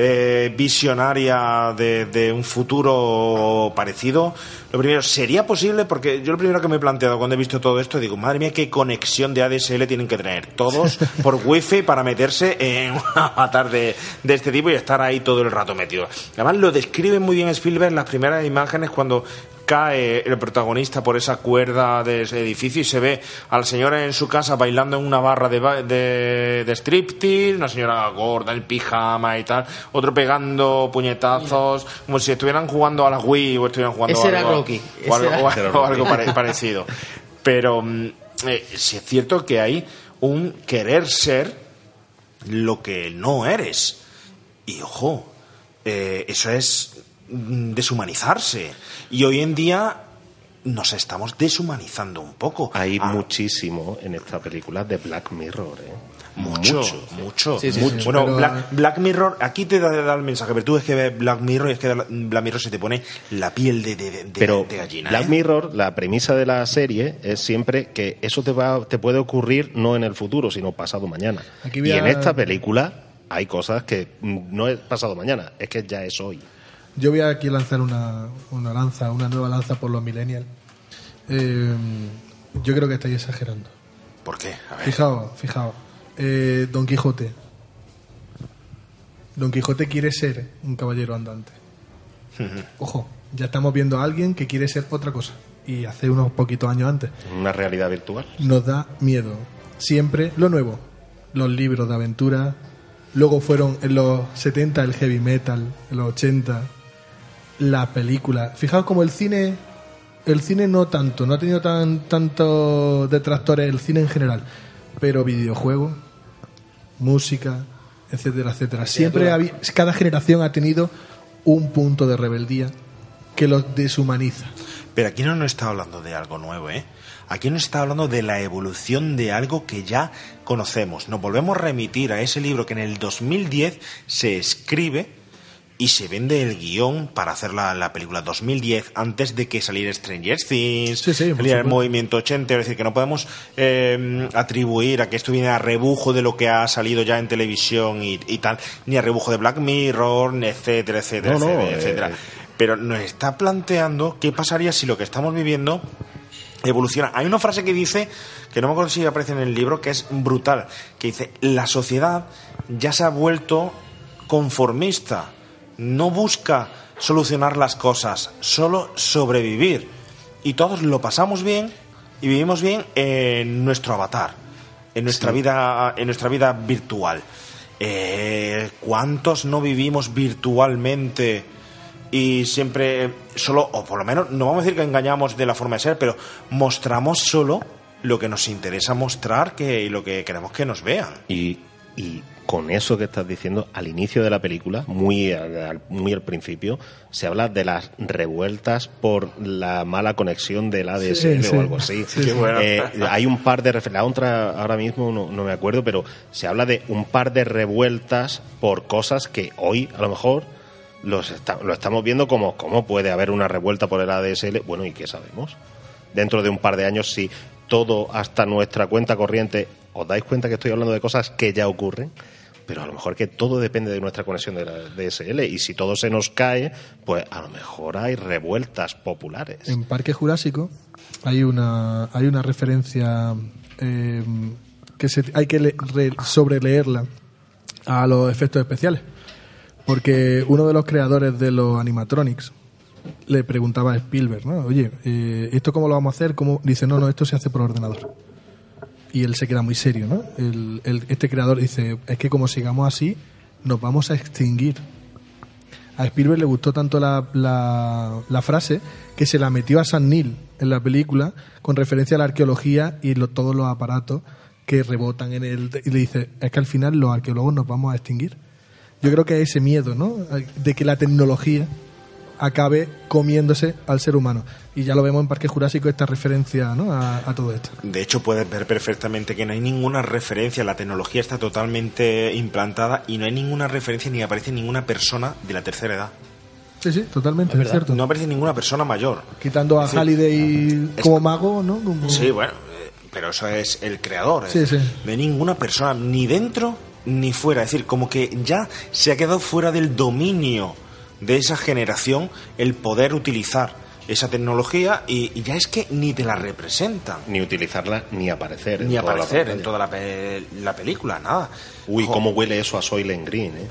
eh, visionaria de, de un futuro parecido. Lo primero, ¿sería posible? Porque yo lo primero que me he planteado cuando he visto todo esto, digo, madre mía, qué conexión de ADSL tienen que tener todos <laughs> por wifi para meterse en un avatar de, de este tipo y estar ahí todo el rato metido. Además, lo describe muy bien Spielberg en las primeras imágenes cuando cae el protagonista por esa cuerda de ese edificio y se ve a la señora en su casa bailando en una barra de, ba- de, de striptease, una señora gorda en pijama y tal, otro pegando puñetazos, como si estuvieran jugando a la Wii o estuvieran jugando Ese a era algo, Rocky, o algo, ese era- o era algo- Rocky. algo pare- parecido. Pero mm, eh, sí es cierto que hay un querer ser lo que no eres. Y ojo, eh, eso es deshumanizarse. Y hoy en día nos estamos deshumanizando un poco. Hay Ah, muchísimo en esta película de Black Mirror, ¿eh? Mucho, mucho. Sí, sí, mucho. sí. Bueno, Pero- Black, Black Mirror, aquí te da, da el mensaje, pero tú es que ves Black Mirror y es que Black Mirror se te pone la piel de, de, de- Pero de gallina. Black ¿eh? Mirror, la premisa de la serie es siempre que eso te va, te puede ocurrir no en el futuro, sino pasado mañana. Aquí Y a- en esta película hay cosas que mm, no es pasado mañana, es que ya es hoy. Yo voy aquí a lanzar una, una lanza, una nueva lanza por los millennials. Eh, yo creo que estáis exagerando. ¿Por qué? A ver. Fijaos, fijaos. Eh, Don Quijote. Don Quijote quiere ser un caballero andante. Ojo, ya estamos viendo a alguien que quiere ser otra cosa. Y hace unos poquitos años antes. Una realidad virtual. Nos da miedo. Siempre lo nuevo. Los libros de aventura. Luego fueron en los 70 el heavy metal. En los 80 la película. Fijaos como el cine. El cine no tanto. No ha tenido tan tanto detractores el cine en general. Pero videojuegos, música, etcétera, etcétera. Siempre había, cada generación ha tenido un punto de rebeldía que los deshumaniza. Pero aquí no nos está hablando de algo nuevo, ¿eh? Aquí nos está hablando de la evolución de algo que ya conocemos. Nos volvemos a remitir a ese libro que en el 2010 se escribe y se vende el guion para hacer la, la película 2010 antes de que saliera Stranger Things, Sí, sí, por saliera el movimiento 80. Es decir, que no podemos eh, atribuir a que esto viene a rebujo de lo que ha salido ya en televisión y, y tal, ni a rebujo de Black Mirror, etcétera, etcétera, No, no, etcétera, eh, etcétera. Pero nos está planteando qué pasaría si lo que estamos viviendo evoluciona. Hay una frase que dice, que no me acuerdo si aparece en el libro, que es brutal, que dice, la sociedad ya se ha vuelto conformista, no busca solucionar las cosas, solo sobrevivir. Y todos lo pasamos bien y vivimos bien en nuestro avatar, en nuestra Sí. vida, en nuestra vida virtual. Eh, ¿Cuántos no vivimos virtualmente y siempre solo, o por lo menos, no vamos a decir que engañamos de la forma de ser, pero mostramos solo lo que nos interesa mostrar que, y lo que queremos que nos vean? Y, y con eso que estás diciendo, al inicio de la película, muy al, al- muy al principio, se habla de las revueltas por la mala conexión del ADSL <laughs> Sí, sí. o algo así. Sí, sí. Bueno. Eh, hay un par de la otra ahora mismo no, no me acuerdo, pero se habla de un par de revueltas por cosas que hoy a lo mejor los está- lo estamos viendo como cómo puede haber una revuelta por el ADSL. Bueno, ¿y qué sabemos? Dentro de un par de años, si todo hasta nuestra cuenta corriente, os dais cuenta que estoy hablando de cosas que ya ocurren, pero a lo mejor que todo depende de nuestra conexión de la DSL y si todo se nos cae, pues a lo mejor hay revueltas populares. En Parque Jurásico hay una, hay una referencia eh, que se, hay que le- re- sobreleerla a los efectos especiales. Porque uno de los creadores de los animatronics le preguntaba a Spielberg, ¿no? Oye, eh, ¿esto cómo lo vamos a hacer? ¿Cómo? Dice, no, no, esto se hace por ordenador. Y él se queda muy serio, ¿no? El- este creador dice, es que como sigamos así, nos vamos a extinguir. A Spielberg le gustó tanto la, la, frase que se la metió a San Neil en la película con referencia a la arqueología y todos los aparatos que rebotan en el... Y le dice, es que al final los arqueólogos nos vamos a extinguir. Yo creo que hay ese miedo, ¿no? De que la tecnología acabe comiéndose al ser humano. Y ya lo vemos en Parque Jurásico, esta referencia ¿no? a, a todo esto. De hecho, puedes ver perfectamente que no hay ninguna referencia, la tecnología está totalmente implantada y no hay ninguna referencia ni aparece ninguna persona de la tercera edad. Sí, sí, totalmente, es, cierto. No aparece ninguna persona mayor. Quitando a Es decir, Halliday es- como mago, ¿no? Como- Sí, bueno, eh, pero eso es el creador. es Sí, sí. No hay ninguna persona ni dentro ni fuera. Es decir, como que ya se ha quedado fuera del dominio de esa generación el poder utilizar esa tecnología y, y ya es que ni te la representan. Ni utilizarla ni aparecer. en Ni toda la aparecer en pantalla. toda la, pe- la película, nada. Uy, cómo huele eso a Soylent Green, ¿eh?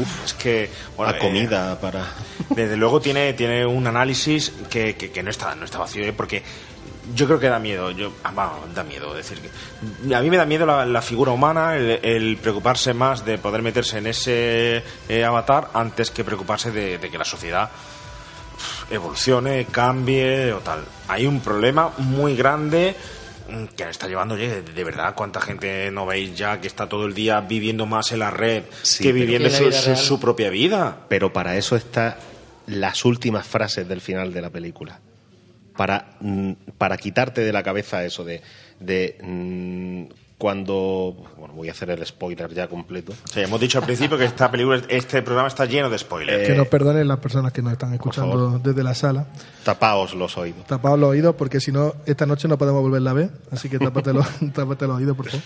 Uf, es que... bueno, a comida para... Desde luego tiene, tiene un análisis que, que- que no, está, no está vacío, ¿eh? porque yo creo que da miedo. Yo, ah, vamos, da miedo decir que. A mí me da miedo la, la figura humana, el, el preocuparse más de poder meterse en ese eh, avatar antes que preocuparse de, de que la sociedad evolucione, cambie o tal. Hay un problema muy grande mm, que está llevando, oye, de verdad, cuánta gente no veis ya que está todo el día viviendo más en la red Sí, que viviendo su, su propia vida. Pero para eso está las últimas frases del final de la película. Para, mm, para quitarte de la cabeza eso de, de mm, cuando... Bueno, voy a hacer el spoiler ya completo. Sí, hemos dicho al principio que esta película, este programa está lleno de spoilers. que nos perdonen las personas que nos están escuchando desde la sala. Tapaos los oídos. Tapaos los oídos porque si no, esta noche no podemos volverla a ver. Así que tápate los, <laughs> tápate los oídos, por favor.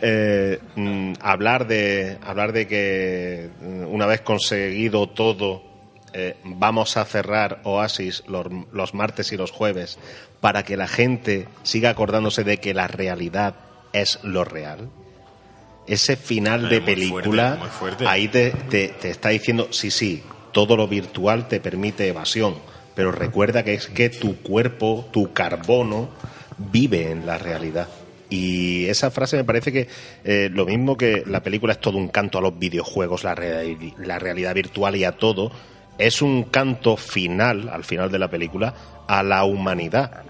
Eh, mm, hablar de hablar de que una vez conseguido todo eh, vamos a cerrar Oasis los, los martes y los jueves para que la gente siga acordándose de que la realidad es lo real. Ese final de muy película fuerte, muy fuerte. ahí te, te- te está diciendo sí sí todo lo virtual te permite evasión pero recuerda que es que tu cuerpo tu carbono vive en la realidad y esa frase me parece que eh, lo mismo que la película es todo un canto a los videojuegos, la, la realidad virtual y a todo, es un canto final, al final de la película, a la humanidad.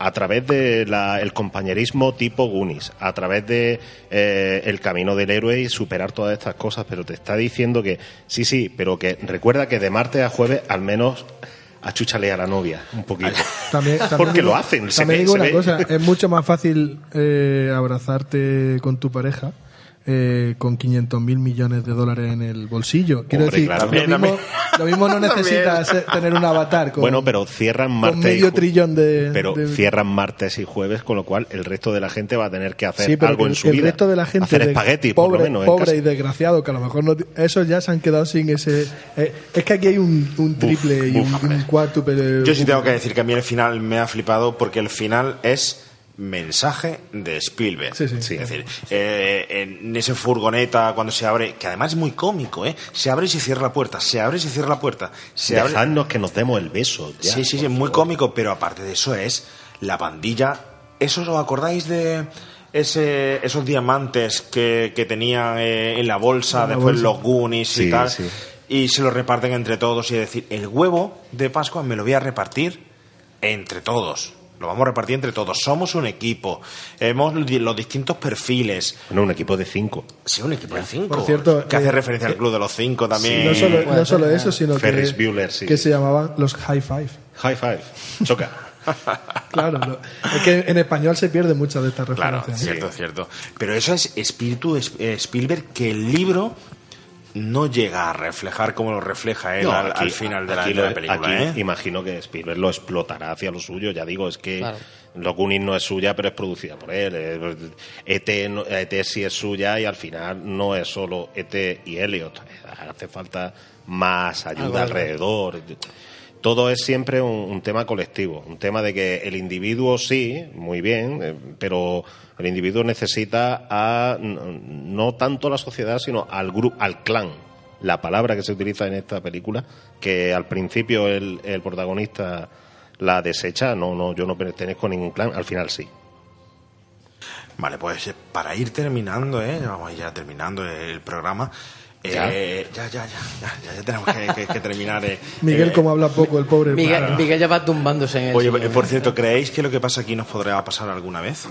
A través del el compañerismo tipo Goonies, a través de eh, el camino del héroe y superar todas estas cosas, pero te está diciendo que sí, sí, pero que recuerda que de martes a jueves al menos achúchale a la novia un poquito. <laughs> También, también Porque digo- lo hacen, se También ve- digo se una ve. cosa, es mucho más fácil eh, abrazarte con tu pareja eh, con 500 mil millones de dólares en el bolsillo. Quiero Hombre, decir, claro. lo, mismo, También, lo mismo no <laughs> necesita ser- tener un avatar con, bueno, pero cierran martes y medio ju- trillón de... Pero de- cierran martes y jueves, con lo cual el resto de la gente va a tener que hacer Sí, pero algo que en el, su el vida. resto de la gente hacer de- espagueti, por pobre, lo menos. en pobre y desgraciado, que a lo mejor no, esos ya se han quedado sin ese... eh, es que aquí hay un, un triple y un, un cuádruple... Yo sí tengo que decir que a mí el final me ha flipado porque el final es mensaje de Spielberg. Sí, sí. Es decir, eh, en ese furgoneta cuando se abre, que además es muy cómico, ¿eh? Se abre y se cierra la puerta, se abre y se cierra la puerta. Se abre... Dejadnos que nos demos el beso. ya, sí, sí, sí, muy cómico, pero aparte de eso es la pandilla. ¿Eso os acordáis de ese, esos diamantes que, que tenían eh, en la bolsa, En la después bolsa. los Goonies y Sí, tal? sí. Y se los reparten entre todos y decir, el huevo de Pascua me lo voy a repartir entre todos. Lo vamos a repartir entre todos. Somos un equipo. Hemos los distintos perfiles. Bueno, un equipo de cinco. Sí, un equipo de cinco. Por cierto, que hace eh, referencia al club de los cinco también. no solo, no solo eso, sino Ferris que, Bueller, sí, que sí. se llamaban los high five. High five. Choca. <laughs> Claro, lo- es que en español se pierde muchas de estas Claro, referencias. cierto, cierto. Pero eso es espíritu es- eh, Spielberg que el libro no llega a reflejar como lo refleja él No, al, aquí- al final de la, de película. aquí ¿eh? Imagino que Spielberg lo explotará hacia lo suyo. Ya digo, es que Claro. No es suya, pero es producida por él. Eh, ET, no- ET sí es suya y al final no es solo ET y Elliot. Hace falta más ayuda de- alrededor. Todo es siempre un, un tema colectivo, un tema de que el individuo sí, muy bien, eh, pero el individuo necesita a no, tanto la sociedad, sino al grupo, al clan. La palabra que se utiliza en esta película, que al principio el, el protagonista la desecha, no, no, yo no pertenezco a ningún clan, al final sí. Vale, pues eh, para ir terminando, ¿eh? vamos ya terminando el programa. ¿Ya? eh, ya, ya, ya, ya, ya, ya tenemos que, que- que terminar. eh. <laughs> Miguel, Eh, como habla poco, el pobre. Miguel, Miguel ya va tumbándose en el Oye, por cierto, ¿creéis que lo que pasa aquí nos podrá pasar alguna vez?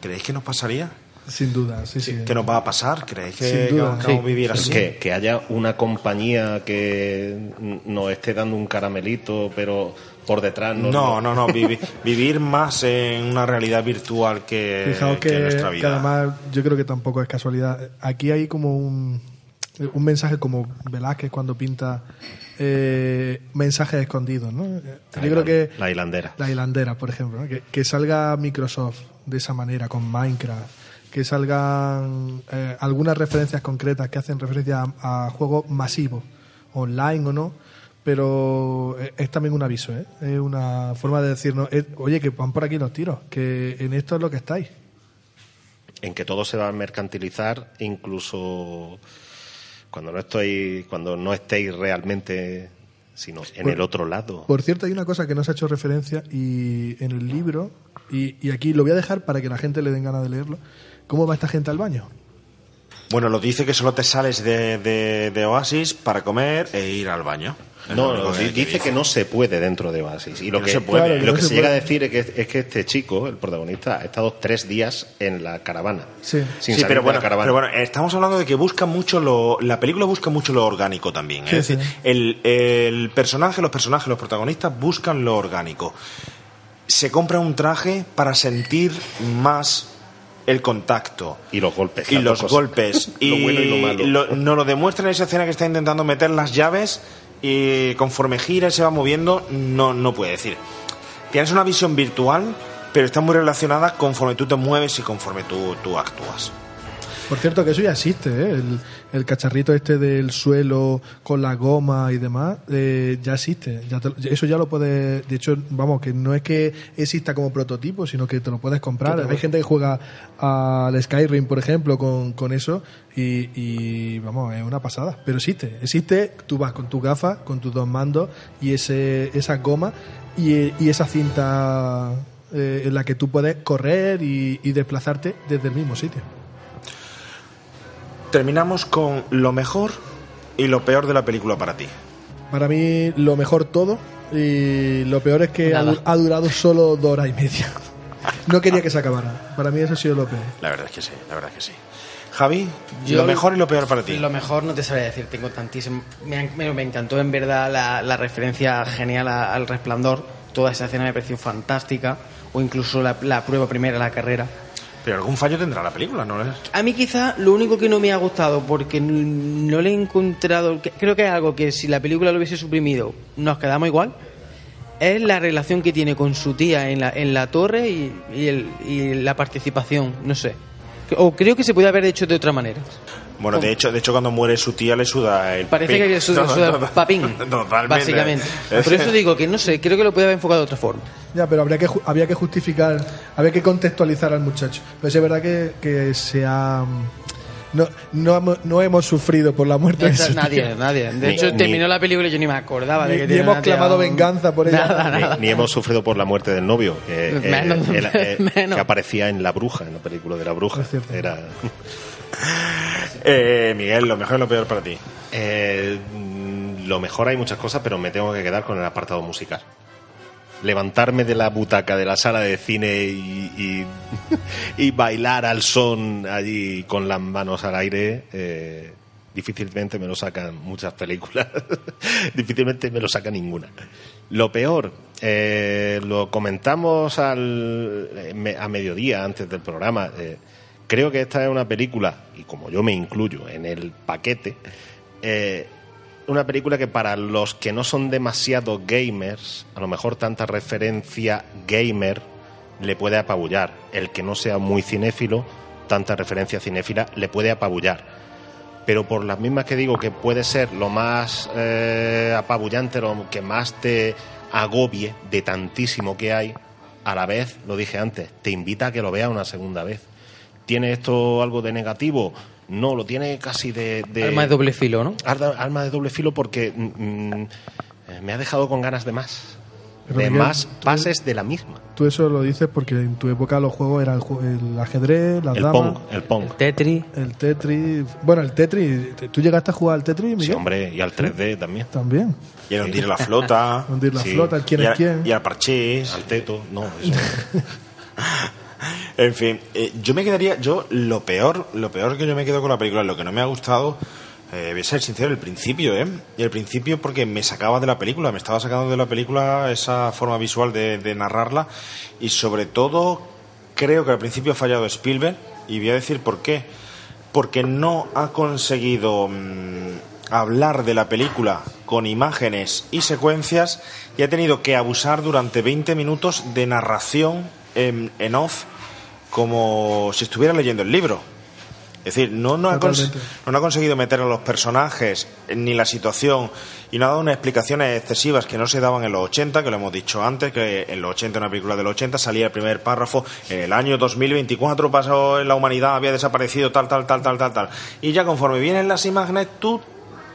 ¿Creéis que nos pasaría? Sin duda, sí, sí. ¿Que nos va a pasar? ¿Creéis que, que vamos a vivir así? que, que haya una compañía que nos esté dando un caramelito, pero por detrás no. No, no, no, vivi- <laughs> vivir más en una realidad virtual que, Fijaos que que, en nuestra que vida. además yo creo que tampoco es casualidad. Aquí hay como un, un mensaje como Velázquez cuando pinta eh, mensajes escondidos, ¿no? Yo creo que La hilandera. la hilandera, por ejemplo, ¿no? que, que salga Microsoft de esa manera con Minecraft, que salgan eh, algunas referencias concretas que hacen referencia a, a juegos masivos, online o no, pero eh, es también un aviso, ¿eh? es una forma de decirnos, oye, que van por aquí los tiros, que en esto es lo que estáis. en que todo se va a mercantilizar, incluso cuando no estoy, cuando no estéis realmente, sino en Por- el otro lado. Por cierto, hay una cosa que no se ha hecho referencia y en el libro, y, y aquí lo voy a dejar para que la gente le den ganas de leerlo, ¿cómo va esta gente al baño? Bueno, lo dice que solo te sales de, de- de Oasis para comer e ir al baño. No, que- dice que no se puede dentro de Oasis. Y lo Que no que, se puede. Claro, lo no que se se, llega a decir es que, es que este chico, el protagonista, ha estado tres días en la caravana. Sí, Sin Sí, salir pero de bueno, la caravana. pero bueno, estamos hablando de que busca mucho lo. La película busca mucho lo orgánico también. ¿eh? Sí, es decir, sí. el, el personaje, los personajes, los protagonistas buscan lo orgánico. Se compra un traje para sentir más el contacto. Y los golpes. Y los cosas. golpes. <laughs> y lo bueno y lo malo. lo- nos lo demuestra en esa escena que está intentando meter las llaves y conforme gira y se va moviendo, no, no puede decir. Tienes una visión virtual, pero está muy relacionada conforme tú te mueves y conforme tú, tú actúas. Por cierto, que eso ya existe, ¿eh? el, el cacharrito este del suelo con la goma y demás, eh, ya existe. Ya te- eso ya lo puedes. De hecho, vamos, que no es que exista como prototipo, sino que te lo puedes comprar. Hay gente que juega al Skyrim, por ejemplo, con, con eso y, y, vamos, es una pasada. Pero existe, existe. Tú vas con tu gafa, con tus dos mandos y ese esa goma y, y esa cinta eh, en la que tú puedes correr y, y desplazarte desde el mismo sitio. Terminamos con lo mejor y lo peor de la película para ti. Para mí, lo mejor todo. Y lo peor es que ha, ha durado solo dos horas y media. <laughs> No quería que se acabara. Para mí, eso ha sido lo peor. La verdad es que sí, la verdad es que sí. Javi, Yo lo mejor y lo peor para ti. Lo mejor no te sabría decir, tengo tantísimo. Me, me- me encantó en verdad la, la referencia genial a- al resplandor. Toda esa escena me pareció fantástica. O incluso la, la prueba primera, la carrera. Pero algún fallo tendrá la película, ¿no? A mí quizá lo único que no me ha gustado, porque no le he encontrado, creo que es algo que si la película lo hubiese suprimido nos quedamos igual, es la relación que tiene con su tía en la, en la torre y, y y la participación, no sé. O creo que se puede haber hecho de otra manera. Bueno, de hecho, de hecho cuando muere su tía le suda el Parece papín. que le suda, <laughs> No, suda no, no. papín, <laughs> Totalmente. básicamente. Por eso digo que no sé, creo que lo puede haber enfocado de otra forma. Ya, pero habría que, había que justificar, había que contextualizar al muchacho. Pero es verdad que, que se ha... No, no, hemos- no hemos sufrido por la muerte de su nadie, tía. nadie. De Ni- hecho, ni- terminó la película y yo ni me acordaba de Ni- que ni hemos clamado venganza por ella. Nada, nada. Ni, ni hemos sufrido por la muerte del novio, que, <laughs> eh, Menos, eh, menos. que aparecía en La Bruja, en la película de La Bruja. Era... Eh, Miguel, lo mejor y lo peor para ti. Eh, lo mejor hay muchas cosas, pero me tengo que quedar con el apartado musical. Levantarme de la butaca de la sala de cine y, bailar al son allí con las manos al aire, eh, difícilmente me lo sacan muchas películas. <laughs> difícilmente me lo saca ninguna. Lo peor, lo comentamos al, a mediodía antes del programa. Creo que esta es una película, y como yo me incluyo en el paquete, eh, una película que para los que no son demasiado gamers, a lo mejor tanta referencia gamer le puede apabullar. El que no sea muy cinéfilo, tanta referencia cinéfila le puede apabullar. Pero por las mismas que digo que puede ser lo más eh, apabullante, lo que más te agobie de tantísimo que hay, a la vez, lo dije antes, te invita a que lo veas una segunda vez. ¿Tiene esto algo de negativo? No, lo tiene casi de... de- Arma de doble filo, ¿no? Arma, arma de doble filo porque mm, mm, me ha dejado con ganas de más. Pero, de Miguel, más pases de la misma. Tú eso lo dices porque en tu época los juegos eran el, el ajedrez, las El damas... Pong, el Pong. Tetris. El Tetris... Bueno, el Tetris... ¿Tú llegaste a jugar al Tetris, Miguel? Sí, hombre, y al 3D también. También. Y el hundir la flota. <laughs> Hundir la Sí. flota, el quién y es al- quién. Y al parchís. Al teto, no. eso- <laughs> <laughs> En fin, eh, yo me quedaría, yo lo peor, lo peor que yo me quedo con la película, lo que no me ha gustado, eh, voy a ser sincero, el principio, ¿eh? El principio porque me sacaba de la película, me estaba sacando de la película esa forma visual de, de narrarla y sobre todo creo que al principio ha fallado Spielberg y voy a decir por qué. Porque no ha conseguido mm, hablar de la película con imágenes y secuencias y ha tenido que abusar durante 20 minutos de narración en, en off como si estuviera leyendo el libro. Es decir, no, no, ha, no ha conseguido meter a los personajes ni la situación y no ha dado unas explicaciones excesivas que no se daban en los 80, que lo hemos dicho antes, que en los 80, una película de los 80, salía el primer párrafo, en el año 2024 pasó en la humanidad, había desaparecido tal, tal, tal, tal, tal, tal. Y ya conforme vienen las imágenes, tú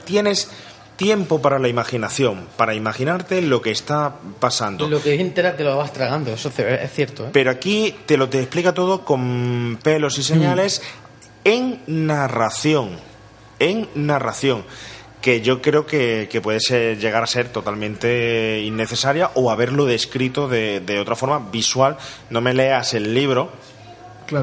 tienes tiempo para la imaginación, para imaginarte lo que está pasando. Lo que es entera te lo vas tragando, eso es cierto. ¿eh? Pero aquí te lo te explica todo con pelos y señales en narración. En narración. Que yo creo que, que puede ser- llegar a ser totalmente innecesaria o haberlo descrito de, de otra forma visual. No me leas el libro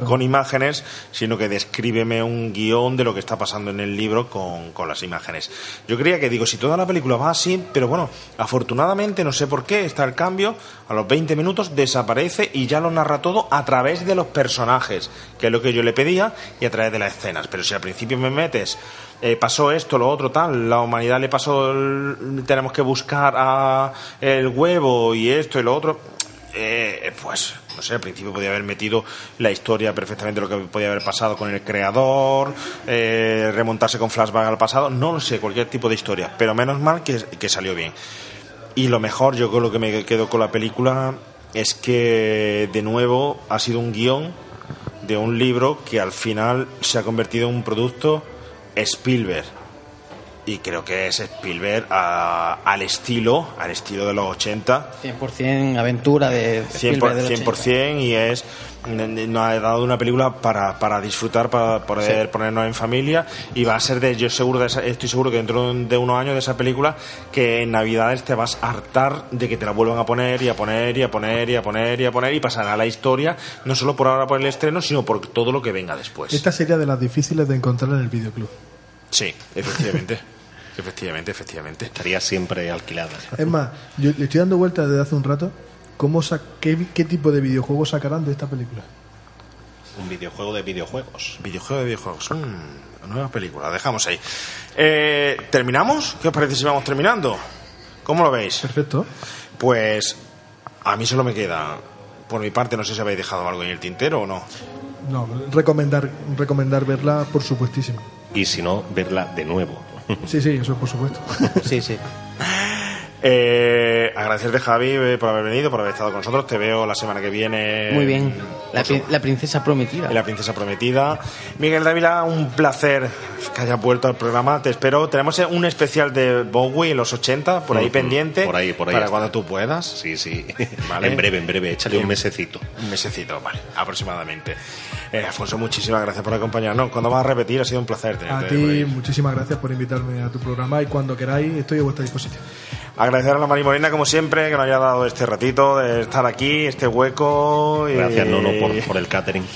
Con imágenes, sino que descríbeme un guion de lo que está pasando en el libro con, con las imágenes. Yo creía que, digo, si toda la película va así, pero bueno, afortunadamente, no sé por qué, está el cambio, a los 20 minutos desaparece y ya lo narra todo a través de los personajes, que es lo que yo le pedía, y a través de las escenas. Pero si al principio me metes, eh, pasó esto, lo otro, tal, la humanidad le pasó, tenemos que buscar a el huevo y esto y lo otro, eh, pues no sé, al principio podía haber metido la historia perfectamente lo que podía haber pasado con el creador, eh, remontarse con flashback al pasado, no lo sé, cualquier tipo de historia, pero menos mal que, que salió bien. Y lo mejor, yo con lo que me quedo con la película es que de nuevo ha sido un guion de un libro que al final se ha convertido en un producto Spielberg. Y creo que es Spielberg a- al estilo, al estilo de los 80, 100% aventura de 100%, Spielberg del 100% y es nos ha dado una película para, para disfrutar para poder ponernos en familia y va a ser de yo seguro de esa- estoy seguro que dentro de unos años de esa película que en navidades te vas a hartar de que te la vuelvan a poner y a poner y a poner y a poner y a poner y pasará la historia no solo por ahora por el estreno sino por todo lo que venga después. Esta sería de las difíciles de encontrar en el videoclub. Sí efectivamente <laughs> efectivamente efectivamente estaría siempre alquilada Es más, yo le estoy dando vueltas desde hace un rato. ¿Cómo sa- qué, qué tipo de videojuegos sacarán de esta película? Un videojuego de videojuegos. Videojuego de videojuegos. Mm, nueva película, dejamos ahí. Eh, ¿Terminamos? ¿Qué os parece si vamos terminando? ¿Cómo lo veis? Perfecto. Pues a mí solo me queda, por mi parte, no sé si habéis dejado algo en el tintero o no. No, recomendar, recomendar verla, por supuestísimo. Y si no, verla de nuevo. Sí, sí, eso por supuesto. Sí, sí. <laughs> Eh, agradecerte, Javi, eh, por haber venido, por haber estado con nosotros. Te veo la semana que viene. Muy bien. La, pri- la princesa prometida. Y la princesa prometida. Miguel Dávila, un placer que hayas vuelto al programa. Te espero. Tenemos un especial de Bowie en los 80, por ahí Ujú, pendiente. por ahí, por ahí Para está. cuando tú puedas. Sí, sí. <laughs> Vale. En breve, en breve. Échale un mesecito. Un mesecito, vale, aproximadamente. Eh, Alfonso, muchísimas gracias por acompañarnos. Cuando vas a repetir, ha sido un placer tenerte A ti, muchísimas gracias por invitarme a tu programa y cuando queráis estoy a vuestra disposición. Agradecer a la Mari Morena, como siempre, que nos haya dado este ratito de estar aquí, este hueco. y- Gracias, Nono, por, por el catering. <laughs>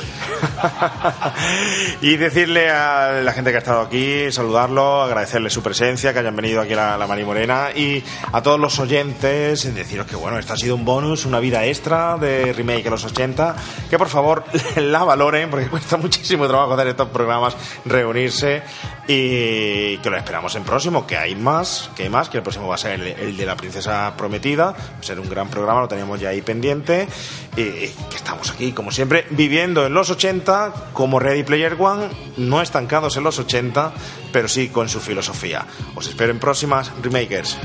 Y decirle a la gente que ha estado aquí, saludarlo, agradecerle su presencia, que hayan venido aquí a la, la Mari Morena y a todos los oyentes, deciros que bueno, esto ha sido un bonus, una vida extra de remake a los 80, que por favor <laughs> la valoren porque cuesta muchísimo trabajo hacer estos programas, reunirse y que lo esperamos en próximo, que hay más, que hay más, que el próximo va a ser el, el de la princesa prometida, va ser un gran programa, lo teníamos ya ahí pendiente y estamos aquí, como siempre, viviendo en los 80 como Ready Player One, no estancados en los 80, pero sí con su filosofía. Os espero en próximas remakers.